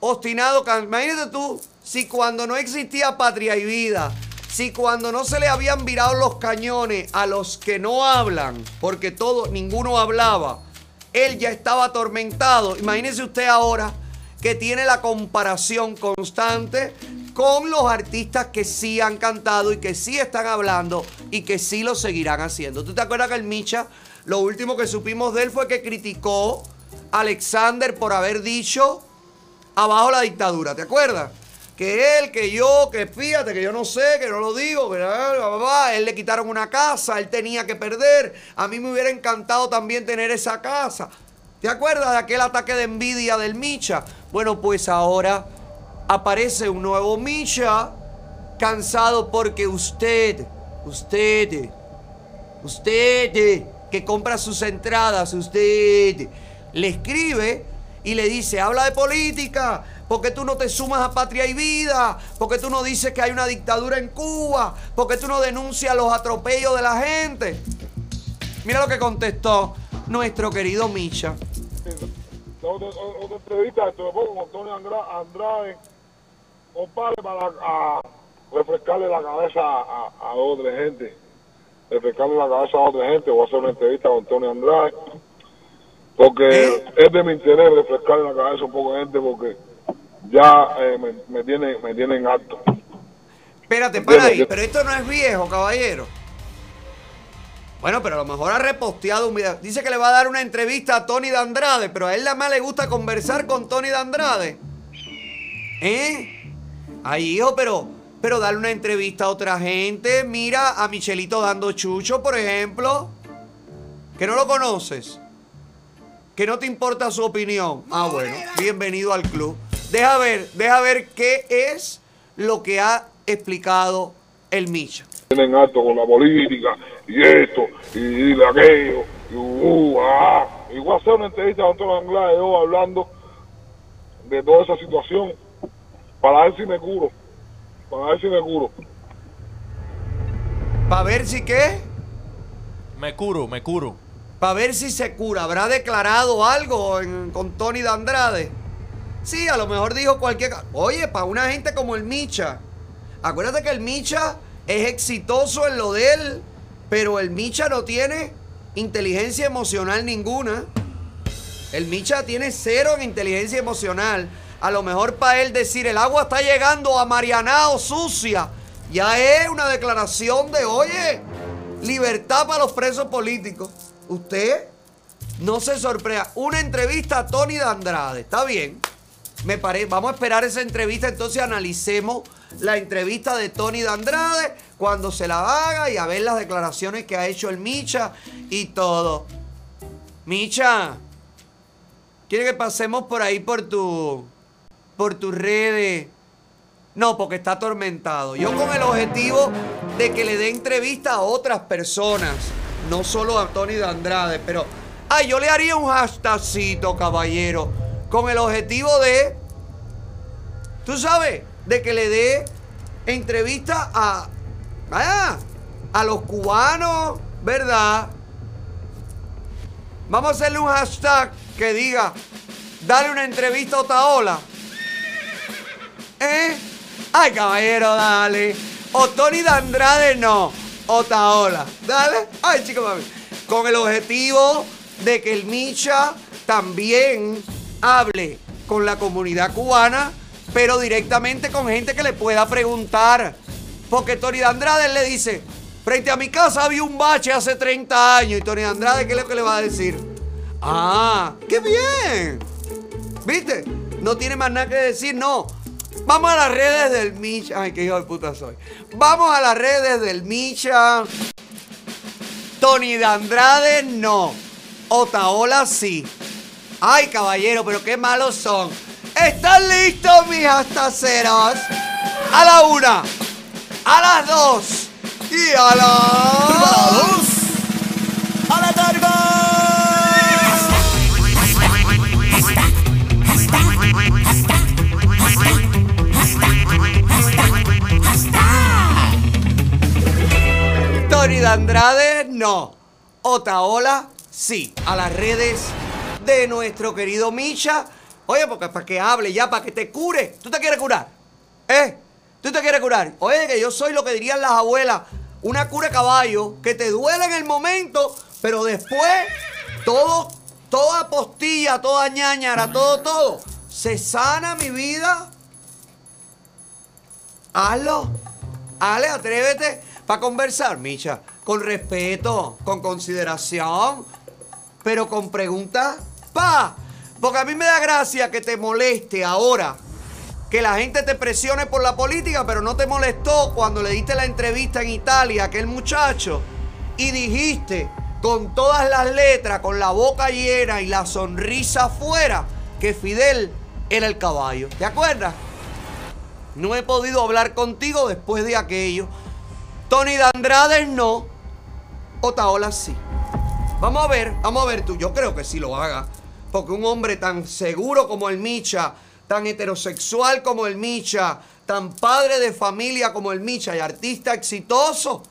obstinado, imagínate tú, si cuando no existía patria y vida, si cuando no se le habían virado los cañones a los que no hablan, porque todo, ninguno hablaba, él ya estaba atormentado. Imagínese usted ahora que tiene la comparación constante con los artistas que sí han cantado y que sí están hablando y que sí lo seguirán haciendo. ¿Tú te acuerdas que el Micha, lo último que supimos de él fue que criticó a Alexander por haber dicho abajo la dictadura? ¿Te acuerdas? Que él, que yo, que fíjate, que yo no sé, que no lo digo, que bla. él le quitaron una casa, él tenía que perder. A mí me hubiera encantado también tener esa casa. ¿Te acuerdas de aquel ataque de envidia del Micha? Bueno, pues ahora aparece un nuevo Micha cansado porque usted, usted, usted que compra sus entradas, usted le escribe y le dice, habla de política, porque tú no te sumas a Patria y Vida, porque tú no dices que hay una dictadura en Cuba, porque tú no denuncias los atropellos de la gente. Mira lo que contestó nuestro querido Micha. otra, otra entrevista esto con Antonio Andra- Andrade, compadre, para a refrescarle la cabeza a, a, a otra gente. Refrescarle la cabeza a otra gente. Voy a hacer una entrevista con Antonio Andrade. Porque es de mi interés refrescarle la cabeza a un poco de gente porque ya eh, me, me, tienen, me tienen harto. Espérate, para ahí, pero esto no es viejo, caballero. Bueno, pero a lo mejor ha reposteado un video. Dice que le va a dar una entrevista a Tony de Andrade, pero a él nada más le gusta conversar con Tony de Andrade. ¿Eh? Ay, hijo, pero, pero darle una entrevista a otra gente. Mira a Michelito dando chucho, por ejemplo. Que no lo conoces. Que no te importa su opinión. Ah, bueno, bienvenido al club. Deja ver, deja ver qué es lo que ha explicado el Micha. tienen harto con la política y esto y aquello y uh, ah. y voy a hacer una entrevista con Antonio Anglade yo hablando de toda esa situación para ver si me curo para ver si me curo Para ver si qué. Me curo, me curo. Para ver si se cura. ¿Habrá declarado algo en- con Tony de Andrade? Sí, a lo mejor dijo cualquier... Oye, para una gente como el Micha. Acuérdate que el Micha es exitoso en lo de él, pero el Micha no tiene inteligencia emocional ninguna. El Micha tiene cero en inteligencia emocional. A lo mejor para él decir el agua está llegando a Marianao sucia, ya es una declaración de, oye, libertad para los presos políticos. Usted no se sorprenda. Una entrevista a Tony de Andrade, está bien. Me parece, vamos a esperar esa entrevista, entonces analicemos la entrevista de Tony de Andrade cuando se la haga y a ver las declaraciones que ha hecho el Micha y todo. Micha, ¿quiere que pasemos por ahí por tu por tus redes? No, porque está atormentado. Yo con el objetivo de que le dé entrevista a otras personas, no solo a Tony de Andrade, pero ay, yo le haría un hashtagcito, caballero, con el objetivo de tú sabes, de que le dé entrevista a ah, a los cubanos, ¿verdad? Vamos a hacerle un hashtag que diga, dale una entrevista a Otaola. ¿Eh? Ay, caballero, dale. O Tony de Andrade no. Otaola. Dale. Ay, chico mami. Con el objetivo de que el Micha también hable con la comunidad cubana, pero directamente con gente que le pueda preguntar. Porque Tony de Andrade le dice, frente a mi casa había un bache hace 30 años. Y Tony de Andrade, ¿qué es lo que le va a decir? Ah, qué bien. ¿Viste? No tiene más nada que decir, no. Vamos a las redes del Micha. Ay, qué hijo de puta soy. Vamos a las redes del Micha. Tony de Andrade, no. Otaola, sí. Ay, caballero, pero qué malos son. ¿Están listos, mis astaceros? A la una, a las dos y a las... ¡A la Tony de Andrade, no. Otaola, sí. A las redes de nuestro querido Micha. Oye, porque para que hable ya, para que te cure. ¿Tú te quieres curar? ¿Eh? ¿Tú te quieres curar? Oye, que yo soy lo que dirían las abuelas. Una cura caballo que te duele en el momento, pero después todo, toda postilla, toda ñañara, todo, todo, se sana mi vida. Hazlo. Ale, atrévete para conversar, Micha. Con respeto, con consideración, pero con preguntas, pa. Porque a mí me da gracia que te moleste ahora. Que la gente te presione por la política, pero no te molestó cuando le diste la entrevista en Italia a aquel muchacho y dijiste con todas las letras, con la boca llena y la sonrisa afuera, que Fidel era el caballo. ¿Te acuerdas? No he podido hablar contigo después de aquello. Tony de Andrade no. Otaola sí. Vamos a ver, vamos a ver tú. Yo creo que sí lo haga. Porque un hombre tan seguro como el Micha, tan heterosexual como el Micha, tan padre de familia como el Micha y artista exitoso,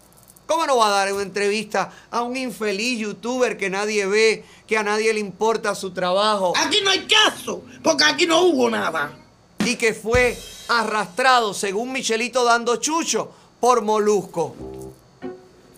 ¿cómo no va a dar una entrevista a un infeliz youtuber que nadie ve, que a nadie le importa su trabajo? Aquí no hay caso, porque aquí no hubo nada. y que fue arrastrado, según Michelito dando chucho, por Molusco.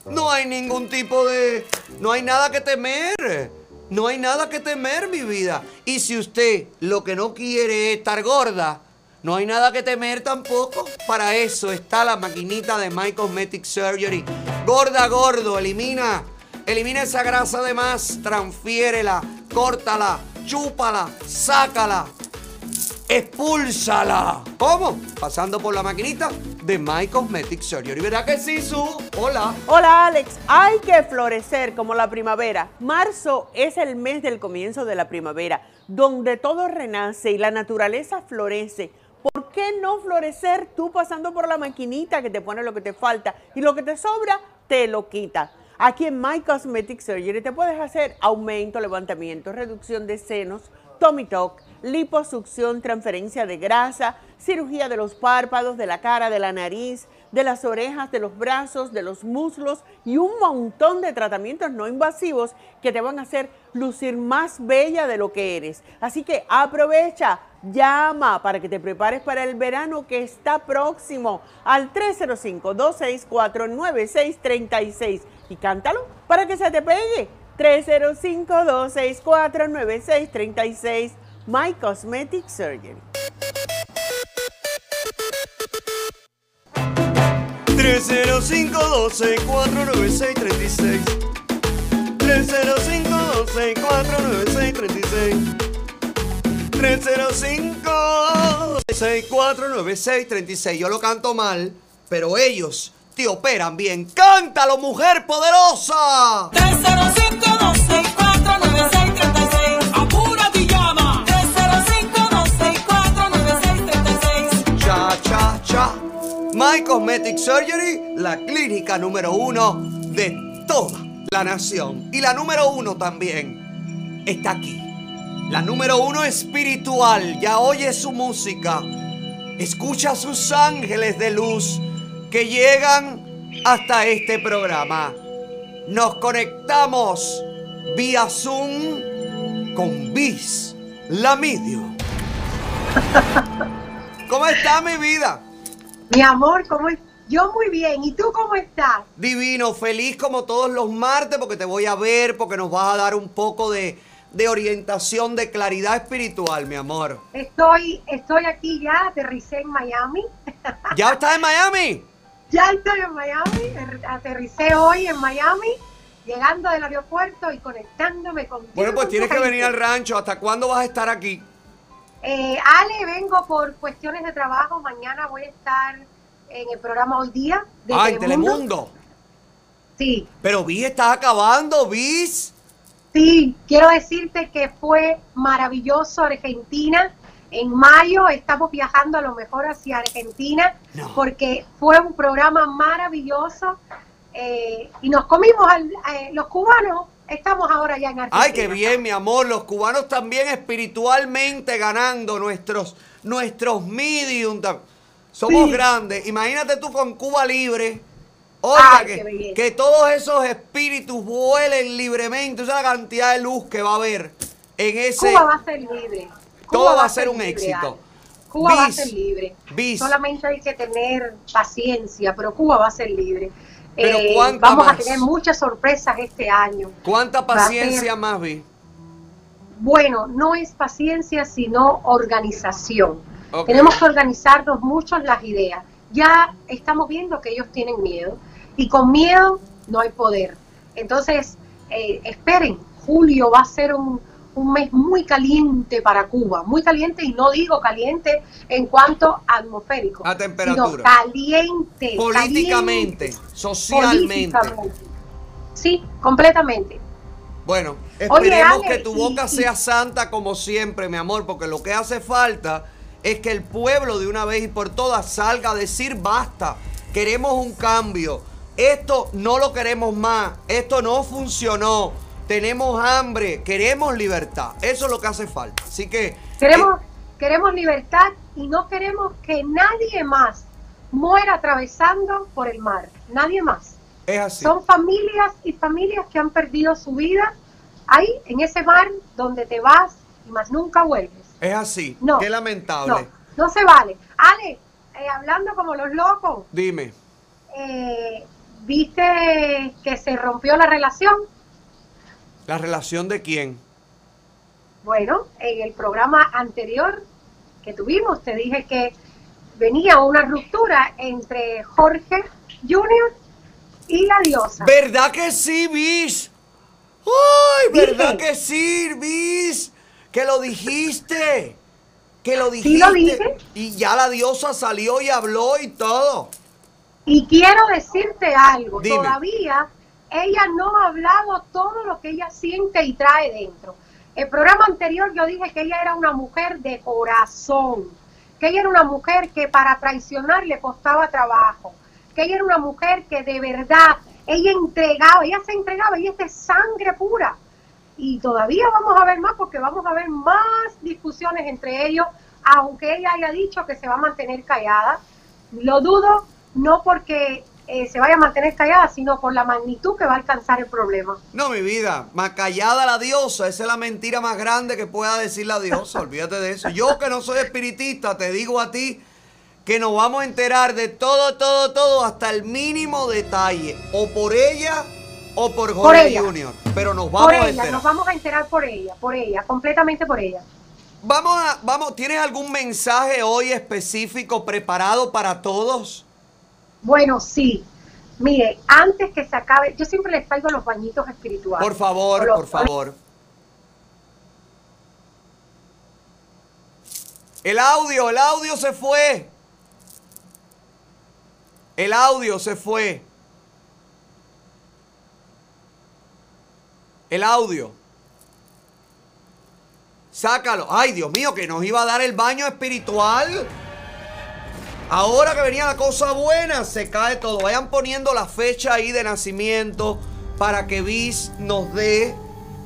No hay ningún tipo de... No hay nada que temer. No hay nada que temer, mi vida. Y si usted lo que no quiere es estar gorda, no hay nada que temer tampoco. Para eso está la maquinita de My Cosmetic Surgery. Gorda, gordo, elimina. Elimina esa grasa de más, transfiérela, córtala, chúpala, sácala, expúlsala. ¿Cómo? Pasando por la maquinita de My Cosmetic Surgery. ¿Verdad que sí, Su? Hola. Hola Alex, hay que florecer como la primavera. Marzo es el mes del comienzo de la primavera, donde todo renace y la naturaleza florece. ¿Por qué no florecer tú pasando por la maquinita que te pone lo que te falta y lo que te sobra te lo quita? Aquí en My Cosmetic Surgery te puedes hacer aumento, levantamiento, reducción de senos, tummy tuck, liposucción, transferencia de grasa, cirugía de los párpados, de la cara, de la nariz, de las orejas, de los brazos, de los muslos y un montón de tratamientos no invasivos que te van a hacer lucir más bella de lo que eres. Así que aprovecha, llama para que te prepares para el verano que está próximo al 305-264-9636 y cántalo para que se te pegue. 305-264-9636 My Cosmetic Surgery. 305-264-9636 305-264-9636 305-264-9636 Yo lo canto mal, pero ellos te operan bien. ¡Cántalo, mujer poderosa! 305-264-9636 My Cosmetic Surgery, la clínica número uno de toda la nación. Y la número uno también está aquí. La número uno espiritual. Ya oye su música. Escucha sus ángeles de luz que llegan hasta este programa. Nos conectamos vía Zoom con Bis Lamidio. ¿Cómo está mi vida? Mi amor, ¿cómo, Yo muy bien. ¿Y tú cómo estás? Divino, feliz como todos los martes porque te voy a ver, porque nos vas a dar un poco de, de orientación, de claridad espiritual, mi amor. Estoy, estoy aquí ya, aterricé en Miami. ¿Ya estás en Miami? Ya estoy en Miami, er- aterricé hoy en Miami, llegando del aeropuerto y conectándome contigo. Bueno, pues tienes que venir al rancho. ¿Hasta cuándo vas a estar aquí? Eh, Ale, vengo por cuestiones de trabajo. Mañana voy a estar en el programa Hoy Día de ah, en Telemundo. Sí. Pero Bis, estás acabando, Bis. Sí, quiero decirte que fue maravilloso Argentina. En mayo estamos viajando a lo mejor hacia Argentina porque fue un programa maravilloso eh, y nos comimos al- eh, los cubanos. Estamos ahora ya en Argentina. Ay, qué bien, mi amor. Los cubanos también espiritualmente ganando nuestros, nuestros medium. tam- Somos Sí. grandes. Imagínate tú con Cuba libre. Oiga, Ay, qué que, que todos esos espíritus vuelen libremente. Esa cantidad de luz que va a haber en ese. Cuba va a ser libre. Todo Cuba va a ser un libre, éxito. Ale. Cuba va a ser libre. bis. Solamente hay que tener paciencia, pero Cuba va a ser libre. Pero Eh, ¿cuánta vamos a tener muchas sorpresas este año. ¿Cuánta ser- paciencia más, Bis? Bueno, no es paciencia, sino organización. Tenemos que organizarnos mucho en las ideas. Ya estamos viendo que ellos tienen miedo y con miedo no hay poder. Entonces, eh, esperen, julio va a ser un, un mes muy caliente para Cuba, muy caliente y no digo caliente en cuanto a atmosférico, A temperatura. sino caliente, Políticamente, caliente, socialmente. políticamente. Sí, completamente. Bueno, Oye, esperemos Ale, que tu boca y- sea santa como siempre, mi amor, porque lo que hace falta es que el pueblo de una vez y por todas salga a decir basta, queremos un cambio, esto no lo queremos más, esto no funcionó, tenemos hambre, queremos libertad, eso es lo que hace falta. Así que Queremos, queremos libertad y no queremos que nadie más muera atravesando por el mar. Nadie más. es así. Son familias y familias que han perdido su vida ahí, en ese mar donde te vas y más nunca vuelves. Es así. No, Qué lamentable. No, no se vale. Ale, eh, hablando como los locos, Dime. eh, ¿viste que se rompió la relación? ¿La relación de quién? Bueno, en el programa anterior que tuvimos te dije que venía una ruptura entre Jorge Junior y la diosa. ¿Verdad que sí, Bis? ¡Ay, verdad que sí, Bis! Que lo dijiste. Que lo dijiste. Sí lo dije. Y ya la diosa salió y habló y todo. Y quiero decirte algo, Dime. todavía ella no ha hablado todo lo que ella siente y trae dentro. El programa anterior yo dije que ella era una mujer de corazón, que ella era una mujer que para traicionar le costaba trabajo, que ella era una mujer que de verdad, ella entregaba, ella se entregaba, ella es sangre pura. Y todavía vamos a ver más porque vamos a ver más discusiones entre ellos, aunque ella haya dicho que se va a mantener callada. Lo dudo, no porque eh, se vaya a mantener callada, sino por la magnitud que va a alcanzar el problema. No, mi vida, más callada la diosa, esa es la mentira más grande que pueda decir la diosa, olvídate de eso. Yo que no soy espiritista, te digo a ti que nos vamos a enterar de todo, todo, todo, hasta el mínimo detalle, o por ella o por Jorge. Junior, pero nos vamos Por a ella, enterar. nos vamos a enterar por ella, por ella, completamente por ella. Vamos a, vamos, ¿tienes algún mensaje hoy específico preparado para todos? Bueno, sí. Mire, antes que se acabe, yo siempre les traigo los bañitos espirituales. Por favor, los- por favor. El audio, el audio se fue. El audio se fue. El audio. Sácalo. Ay, Dios mío, que nos iba a dar el baño espiritual. Ahora que venía la cosa buena, se cae todo. Vayan poniendo la fecha ahí de nacimiento para que Bis nos dé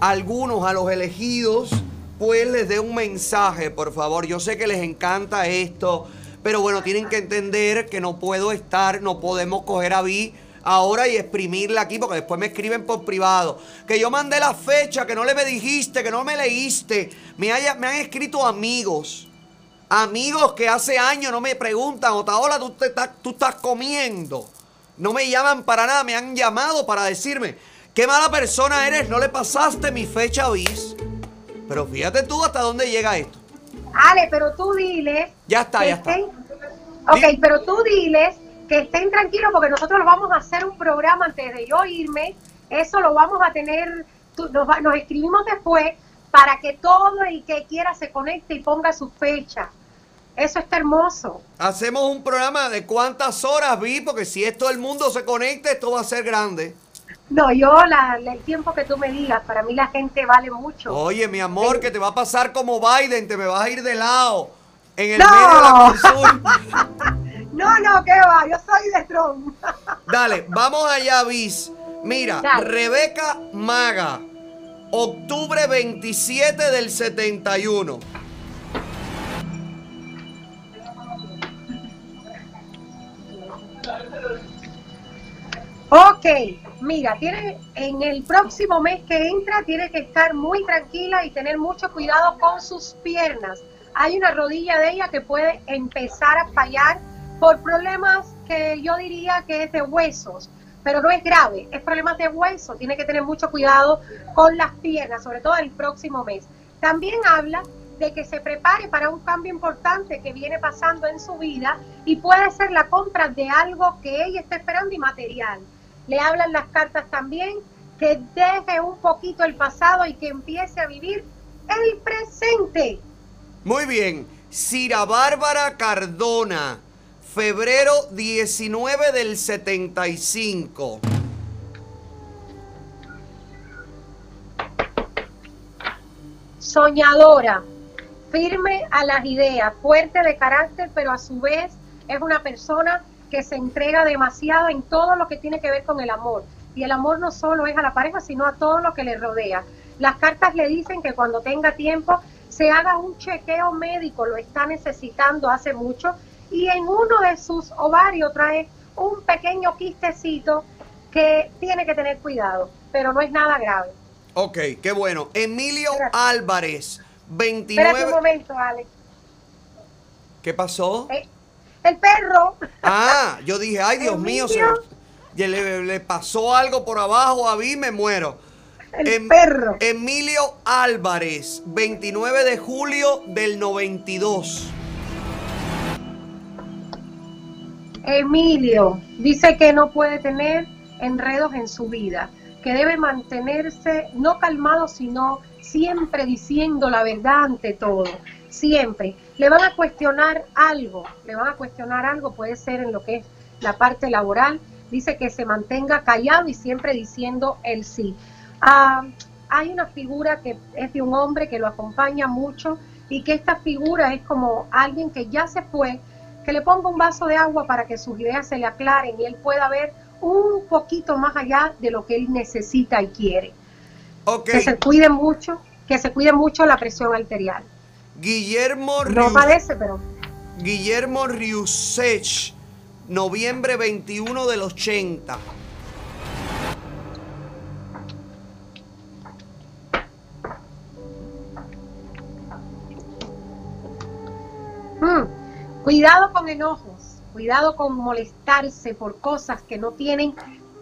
algunos a los elegidos, pues les dé un mensaje, por favor. Yo sé que les encanta esto, pero bueno, tienen que entender que no puedo estar, no podemos coger a Bis ahora y exprimirla aquí porque después me escriben por privado. Que yo mandé la fecha, que no le me dijiste, que no me leíste. Me, haya- me han escrito amigos Amigos que hace años no me preguntan, Otaola, tú, te estás, tú estás comiendo. No me llaman para nada, me han llamado para decirme, qué mala persona eres, no le pasaste mi fecha bis. Pero fíjate tú hasta dónde llega esto. Ale, pero tú diles. Ya está, ya está. estén- Ok, pero tú diles que estén tranquilos porque nosotros vamos a hacer un programa antes de yo irme. Eso lo vamos a tener, nos, nos escribimos después para que todo el que quiera se conecte y ponga su fecha. Eso está hermoso. Hacemos un programa de cuántas horas vi, porque si es todo el mundo se conecta, esto va a ser grande. No, yo la, el tiempo que tú me digas, para mí la gente vale mucho. Oye, mi amor, que te va a pasar como Biden, te me vas a ir de lado. En el ¡No! medio de la consulta. No, no, que va, yo soy de Trump. Dale, vamos allá, Bis. Mira, Dale. Rebeca Maga, octubre 27 del 71. Ok, mira, tiene, en el próximo mes que entra tiene que estar muy tranquila y tener mucho cuidado con sus piernas. Hay una rodilla de ella que puede empezar a fallar por problemas que yo diría que es de huesos, pero no es grave, es problemas de hueso. Tiene que tener mucho cuidado con las piernas, sobre todo el próximo mes. También habla de que se prepare para un cambio importante que viene pasando en su vida y puede ser la compra de algo que ella está esperando y material. Le hablan las cartas también que deje un poquito el pasado y que empiece a vivir el presente. Muy bien, Cira Bárbara Cardona, febrero 19 del 75. soñadora, firme a las ideas, fuerte de carácter, pero a su vez es una persona que se entrega demasiado en todo lo que tiene que ver con el amor. Y el amor no solo es a la pareja, sino a todo lo que le rodea. Las cartas le dicen que cuando tenga tiempo se haga un chequeo médico, lo está necesitando hace mucho, y en uno de sus ovarios trae un pequeño quistecito que tiene que tener cuidado, pero no es nada grave. Ok, qué bueno. Emilio Álvarez, Espérate un 29. momento, Alex. ¿Qué pasó? Eh, El perro. Ah, yo dije, ay Dios mío, se le, le pasó algo por abajo a mí, me muero. El perro. Emilio Álvarez, 29 de julio del 92. Emilio dice que no puede tener enredos en su vida, que debe mantenerse no calmado, sino siempre diciendo la verdad ante todo, siempre. Le van a cuestionar algo, le van a cuestionar algo, puede ser en lo que es la parte laboral, dice que se mantenga callado y siempre diciendo el sí. Ah, hay una figura que es de un hombre que lo acompaña mucho y que esta figura es como alguien que ya se fue, que le ponga un vaso de agua para que sus ideas se le aclaren y él pueda ver un poquito más allá de lo que él necesita y quiere. Que se cuide mucho, que se cuide mucho la presión arterial. Guillermo No Rius- padece, pero Guillermo Riusech, noviembre 21 del 80. Mm, Cuidado con enojos, cuidado con molestarse por cosas que no tienen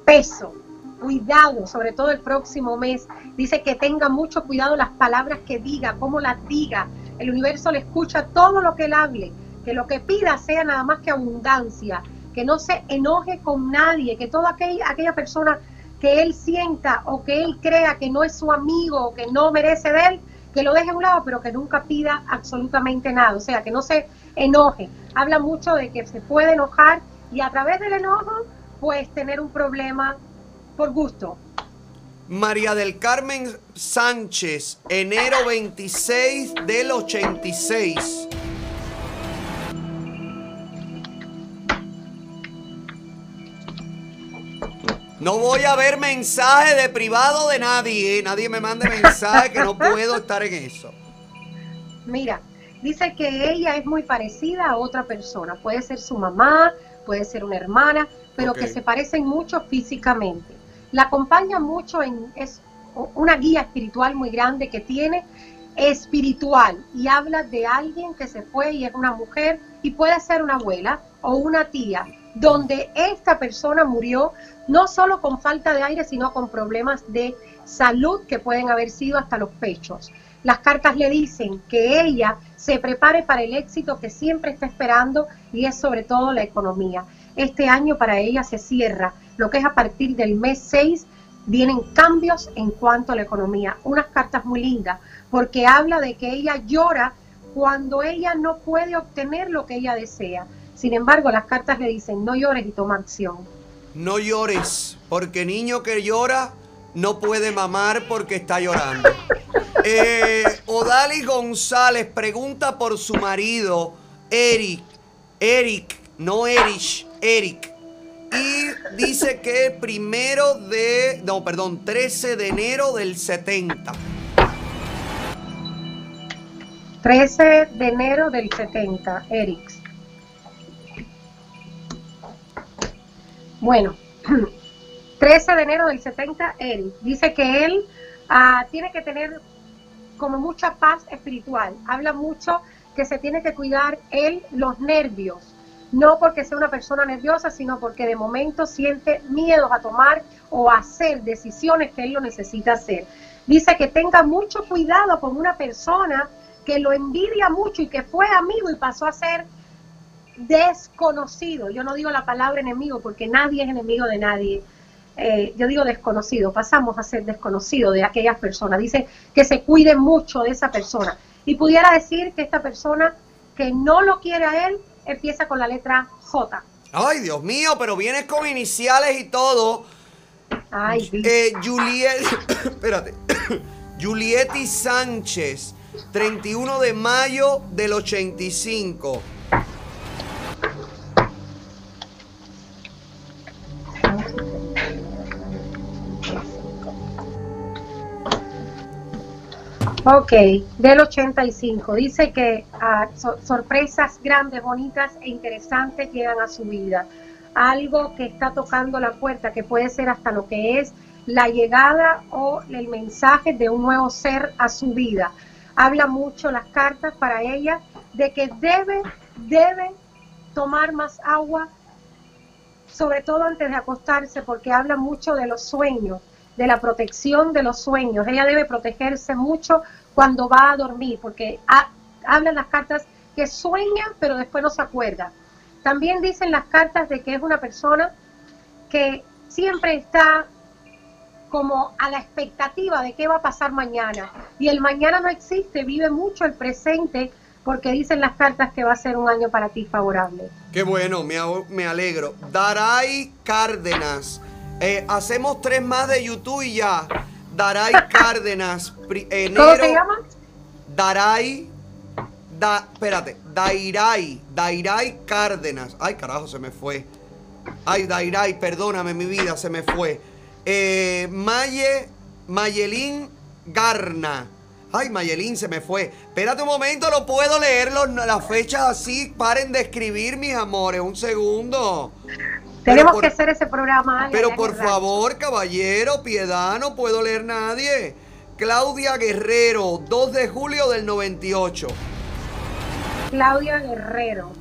peso. Cuidado, sobre todo el próximo mes. Dice que tenga mucho cuidado las palabras que diga, cómo las diga. El universo le escucha todo lo que él hable. Que lo que pida sea nada más que abundancia. Que no se enoje con nadie. Que toda aquella, aquella persona que él sienta o que él crea que no es su amigo o que no merece de él, que lo deje a un lado, pero que nunca pida absolutamente nada. O sea, que no se enoje. Habla mucho de que se puede enojar y a través del enojo, pues tener un problema por gusto. María del Carmen Sánchez, enero 26 del 86. No voy a ver mensaje de privado de nadie, ¿eh? nadie me mande mensaje que no puedo estar en eso. Mira, dice que ella es muy parecida a otra persona. Puede ser su mamá, puede ser una hermana, pero que se parecen mucho físicamente. La acompaña mucho en es una guía espiritual muy grande que tiene. espiritual y habla de alguien que se fue y es una mujer y puede ser una abuela o una tía, donde esta persona murió no solo con falta de aire, sino con problemas de salud que pueden haber sido hasta los pechos. Las cartas le dicen que ella se prepare para el éxito que siempre está esperando y es sobre todo la economía. Este año para ella se cierra, lo que es a partir del mes 6 vienen cambios en cuanto a la economía. Unas cartas muy lindas, porque habla de que ella llora cuando ella no puede obtener lo que ella desea. Sin embargo, las cartas le dicen, no llores y toma acción. No llores, porque niño que llora no puede mamar porque está llorando. Eh, Odali González pregunta por su marido, Eric. Eric, no Erich, Eric. Y dice que primero de, no, perdón, 13 de enero del 70. 13 de enero del 70, Eric. Bueno, 13 de enero del 70, Eric. Dice que él ah, tiene que tener como mucha paz espiritual. Habla mucho que se tiene que cuidar él los nervios. No porque sea una persona nerviosa, sino porque de momento siente miedos a tomar o a hacer decisiones que él lo necesita hacer. Dice que tenga mucho cuidado con una persona que lo envidia mucho y que fue amigo y pasó a ser desconocido. Yo no digo la palabra enemigo porque nadie es enemigo de nadie. Eh, yo digo desconocido, pasamos a ser desconocido de aquellas personas. Dice que se cuide mucho de esa persona. Y pudiera decir que esta persona que no lo quiere a él empieza con la letra J. Ay, Dios mío, pero vienes con iniciales y todo. Ay, eh, Juliet, espérate. Julietti Sánchez, 31 de mayo del 85. Ok, del 85. Dice que ah, so- sorpresas grandes, bonitas e interesantes llegan a su vida. Algo que está tocando la puerta, que puede ser hasta lo que es la llegada o el mensaje de un nuevo ser a su vida. Habla mucho las cartas para ella de que debe, debe tomar más agua, sobre todo antes de acostarse, porque habla mucho de los sueños, de la protección de los sueños. Ella debe protegerse mucho cuando va a dormir, porque ha- hablan las cartas que sueña, pero después no se acuerda. También dicen las cartas de que es una persona que siempre está como a la expectativa de qué va a pasar mañana. Y el mañana no existe, vive mucho el presente porque dicen las cartas que va a ser un año para ti favorable. Qué bueno, me, me alegro. Daray Cárdenas. Eh, hacemos tres más de YouTube y ya. Daray Cárdenas. enero, ¿Cómo se llama? Daray. Da, espérate. Dairay. Dairay Cárdenas. Ay, carajo, se me fue. Ay, Dairay, perdóname mi vida, se me fue. Eh, Maye. Mayelín Garna. Ay, Mayelín, se me fue. Espérate un momento, no puedo leer los- las fechas así. Paren de escribir, mis amores. Un segundo. Tenemos por- que hacer ese programa. Pero por favor, caballero, piedad, no puedo leer nadie. Claudia Guerrero, 2 de julio del 98. Claudia Guerrero.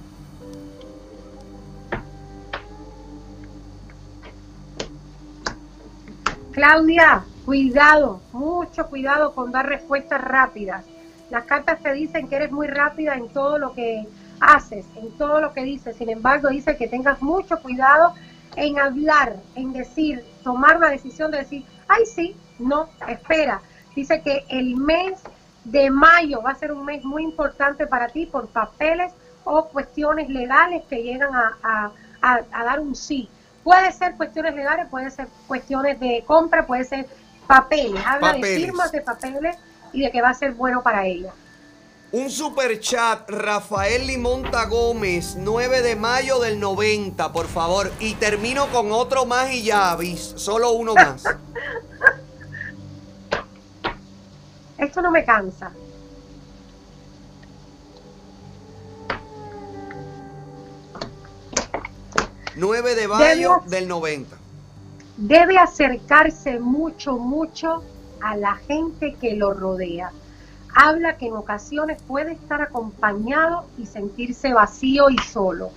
Claudia, cuidado, mucho cuidado con dar respuestas rápidas. Las cartas te dicen que eres muy rápida en todo lo que haces, en todo lo que dices. Sin embargo, dice que tengas mucho cuidado en hablar, en decir, tomar la decisión de decir, ay sí, no, espera. Dice que el mes de mayo va a ser un mes muy importante para ti por papeles o cuestiones legales que llegan a, a- a- a dar un sí. Puede ser cuestiones legales, puede ser cuestiones de compra, puede ser papeles. Habla de firmas de papeles y de que va a ser bueno para ella. Un super chat, Rafael Limonta Gómez, 9 de mayo del 90, por favor. Y termino con otro más y ya, bis. Solo uno más. Esto no me cansa. Nueve de mayo del 90. debe acercarse mucho, mucho a la gente que lo rodea. Habla que en ocasiones puede estar acompañado y sentirse vacío y solo.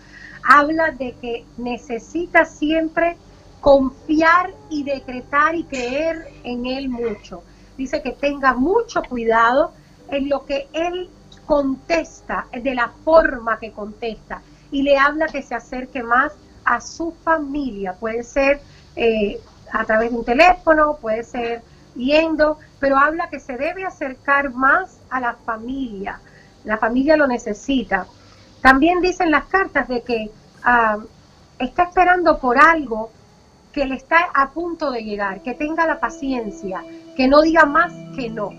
Habla de que necesita siempre confiar y decretar y creer en él mucho. Dice que tenga mucho cuidado en lo que él contesta, de la forma que contesta. Y le habla que se acerque más a su familia. Puede ser eh, a través de un teléfono, puede ser yendo, pero habla que se debe acercar más a la familia. La familia lo necesita. También dicen las cartas de que ah, está esperando por algo que le está a punto de llegar, que tenga la paciencia, que no diga más que no,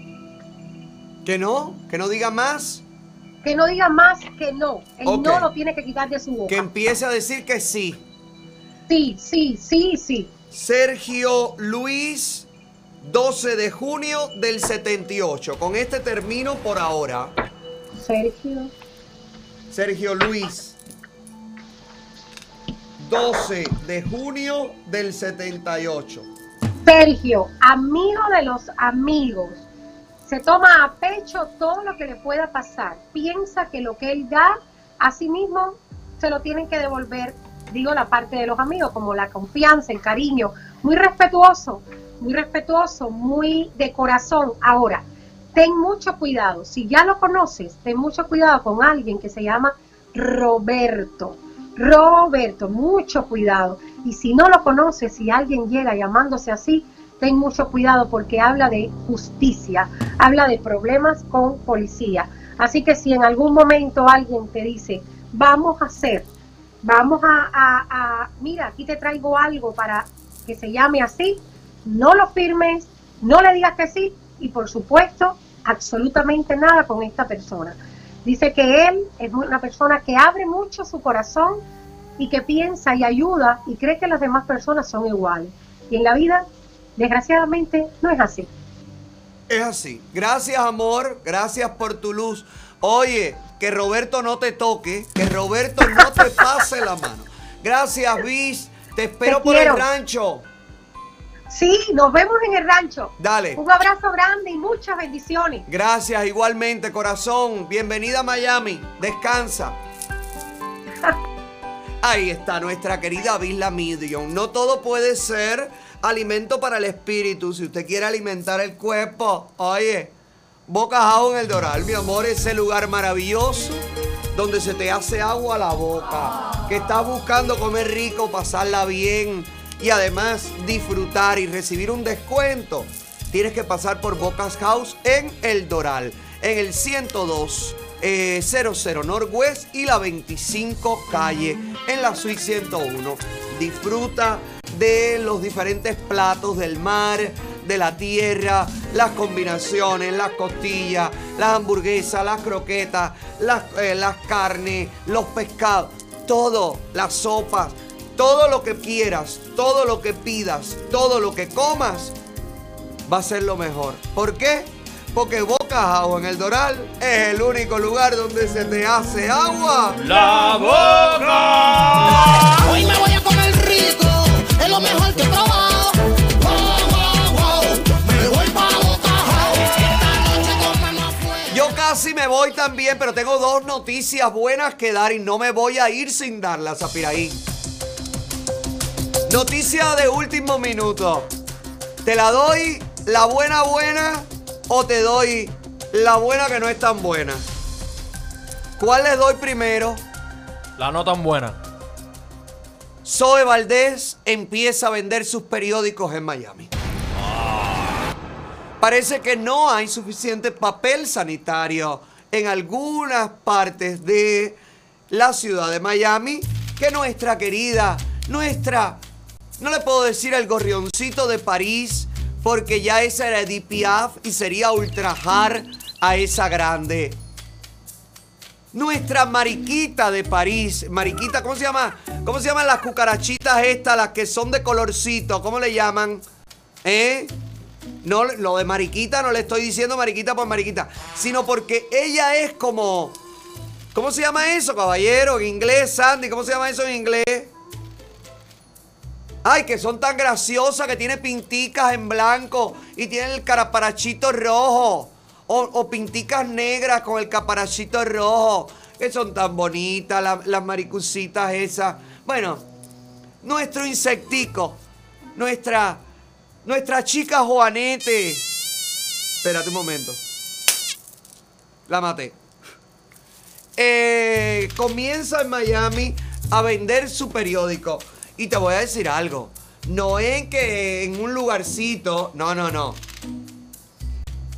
¿Que no? ¿Que no diga más? que no diga más que no. El no lo tiene que quitar de su boca. Que empiece a decir que sí. Sí, sí, sí, sí. Sergio Luis, 12 de junio del 78. Con este termino por ahora. Sergio. Sergio Luis, 12 de junio del 78. Sergio, amigo de los amigos, se toma a pecho todo lo que le pueda pasar. Piensa que lo que él da, a sí mismo se lo tienen que devolver, digo, la parte de los amigos, como la confianza, el cariño. Muy respetuoso, muy respetuoso, muy de corazón. Ahora, ten mucho cuidado. Si ya lo conoces, ten mucho cuidado con alguien que se llama Roberto. Roberto, mucho cuidado. Y si no lo conoces, si alguien llega llamándose así, ten mucho cuidado porque habla de justicia, habla de problemas con policía. Así que si en algún momento alguien te dice, vamos a hacer, vamos a, mira, aquí te traigo algo para que se llame así, no lo firmes, no le digas que sí y por supuesto, absolutamente nada con esta persona. Dice que él es una persona que abre mucho su corazón y que piensa y ayuda y cree que las demás personas son iguales. Y en la vida, desgraciadamente, no es así. Es así. Gracias, amor. Gracias por tu luz. Oye, que Roberto no te toque, que Roberto no te pase la mano. Gracias, Bis. Te espero Te por el rancho. Sí, nos vemos en el rancho. Dale. Un abrazo grande y muchas bendiciones. Gracias, igualmente, corazón. Bienvenida a Miami. Descansa. Ahí está nuestra querida Bisla Medium. No todo puede ser alimento para el espíritu. Si usted quiere alimentar el cuerpo, oye, Bocajao en el Doral, mi amor, ese lugar maravilloso donde se te hace agua a la boca, que estás buscando comer rico, pasarla bien y además disfrutar y recibir un descuento. Tienes que pasar por Bocas House en el Doral, en el 102 eh, 00 Northwest y la 25 calle en la suite 101. Disfruta de los diferentes platos del mar, de la tierra, las combinaciones, las costillas, las hamburguesas, las croquetas, las, eh, las carnes, los pescados, todo, las sopas, todo lo que quieras, todo lo que pidas, todo lo que comas, va a ser lo mejor. ¿Por qué? Porque Boca Agua en el Doral es el único lugar donde se te hace agua. ¡La boca! Hoy me voy a comer rico, es lo mejor que he probado. Wow, wow, wow, me voy pa' Bocajao. Esta noche come más fuerte. Yo casi me voy también, pero tengo dos noticias buenas que dar y no me voy a ir sin darlas a Piraín. Noticia de último minuto. ¿Te la doy la buena buena o te doy la buena que no es tan buena? ¿Cuál les doy primero? La no tan buena. Zoe Valdés empieza a vender sus periódicos en Miami. Parece que no hay suficiente papel sanitario en algunas partes de la ciudad de Miami que nuestra querida, nuestra, no le puedo decir el gorrioncito de París, porque ya esa era Edith Piaf y sería ultrajar a esa grande. Nuestra mariquita de París. Mariquita, ¿cómo se llama? ¿Cómo se llaman las cucarachitas estas, las que son de colorcito? ¿Cómo le llaman? ¿Eh? No, lo de mariquita no le estoy diciendo mariquita por mariquita, sino porque ella es como... ¿Cómo se llama eso, caballero? En inglés, Sandy, ¿cómo se llama eso en inglés? Ay, que son tan graciosas que tiene pinticas en blanco y tiene el caraparachito rojo. O, o pinticas negras con el caparachito rojo, que son tan bonitas, la- las maricucitas esas. Bueno, nuestro insectico, nuestra, nuestra chica Juanete. Espérate un momento. La maté. Eh, comienza en Miami a vender su periódico. Y te voy a decir algo. No es que en un lugarcito. No, no, no.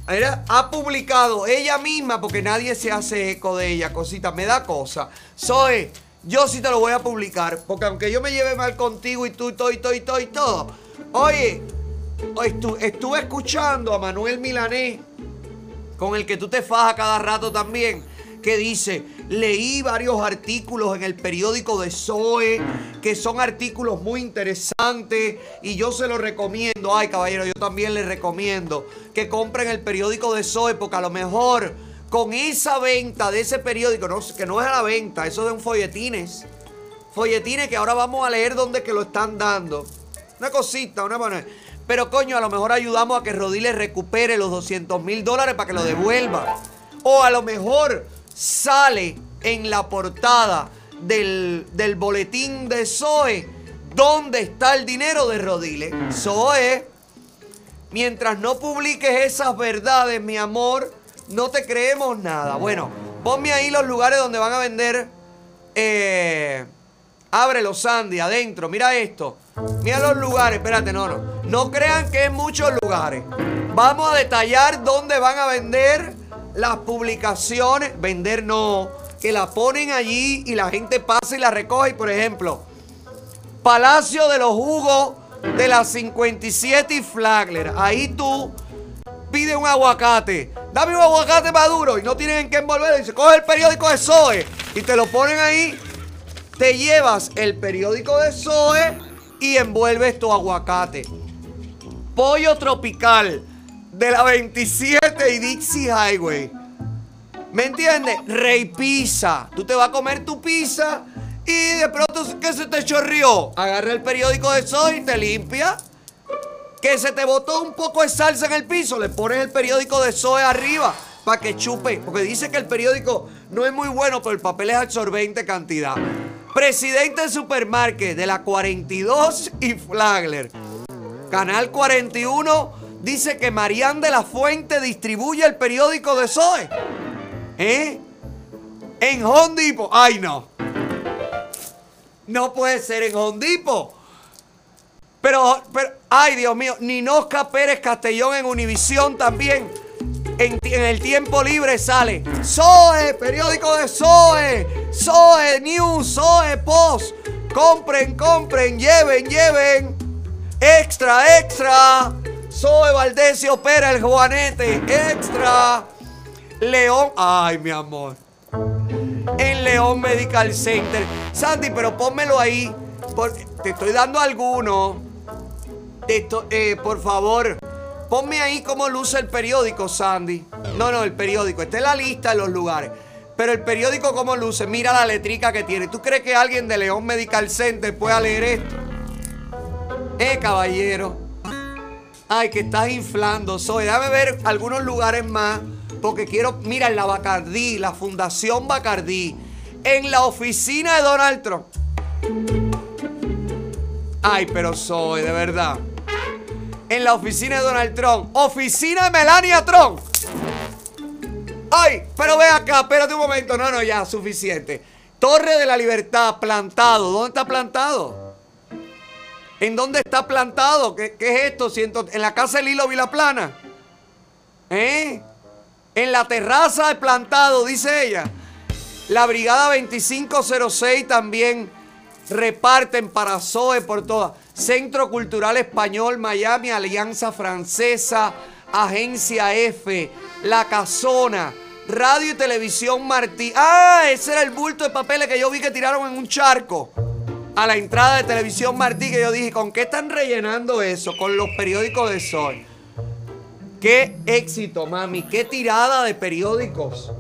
Era- ha publicado ella misma, porque nadie se hace eco de ella, cosita, me da cosa. Zoe, yo sí te lo voy a publicar, porque aunque yo me lleve mal contigo y tú y todo y todo y todo y todo. Oye, estu- estuve escuchando a Manuel Milanés, con el que tú te fajas cada rato también, que dice, leí varios artículos en el periódico de Zoe, que son artículos muy interesantes y yo se los recomiendo. Ay, caballero, yo también les recomiendo que compren el periódico de Zoe porque a lo mejor con esa venta de ese periódico, que no es a la venta, eso de un folletines, folletines que ahora vamos a leer dónde que lo están dando. Una cosita, una manera. Pero coño, a lo mejor ayudamos a que Rodiles recupere los 200 mil dólares para que lo devuelva. O a lo mejor sale en la portada del, del boletín de Zoe dónde está el dinero de Rodiles. Zoe, mientras no publiques esas verdades, mi amor, no te creemos nada. Bueno, ponme ahí los lugares donde van a vender. Eh, ábrelo, Sandy, adentro. Mira esto. Mira los lugares. Espérate, no, no. No crean que es muchos lugares. Vamos a detallar dónde van a vender las publicaciones. Vender no. Que la ponen allí y la gente pasa y la recoge. Y, por ejemplo, Palacio de los Jugos de la 57 y Flagler. Ahí tú pide un aguacate. Dame un aguacate maduro y no tienen en qué envolverlo. Dice, coge el periódico de Zoe y te lo ponen ahí. Te llevas el periódico de Zoe y envuelves tu aguacate. Pollo tropical de la 27 y Dixie Highway. ¿Me entiendes? Rey Pizza. Tú te vas a comer tu pizza y de pronto, ¿qué se te chorrió? Agarra el periódico de Zoe y te limpia. Que se te botó un poco de salsa en el piso, le pones el periódico de Zoe arriba para que chupe. Porque dice que el periódico no es muy bueno, pero el papel es absorbente cantidad. Presidente del supermarket de la 42 y Flagler. Canal 41 dice que Marían de la Fuente distribuye el periódico de Zoe. ¿Eh? En Home Depot. Ay, no. No puede ser en Home Depot. Pero, pero, ay Dios mío, Ninosca Pérez Castellón en Univisión también. En el tiempo libre sale Zoe, periódico de Zoe, Zoe News, Zoe Post. Compren, compren, lleven, lleven. Extra, extra. Zoe Valdés y opera el Juanete. Extra. León. Ay, mi amor. En León Medical Center. Sandy, pero pónmelo ahí. te estoy dando alguno. Eh, por favor, ponme ahí cómo luce el periódico, Sandy. No, no, el periódico. Esta es la lista de los lugares. Pero el periódico cómo luce. Mira la letrica que tiene. ¿Tú crees que alguien de León Medical Center pueda leer esto? Eh, caballero. Ay, que estás inflando, Soy. Déjame ver algunos lugares más. Porque quiero. Mira, la Bacardí, la Fundación Bacardí. En la oficina de Donald Trump. Ay, pero soy, de verdad. En la oficina de Donald Trump. Oficina de Melania Trump. Ay, pero ve acá, espérate un momento. No, no, ya, suficiente. Torre de la Libertad, plantado. ¿Dónde está plantado? ¿En dónde está plantado? ¿Qué, es esto? Siento, ¿En la casa de Lilo Vilaplana? ¿Eh? En la terraza de plantado, dice ella. La Brigada 2506 también reparten para Zoe por todas. Centro Cultural Español Miami, Alianza Francesa, Agencia F, La Casona, Radio y Televisión Martí. Ah, ese era el bulto de papeles que yo vi que tiraron en un charco. A la entrada de Televisión Martí, que yo dije, ¿con qué están rellenando eso? Con los periódicos de Sol. Qué éxito, mami. Qué tirada de periódicos.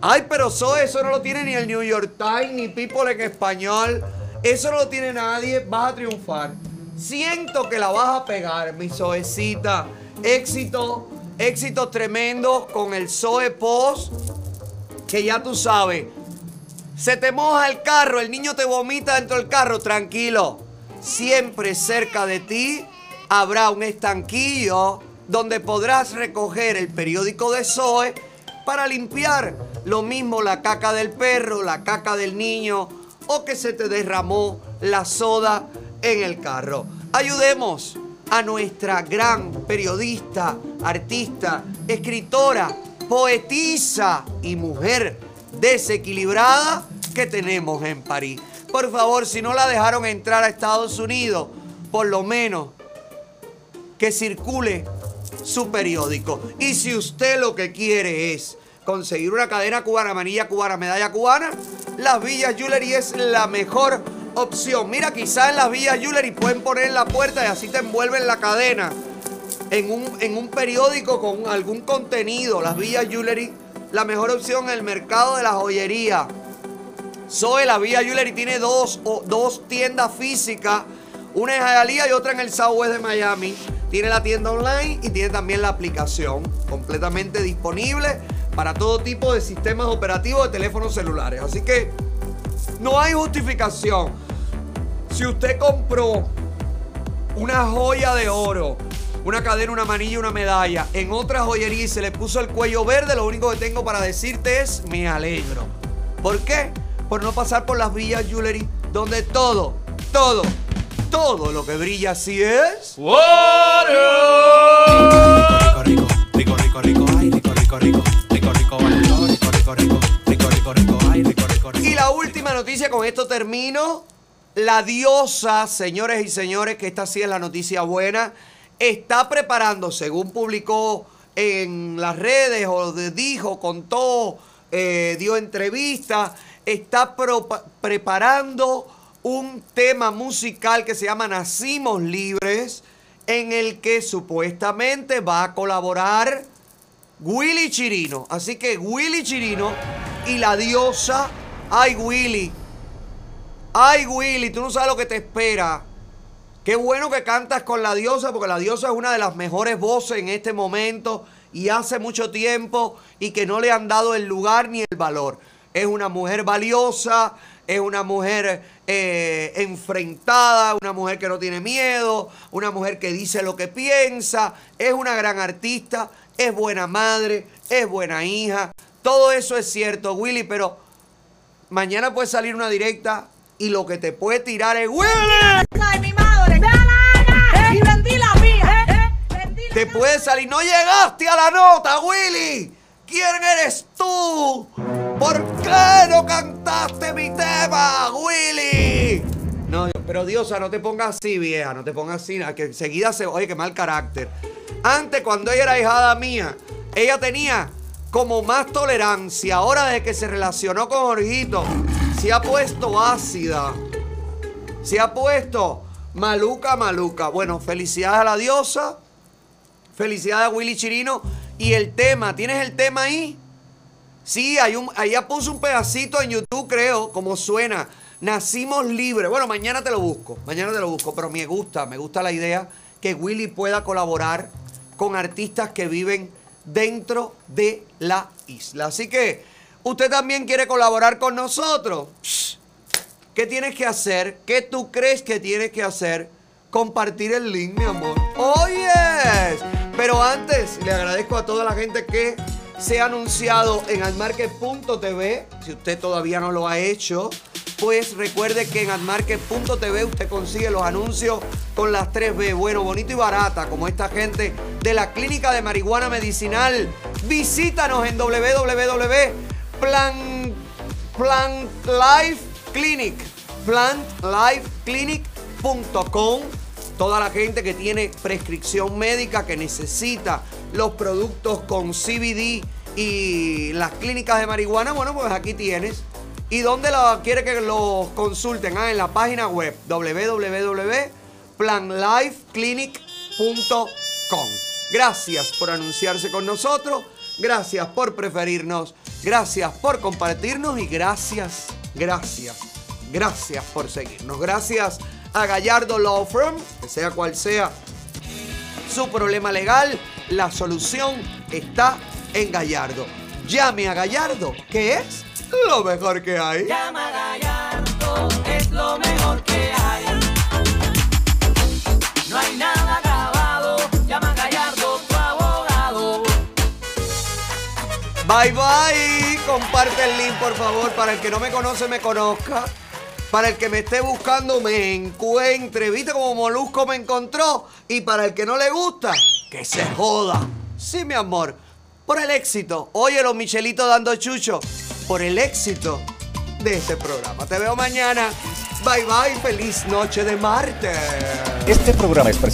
Ay, pero Zoe, eso no lo tiene ni el New York Times, ni People en español. Eso no lo tiene nadie. Vas a triunfar. Siento que la vas a pegar, mi Zoecita. Éxito Éxitos tremendos con el Zoe Post, que ya tú sabes. Se te moja el carro, el niño te vomita dentro del carro, tranquilo. Siempre cerca de ti habrá un estanquillo donde podrás recoger el periódico de Zoe para limpiar. Lo mismo la caca del perro, la caca del niño o que se te derramó la soda en el carro. Ayudemos a nuestra gran periodista, artista, escritora, poetisa y mujer desequilibrada que tenemos en París. Por favor, si no la dejaron entrar a Estados Unidos, por lo menos que circule su periódico. Y si usted lo que quiere es conseguir una cadena cubana, manilla cubana, medalla cubana, las Villas Jewelry es la mejor opción. Mira, quizás en las Villas Jewelry pueden poner en la puerta y así te envuelven la cadena en un, en un periódico con algún contenido. Las Villas Jewelry, la mejor opción en el mercado de la joyería. Zoe, la Villa Jewelry tiene dos, dos tiendas físicas, una en Hialeah y otra en el Southwest de Miami. Tiene la tienda online y tiene también la aplicación completamente disponible para todo tipo de sistemas operativos de teléfonos celulares. Así que no hay justificación. Si usted compró una joya de oro, una cadena, una manilla, una medalla en otra joyería y se le puso el cuello verde, lo único que tengo para decirte es me alegro. ¿Por qué? Por no pasar por las villas jewelry donde todo, todo, todo lo que brilla así es. Rico, rico, rico, ay, rico, rico, rico, rico, rico, rico, rico, rico, rico, rico, rico, rico, ay, rico, rico, rico. Y la última noticia, con esto termino. La diosa, señores y señores, que esta sí es la noticia buena, está preparando, según publicó en las redes o dijo, contó, eh, dio entrevista, está preparando un tema musical que se llama Nacimos Libres, en el que supuestamente va a colaborar Willy Chirino. Así que Willy Chirino y la diosa, ay Willy, ay Willy, tú no sabes lo que te espera. Qué bueno que cantas con la diosa, porque la diosa es una de las mejores voces en este momento y hace mucho tiempo y que no le han dado el lugar ni el valor. Es una mujer valiosa, es una mujer eh, enfrentada, una mujer que no tiene miedo, una mujer que dice lo que piensa, es una gran artista, es buena madre, es buena hija. Todo eso es cierto, Willy, pero mañana puede salir una directa y lo que te puede tirar es Willy. Te puede salir, no llegaste a la nota, Willy. ¿Quién eres tú? ¿Por qué no cantaste mi tema, Willy? No, pero Diosa, no te pongas así, vieja, no te pongas así, que enseguida se, oye, qué mal carácter. Antes, cuando ella era hijada mía, ella tenía como más tolerancia. Ahora, desde que se relacionó con Jorgito, se ha puesto ácida. Se ha puesto maluca, maluca. Bueno, felicidades a la diosa. Felicidades a Willy Chirino. Y el tema, ¿tienes el tema ahí? Sí, hay un, allá puso un pedacito en YouTube, creo, como suena. Nacimos libres. Bueno, mañana te lo busco. Mañana te lo busco. Pero me gusta, me gusta la idea que Willy pueda colaborar con artistas que viven dentro de la isla. Así que, ¿usted también quiere colaborar con nosotros? ¿Qué tienes que hacer? ¿Qué tú crees que tienes que hacer? Compartir el link, mi amor. ¡Oh! Pero antes, le agradezco a toda la gente que se ha anunciado en admarket.tv. Si usted todavía no lo ha hecho, pues recuerde que en admarket.tv usted consigue los anuncios con las 3B, bueno, bonito y barata, como esta gente de la Clínica de Marihuana Medicinal. Visítanos en www.plan Plant. Toda la gente que tiene prescripción médica, que necesita los productos con CBD y las clínicas de marihuana, bueno, pues aquí tienes. ¿Y dónde la quiere que los consulten? Ah, en la página web www.planlifeclinic.com. Gracias por anunciarse con nosotros, gracias por preferirnos, gracias por compartirnos y gracias, gracias, gracias por seguirnos. Gracias a Gallardo Law Firm, que sea cual sea su problema legal, la solución está en Gallardo. Llame a Gallardo, que es lo mejor que hay. Llama a Gallardo, es lo mejor que hay. No hay nada acabado, llama a Gallardo, tu abogado. Bye bye. Comparte el link, por favor, para el que no me conoce, me conozca. Para el que me esté buscando, me encuentre. ¿Viste cómo Molusco me encontró? Y para el que no le gusta, que se joda. Sí, mi amor. Por el éxito. Oye, los Michelitos dando chucho. Por el éxito de este programa. Te veo mañana. Bye bye. Feliz noche de martes. Este programa es presentado